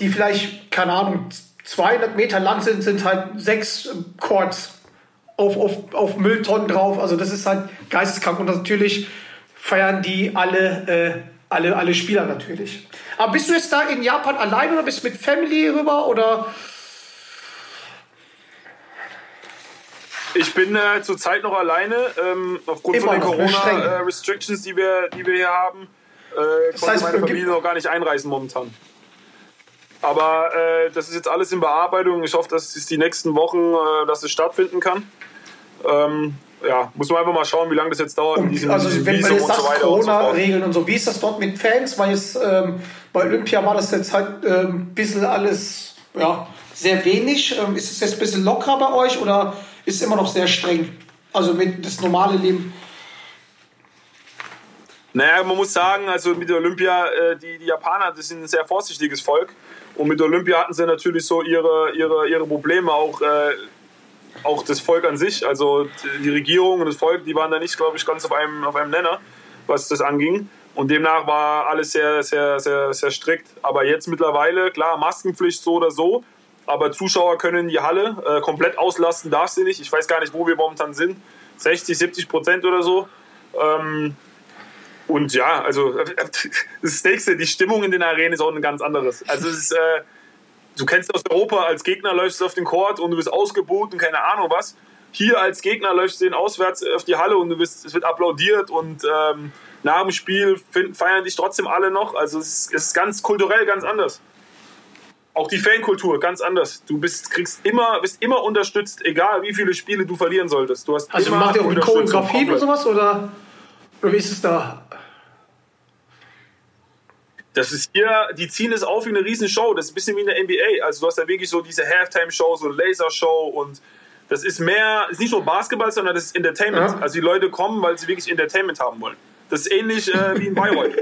die vielleicht, keine Ahnung, 200 Meter lang sind, sind halt sechs Courts auf, auf, auf Mülltonnen drauf. Also das ist halt geisteskrank und natürlich feiern die alle, äh, alle, alle Spieler natürlich. Aber bist du jetzt da in Japan allein oder bist du mit Family rüber oder? Ich bin äh, zurzeit noch alleine, ähm, aufgrund Immer von den ne? Corona-Restrictions, die, wir, die wir hier haben. Äh, Das konnte heißt, meine Familie noch gar nicht einreisen momentan. Aber äh, das ist jetzt alles in Bearbeitung. Ich hoffe, dass es die nächsten Wochen, äh, dass es stattfinden kann. Ähm, ja, muss man einfach mal schauen, wie lange das jetzt dauert. diesem- also diesem wenn man jetzt sagt, so weiter und so fort. Corona-Regeln und so, wie ist das dort mit Fans? Weil jetzt ähm, bei Olympia war das jetzt halt ähm, ein bisschen alles, ja, sehr wenig. Ähm, ist es jetzt ein bisschen lockerer bei euch oder ist es immer noch sehr streng? Also mit das normale Leben. Naja, man muss sagen, also mit der Olympia, äh, die, die Japaner, das sind ein sehr vorsichtiges Volk. Und mit Olympia hatten sie natürlich so ihre, ihre, ihre Probleme, auch, äh, auch das Volk an sich. Also die Regierung und das Volk, die waren da nicht, glaube ich, ganz auf einem, auf einem Nenner, was das anging. Und demnach war alles sehr, sehr, sehr, sehr strikt. Aber jetzt mittlerweile, klar, Maskenpflicht so oder so. aber Zuschauer können die Halle äh, komplett auslasten, darfst du nicht. Ich weiß gar nicht, wo wir momentan sind. 60, 70 Prozent oder so. Ähm, und ja, also das nächste, die Stimmung in den Arenen ist auch ein ganz anderes. Also es ist, äh, du kennst aus Europa, als Gegner läufst du auf den Court und du bist ausgebucht und keine Ahnung was. Hier als Gegner läufst du den auswärts auf die Halle und du bist, es wird applaudiert und ähm, nach dem Spiel feiern dich trotzdem alle noch. Also es ist, es ist ganz kulturell ganz anders. Auch die Fankultur ganz anders. Du bist, kriegst immer, bist immer unterstützt, egal wie viele Spiele du verlieren solltest. Du hast Also immer macht ihr auch mit Choreografien und sowas oder, oder wie ist es da? Das ist hier, die ziehen es auf wie eine Riesenshow. Das ist ein bisschen wie in der NBA. Also du hast da wirklich so diese Halftime-Show, so Lasershow und das ist mehr, ist nicht nur Basketball, sondern das ist Entertainment. Ja. Also die Leute kommen, weil sie wirklich Entertainment haben wollen. Das ist ähnlich äh, wie in Bayreuth.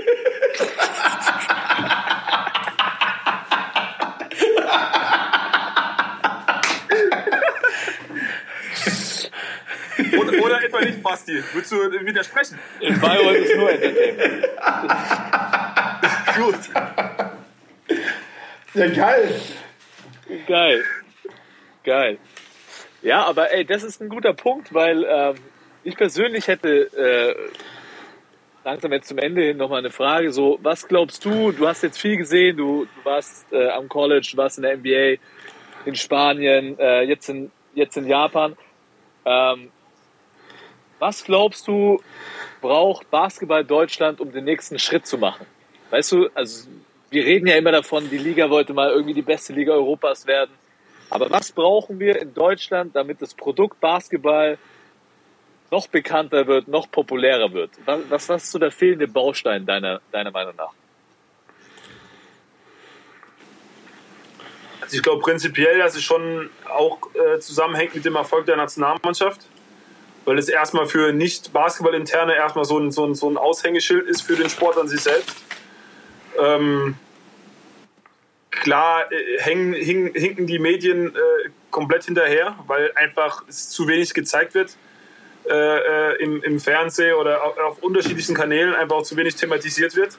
oder, oder etwa nicht, Basti? Würdest du widersprechen? In Bayreuth ist nur Entertainment. Gut. Ja, geil. Geil. Geil. Ja, aber ey, das ist ein guter Punkt, weil ähm, ich persönlich hätte äh, langsam jetzt zum Ende hin nochmal eine Frage. So, was glaubst du? Du hast jetzt viel gesehen, du, du warst äh, am College, du warst in der NBA, in Spanien, äh, jetzt, in, jetzt in Japan. Ähm, was glaubst du, braucht Basketball Deutschland, um den nächsten Schritt zu machen? Weißt du, also wir reden ja immer davon, die Liga wollte mal irgendwie die beste Liga Europas werden. Aber was brauchen wir in Deutschland, damit das Produkt Basketball noch bekannter wird, noch populärer wird? Was, was, was ist so der fehlende Baustein deiner, deiner Meinung nach? Also ich glaube prinzipiell, dass es schon auch äh, zusammenhängt mit dem Erfolg der Nationalmannschaft, weil es erstmal für nicht Basketball-Interne erstmal so ein, so, ein, so ein Aushängeschild ist für den Sport an sich selbst. Ähm, klar äh, hängen, hing, hinken die Medien äh, komplett hinterher, weil einfach zu wenig gezeigt wird äh, äh, im, im Fernsehen oder auf, auf unterschiedlichen Kanälen, einfach auch zu wenig thematisiert wird.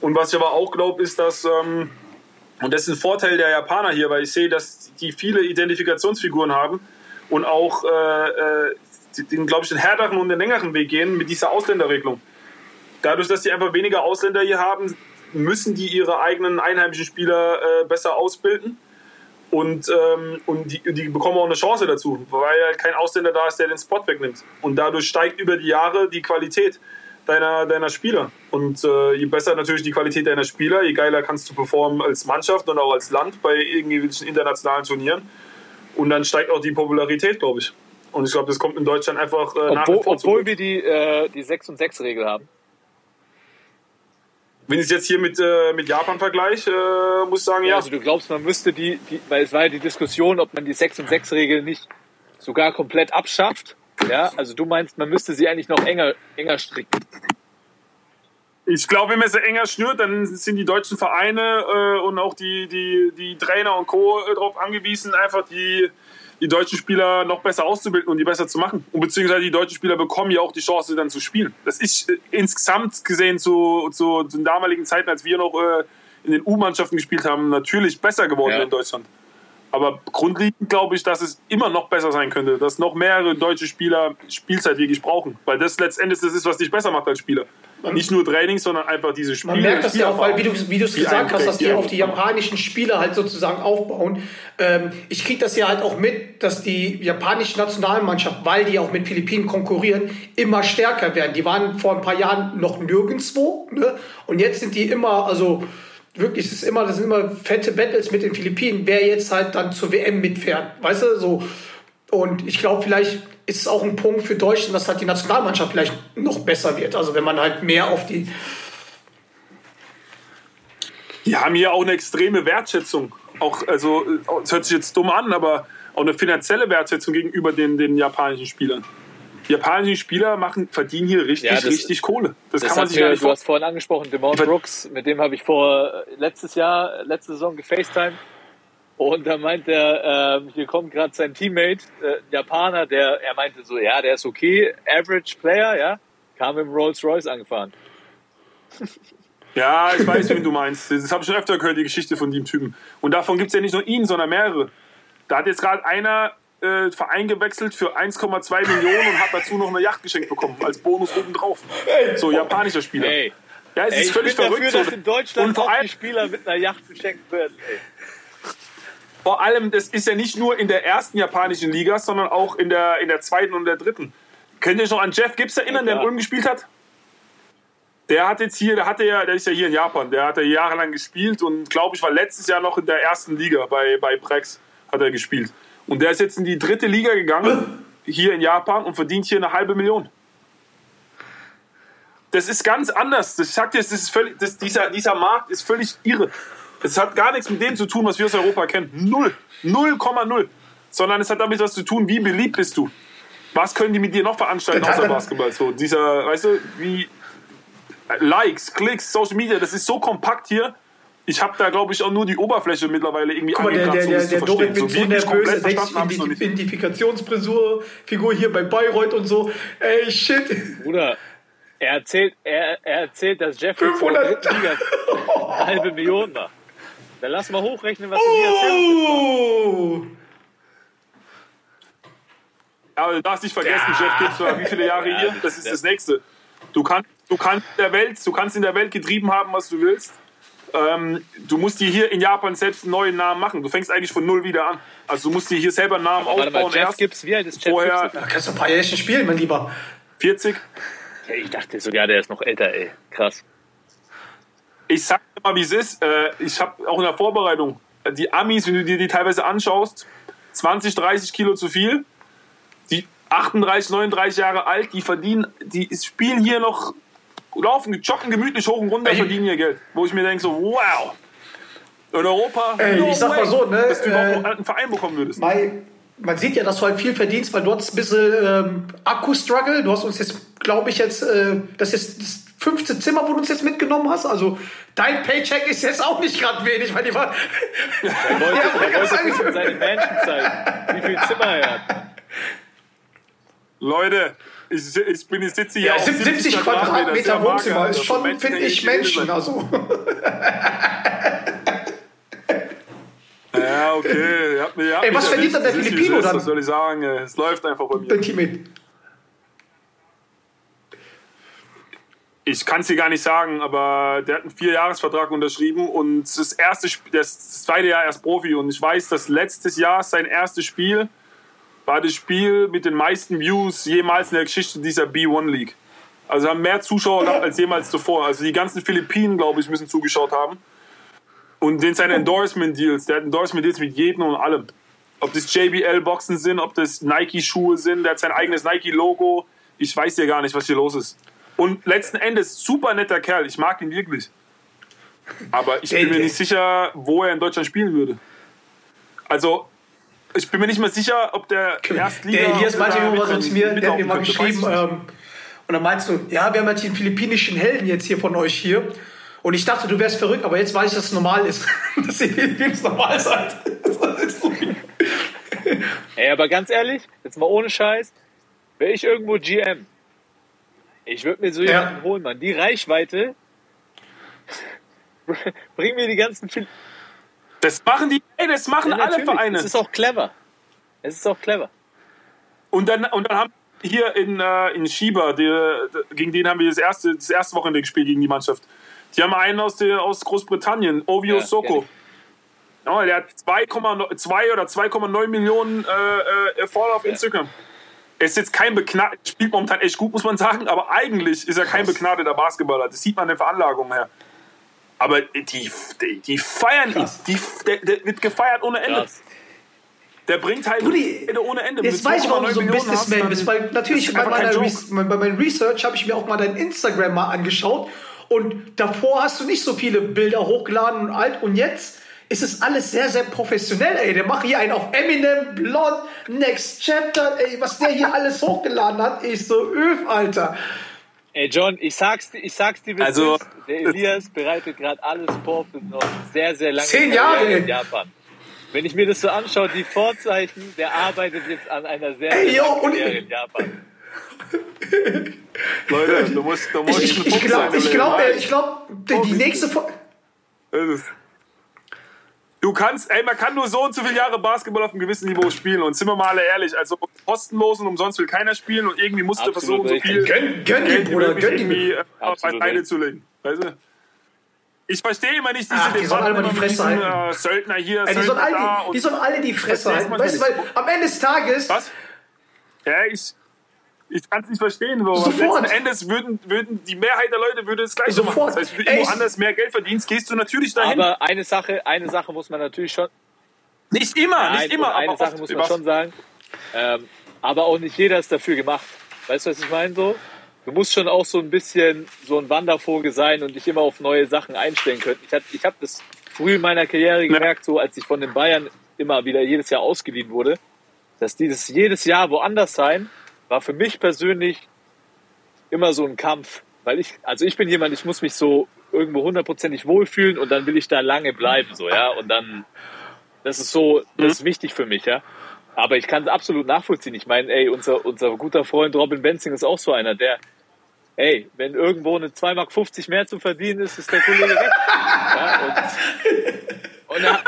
Und was ich aber auch glaube, ist, dass... Ähm, und das ist ein Vorteil der Japaner hier, weil ich sehe, dass die viele Identifikationsfiguren haben und auch, äh, äh, den, glaube ich, den härteren und den längeren Weg gehen mit dieser Ausländerregelung. Dadurch, dass die einfach weniger Ausländer hier haben, müssen die ihre eigenen einheimischen Spieler äh, besser ausbilden. Und, ähm, und die, die bekommen auch eine Chance dazu, weil halt kein Ausländer da ist, der den Spot wegnimmt. Und dadurch steigt über die Jahre die Qualität deiner, deiner Spieler. Und äh, je besser natürlich die Qualität deiner Spieler, je geiler kannst du performen als Mannschaft und auch als Land bei irgendwelchen internationalen Turnieren. Und dann steigt auch die Popularität, glaube ich. Und ich glaube, das kommt in Deutschland einfach äh, nach wie Obwohl, obwohl wir die, äh, die 6 und 6 Regel haben. Wenn ich es jetzt hier mit, äh, mit Japan vergleiche, äh, muss ich sagen, ja. Also du glaubst, man müsste die, die, weil es war ja die Diskussion, ob man die 6 und 6 Regel nicht sogar komplett abschafft. Ja, also du meinst, man müsste sie eigentlich noch enger, enger stricken. Ich glaube, wenn man sie enger schnürt, dann sind die deutschen Vereine äh, und auch die, die, die Trainer und Co. äh, darauf angewiesen, einfach die, die deutschen Spieler noch besser auszubilden und die besser zu machen. Und beziehungsweise die deutschen Spieler bekommen ja auch die Chance, dann zu spielen. Das ist äh, insgesamt gesehen zu, zu, zu den damaligen Zeiten, als wir noch äh, in den U-Mannschaften gespielt haben, natürlich besser geworden Ja. in Deutschland. Aber grundlegend glaube ich, dass es immer noch besser sein könnte, dass noch mehrere deutsche Spieler Spielzeit wirklich brauchen. Weil das letztendlich das ist, was dich besser macht als Spieler. Nicht nur Training, sondern einfach diese Spiele. Man merkt das ja auch, weil, wie du es die gesagt hast, dass die einprägt, auf die japanischen Spieler halt sozusagen aufbauen. Ähm, ich kriege das ja halt auch mit, dass die japanische Nationalmannschaft, weil die auch mit Philippinen konkurrieren, immer stärker werden. Die waren vor ein paar Jahren noch nirgendwo ne? und jetzt sind die immer, also wirklich, es ist immer, das sind immer fette Battles mit den Philippinen, wer jetzt halt dann zur WM mitfährt, weißt du, so. Und ich glaube, vielleicht ist es auch ein Punkt für Deutschland, dass halt die Nationalmannschaft vielleicht noch besser wird. Also wenn man halt mehr auf die Die haben hier auch eine extreme Wertschätzung. Auch, also, es hört sich jetzt dumm an, aber auch eine finanzielle Wertschätzung gegenüber den, den japanischen Spielern. Die japanischen Spieler machen, verdienen hier richtig, Ja, das- richtig Kohle. Das, Das kann man sich mir, nicht du hast vorhin angesprochen, Demont Brooks, mit dem habe ich vor äh, letztes Jahr, letzte Saison gefacetime. Und da meint er, ähm, hier kommt gerade sein Teammate, äh, Japaner, der, er meinte so, ja, der ist okay, Average Player, ja, kam im Rolls Royce angefahren. Ja, ich weiß, wen du meinst. Das habe ich schon öfter gehört, die Geschichte von dem Typen. Und davon gibt es ja nicht nur ihn, sondern mehrere. Da hat jetzt gerade einer äh, Verein gewechselt für 1,2 Millionen und hat dazu noch eine Yacht geschenkt bekommen, als Bonus obendrauf. So, japanischer Spieler. Ey, Ja, es ey ist ich völlig bin verrückt. dafür, so. dass in Deutschland und vor allem, Spieler mit einer Yacht beschenkt werden. Ey. Vor allem, das ist ja nicht nur in der ersten japanischen Liga, sondern auch in der, in der zweiten und der dritten. Könnt ihr euch noch an Jeff Gibbs erinnern, der in. Ulm gespielt hat? Der hat jetzt hier, der hatte ja, der ist ja hier in Japan, der hat ja jahrelang gespielt und glaube ich war letztes Jahr noch in der ersten Liga bei, bei Prex hat er gespielt. Und der ist jetzt in die dritte Liga gegangen, hier in Japan und verdient hier eine halbe Million. Das ist ganz anders. Das, ich sag dir, das ist völlig, das, dieser, dieser Markt ist völlig irre. Es hat gar nichts mit dem zu tun, was wir aus Europa kennen. Null. 0,0. Sondern es hat damit was zu tun, wie beliebt bist du. Was können die mit dir noch veranstalten außer Basketball? So, dieser, weißt du, wie Likes, Klicks, Social Media, das ist so kompakt hier. Ich habe da, glaube ich, auch nur die Oberfläche mittlerweile irgendwie Guck mal, der, angekratzt, der, der, der zu Dorit So so nervös, er. Identifikationsfrisur, Figur hier bei Bayreuth und so. Ey, shit. Bruder, er erzählt, er, er erzählt, dass Jeffrey 500 vor halbe Million macht. Dann lass mal hochrechnen, was du mir erzählst. Oh! Aber du darfst nicht vergessen, Jeff Gibbs war wie viele Jahre hier? Das ist das Nächste. Du kannst, du kannst in der Welt, du kannst in der Welt getrieben haben, was du willst. Ähm, du musst dir hier in Japan selbst einen neuen Namen machen. Du fängst eigentlich von null wieder an. Also du musst dir hier selber einen Namen Warte mal, aufbauen. Jeff erst Gibbs, wie alt ist Jeff vorher Gibbs? Da kannst du ein paar Jährchen spielen, mein Lieber. 40. Ja, ich dachte sogar, der ist noch älter, ey. Krass. Ich sag dir mal, wie es ist. Äh, ich habe auch in der Vorbereitung äh, die Amis, wenn du dir die teilweise anschaust, 20, 30 Kilo zu viel. Die 38, 39 Jahre alt, die verdienen, die spielen hier noch, laufen, joggen gemütlich hoch und runter, verdienen ihr Geld. Wo ich mir denke, so, wow. In Europa, Ey, no ich sag mal so, ne, dass du äh, noch einen Verein bekommen würdest. Mai, man sieht ja, dass du halt viel verdienst, weil du hast ein bisschen ähm, Akku-Struggle. Du hast uns jetzt, glaube ich, jetzt, äh, das ist das fünfte Zimmer, wo du uns jetzt mitgenommen hast. Also dein Paycheck ist jetzt auch nicht gerade wenig, weil die war. Er wollte, Ja, er wollte ein bisschen seine Mansion zeigen, wie viel Zimmer er hat. Leute, ich, ich bin ich sitze hier Ja, auf 70 Quadratmeter ist ja Wohnzimmer ist Also schon, Menschen, finde ich, Menschen. Also. Ja, okay. Ihr habt mir, ihr habt Ey, mich was verdient dann der Filipino ist. dann? Was soll ich sagen? Es läuft einfach bei mir. Dein Teammate. Ich kann es dir gar nicht sagen, aber der hat einen Vierjahresvertrag unterschrieben und das erste das zweite Jahr erst Profi. Und ich weiß, dass letztes Jahr sein erstes Spiel war das Spiel mit den meisten Views jemals in der Geschichte dieser B1 League. Also haben mehr Zuschauer gehabt als jemals zuvor. Also die ganzen Philippinen, glaube ich, müssen zugeschaut haben. Und den seine Endorsement-Deals, der hat Endorsement-Deals mit jedem und allem. Ob das JBL-Boxen sind, ob das Nike-Schuhe sind, der hat sein eigenes Nike-Logo. Ich weiß ja gar nicht, was hier los ist. Und letzten Endes, super netter Kerl. Ich mag ihn wirklich. Aber ich bin mir nicht sicher, wo er in Deutschland spielen würde. Also, ich bin mir nicht mal sicher, ob der Erstliga... Der Elias meinte irgendwas uns mir, der hat mir mal geschrieben, ähm, und dann meinst du, ja, wir haben halt den philippinischen Helden jetzt hier von euch hier. Und ich dachte, du wärst verrückt, aber jetzt weiß ich, dass es normal ist. dass die Philippines normal seid. Ey, aber ganz ehrlich, jetzt mal ohne Scheiß, wäre ich irgendwo GM. Ich würde mir so Ja. jemanden holen, Mann. Die Reichweite. Bring mir die ganzen Fil Das machen die, ey, das machen Ja, alle. Vereine. Es ist auch clever. Es ist auch clever. Und dann, und dann haben wir hier in, äh, in Shiba, der, gegen den haben wir das erste, das erste Wochenende gespielt gegen die Mannschaft. Die haben einen aus, der, aus Großbritannien, Ovio Ja, Soko. Ja, der hat 2,2 oder 2,9 Millionen äh, äh, Follower auf Instagram. Er ist jetzt kein begnadet, spielt momentan echt gut, muss man sagen, aber eigentlich ist er kein begnadeter Basketballer. Das sieht man in der Veranlagung her. Aber die, die, die feiern ihn. Die, der, der wird gefeiert ohne Ende. Krass. Der bringt halt Brudi, ohne Ende. Jetzt weiß ich, warum du 2,9 so ein Millionen Businessman bist, weil natürlich bei meiner. Res bei meinem Research habe ich mir auch mal dein Instagram mal angeschaut und davor hast du nicht so viele Bilder hochgeladen und alt und jetzt ist es alles sehr, sehr professionell, ey. Der macht hier einen auf Eminem, Blond, Next Chapter, ey, was der hier alles hochgeladen hat, ist so öf, Alter. Ey, John, ich sag's, dir- ich sag's dir, Also- ist. Der Elias bereitet gerade alles vor für noch sehr, sehr lange Zehn Jahre. in Japan. Wenn ich mir das so anschaue, die Vorzeichen, der arbeitet jetzt an einer sehr, Ey, sehr yo, langen und- Karriere in Japan. Leute, du musst, du musst Ich, ich, glaube, ich glaube, ich glaub, die, nächste Folge. Du kannst, ey, man kann nur so und so viele Jahre Basketball auf einem gewissen Niveau spielen. Und sind wir mal alle ehrlich, also kostenlos und umsonst will keiner spielen und irgendwie musst du versuchen, so viel Gönn, gönn Geld die, Bruder, gönn irgendwie äh, beiseite zu legen. Weißt du? Ich verstehe immer nicht diese Ach, die sollen alle mal die Fresse diesen, halten. äh, Söldner hier, Ey, die, sollen alle, die, die sollen alle die Fresse halten. Weißt du, weil am Ende des Tages. Was? Ja, ich, ich kann es nicht verstehen. So. Sofort. Letzten Endes würden, würden die Mehrheit der Leute würde das gleiche Sofort. machen. Das heißt, wenn du irgendwo anders mehr Geld verdienst, gehst du natürlich dahin. Aber eine Sache, eine Sache muss man natürlich schon, nicht immer, Nein, nicht immer. eine aber Sache oft. muss man schon sagen. Ähm, aber auch nicht jeder ist dafür gemacht. Weißt du, was ich meine? So, du musst schon auch so ein bisschen so ein Wandervogel sein und dich immer auf neue Sachen einstellen können. Ich habe ich hab das früh in meiner Karriere gemerkt, so als ich von den Bayern immer wieder jedes Jahr ausgeliehen wurde, dass dieses jedes Jahr woanders sein war für mich persönlich immer so ein Kampf. Weil ich, also ich bin jemand, ich muss mich so irgendwo hundertprozentig wohlfühlen und dann will ich da lange bleiben, so, ja. Und dann, das ist so, das ist wichtig für mich, ja. Aber ich kann es absolut nachvollziehen. Ich meine, ey, unser, unser guter Freund Robin Benzing ist auch so einer, der, ey, wenn irgendwo eine 2,50 Mark mehr zu verdienen ist, ist der Kollege weg. Ja, und, er,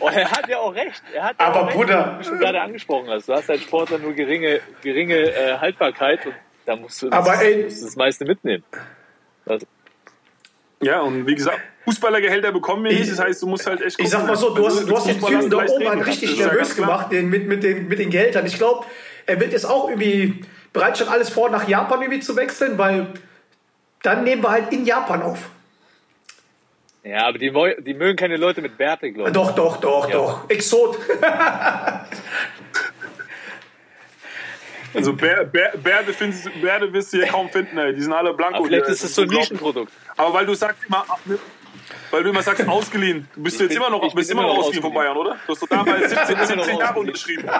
und er hat ja auch recht. Er hat ja Aber auch recht, Bruder. wie du schon gerade angesprochen hast. Du hast als Sportler nur geringe, geringe äh, Haltbarkeit und da musst du das, ey- musst du das meiste mitnehmen. Das, Ja, und wie gesagt, Fußballergehälter bekommen wir nicht. Das heißt, du musst halt echt Ich sag mal so, du hast, du hast den Typen da oben an richtig nervös gemacht den, mit, mit, den, mit den Geldern. Ich glaube, er wird jetzt auch irgendwie bereit schon alles vor, nach Japan irgendwie zu wechseln, weil dann nehmen wir halt in Japan auf. Ja, aber die, die mögen keine Leute mit Bärte, glaube ich. Doch, doch, doch, Ja. doch. Exot. Also Bär, Bär, Bärde, findest, Bärde wirst du hier kaum finden, ey. Die sind alle blanko. Aber vielleicht hier. ist es so ein. Nischenprodukt. Aber weil du sagst immer, weil du immer sagst, ausgeliehen. Du bist Ich jetzt bin- immer noch, bist immer noch immer noch ausgeliehen von. Bayern, oder? Du hast doch damals 17, immer noch 17 Jahre unterschrieben.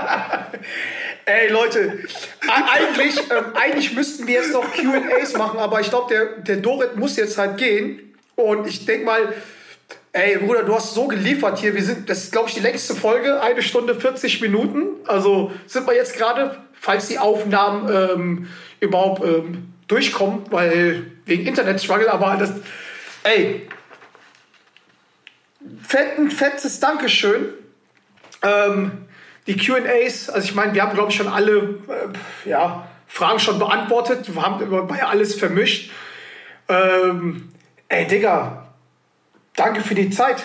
Ey, Leute, eigentlich, ähm, eigentlich müssten wir jetzt noch QAs machen, aber ich glaube, der, der Dorit muss jetzt halt gehen. Und ich denke mal, ey, Bruder, du hast so geliefert hier. Wir sind, das ist, glaube ich, die längste Folge, eine Stunde 40 Minuten. Also sind wir jetzt gerade, falls die Aufnahmen ähm, überhaupt ähm, durchkommen, weil wegen Internet-Struggle, aber das, ey, fetten, fettes Dankeschön. Ähm, die QAs, also ich meine, wir haben, glaube ich, schon alle äh, ja, Fragen schon beantwortet. Wir haben über- war ja alles vermischt. Ähm, ey, Digga, danke für die Zeit.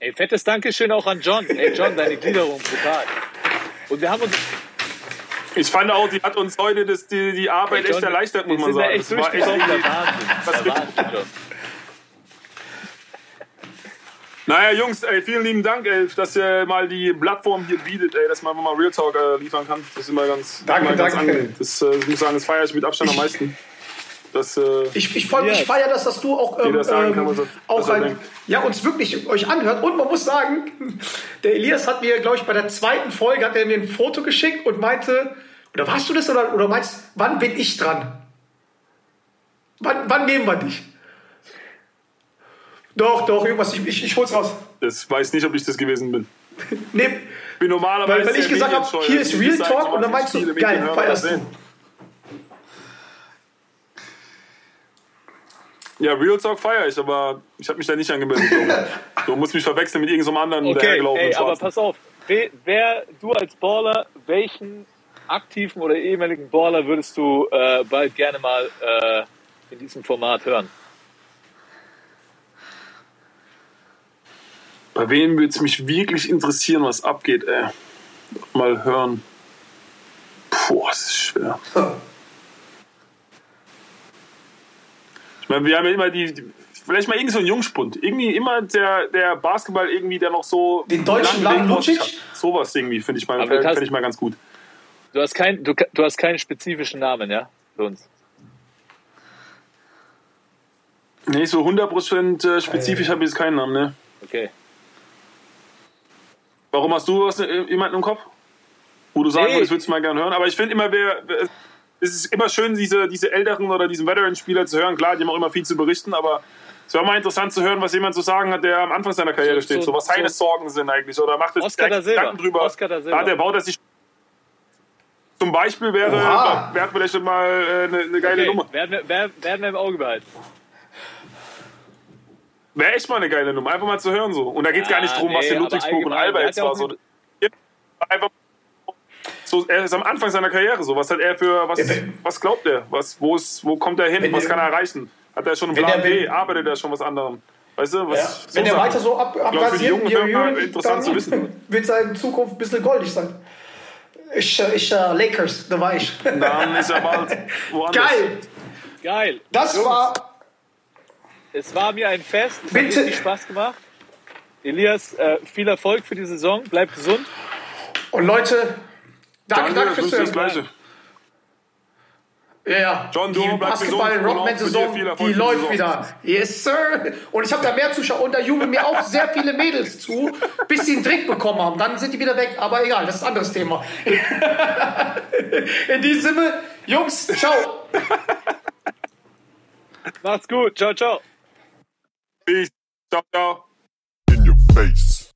Ey, fettes Dankeschön auch an John. Ey, John, deine Gliederung, brutal. Und wir haben uns, Ich fand auch, die hat uns heute das, die, die Arbeit John, echt erleichtert, muss man sagen. echt Das war echt der Wahnsinn. Was Der Wahnsinn, John. Naja, Jungs, ey, vielen lieben Dank, ey, dass ihr mal die Plattform hier bietet, ey, dass man mal Real Talk äh, liefern kann. Das ist immer ganz, Danke, immer ganz danke. angenehm. Das, äh, ich muss sagen, das feiere ich mit Abstand am meisten. Das, äh, Ich, ich, Ja. ich feiere das, dass du auch, ähm, Jeder sagen kann, ähm, was auch was ein, ja, uns wirklich euch anhört. Und man muss sagen, der Elias hat mir, glaube ich, bei der zweiten Folge hat er mir ein Foto geschickt und meinte, oder warst du das oder, oder meinst, wann bin ich dran? Wann, wann nehmen wir dich? Doch, doch, irgendwas, ich, ich, ich hol's raus. das weiß nicht, ob ich das gewesen bin. Nee, bin normalerweise weil, weil ich gesagt habe, hier ist Real Talk und dann meinst du, geil, feierst du. Ja, Real Talk feiere ich, aber ich habe mich da nicht angemeldet. Du musst mich verwechseln mit irgendeinem anderen Okay, dahergelaufenen ey, aber Schwarzen. pass auf. Wer, wer, du als Baller, welchen aktiven oder ehemaligen Baller würdest du äh, bald gerne mal äh, in diesem Format hören? Bei wem würde es mich wirklich interessieren, was abgeht, ey? Mal hören. Puh, das ist schwer. Ich meine, wir haben ja immer die, die vielleicht mal irgend so ein Jungspund. Irgendwie immer der, der Basketball irgendwie, der noch so Den deutschen sich Lucic? Sowas irgendwie finde ich, mal- find ich mal ganz gut. Du hast, kein, du, du hast keinen spezifischen Namen, ja? Für uns. Nee, so 100% äh, spezifisch habe ich jetzt keinen Namen, ne? Okay. Warum hast du was, äh, jemanden im Kopf? Wo du sagen Nee. würdest, würdest du mal gerne hören. Aber ich finde immer, wer, wer- es ist immer schön, diese, diese älteren oder diesen Veteran-Spieler zu hören. Klar, die haben auch immer viel zu berichten, aber es wäre mal interessant zu hören, was jemand zu sagen hat, der am Anfang seiner Karriere So- steht. so- So, was seine so- Sorgen sind eigentlich. Oder macht es. Gedanken drüber. Oscar da Silva. Ja, der baut er sich. Zum Beispiel wäre, Oha. wäre vielleicht schon mal äh, eine, eine geile okay. Nummer. Werden, wir, wer- werden wir im Auge behalten. Wäre echt mal eine geile Nummer, einfach mal zu hören so. Und da geht es gar nicht drum, was nee, in Ludwigsburg und der jetzt war. So, einfach so, er ist am Anfang seiner Karriere so. Was hat er für, was, Ja, wenn- was glaubt er? Was, wo, ist, wo kommt er hin? Wenn Was der- kann er erreichen? Hat er schon einen Wenn Plan B? Arbeitet er schon was anderem? Weißt du, was, Ja. Wenn der Sachen. weiter so ab, abrasiert interessant zu wissen. wird seine Zukunft ein bisschen goldig sein. Ich, ich äh, Lakers, da war ich. Dann ist er bald woanders. Geil! Geil. Das Jungs, war Es war mir ein Fest. Es Bitte. hat richtig Spaß gemacht. Elias, äh, viel Erfolg für die Saison. Bleib gesund. Und Leute, danke, Danke, das fürs Zuhören. Gleiche. Ja, ja. John, du die Basketball-Rockman-Saison, die läuft Saison. wieder. Yes, Sir. Und ich habe da mehr Zuschauer und da jubeln mir auch sehr viele Mädels zu, bis sie einen Drink bekommen haben. Dann sind die wieder weg. Aber egal, das ist ein anderes Thema. In diesem Sinne, Jungs, ciao. Macht's gut. Ciao, ciao. Peace. Ciao, ciao. In your face.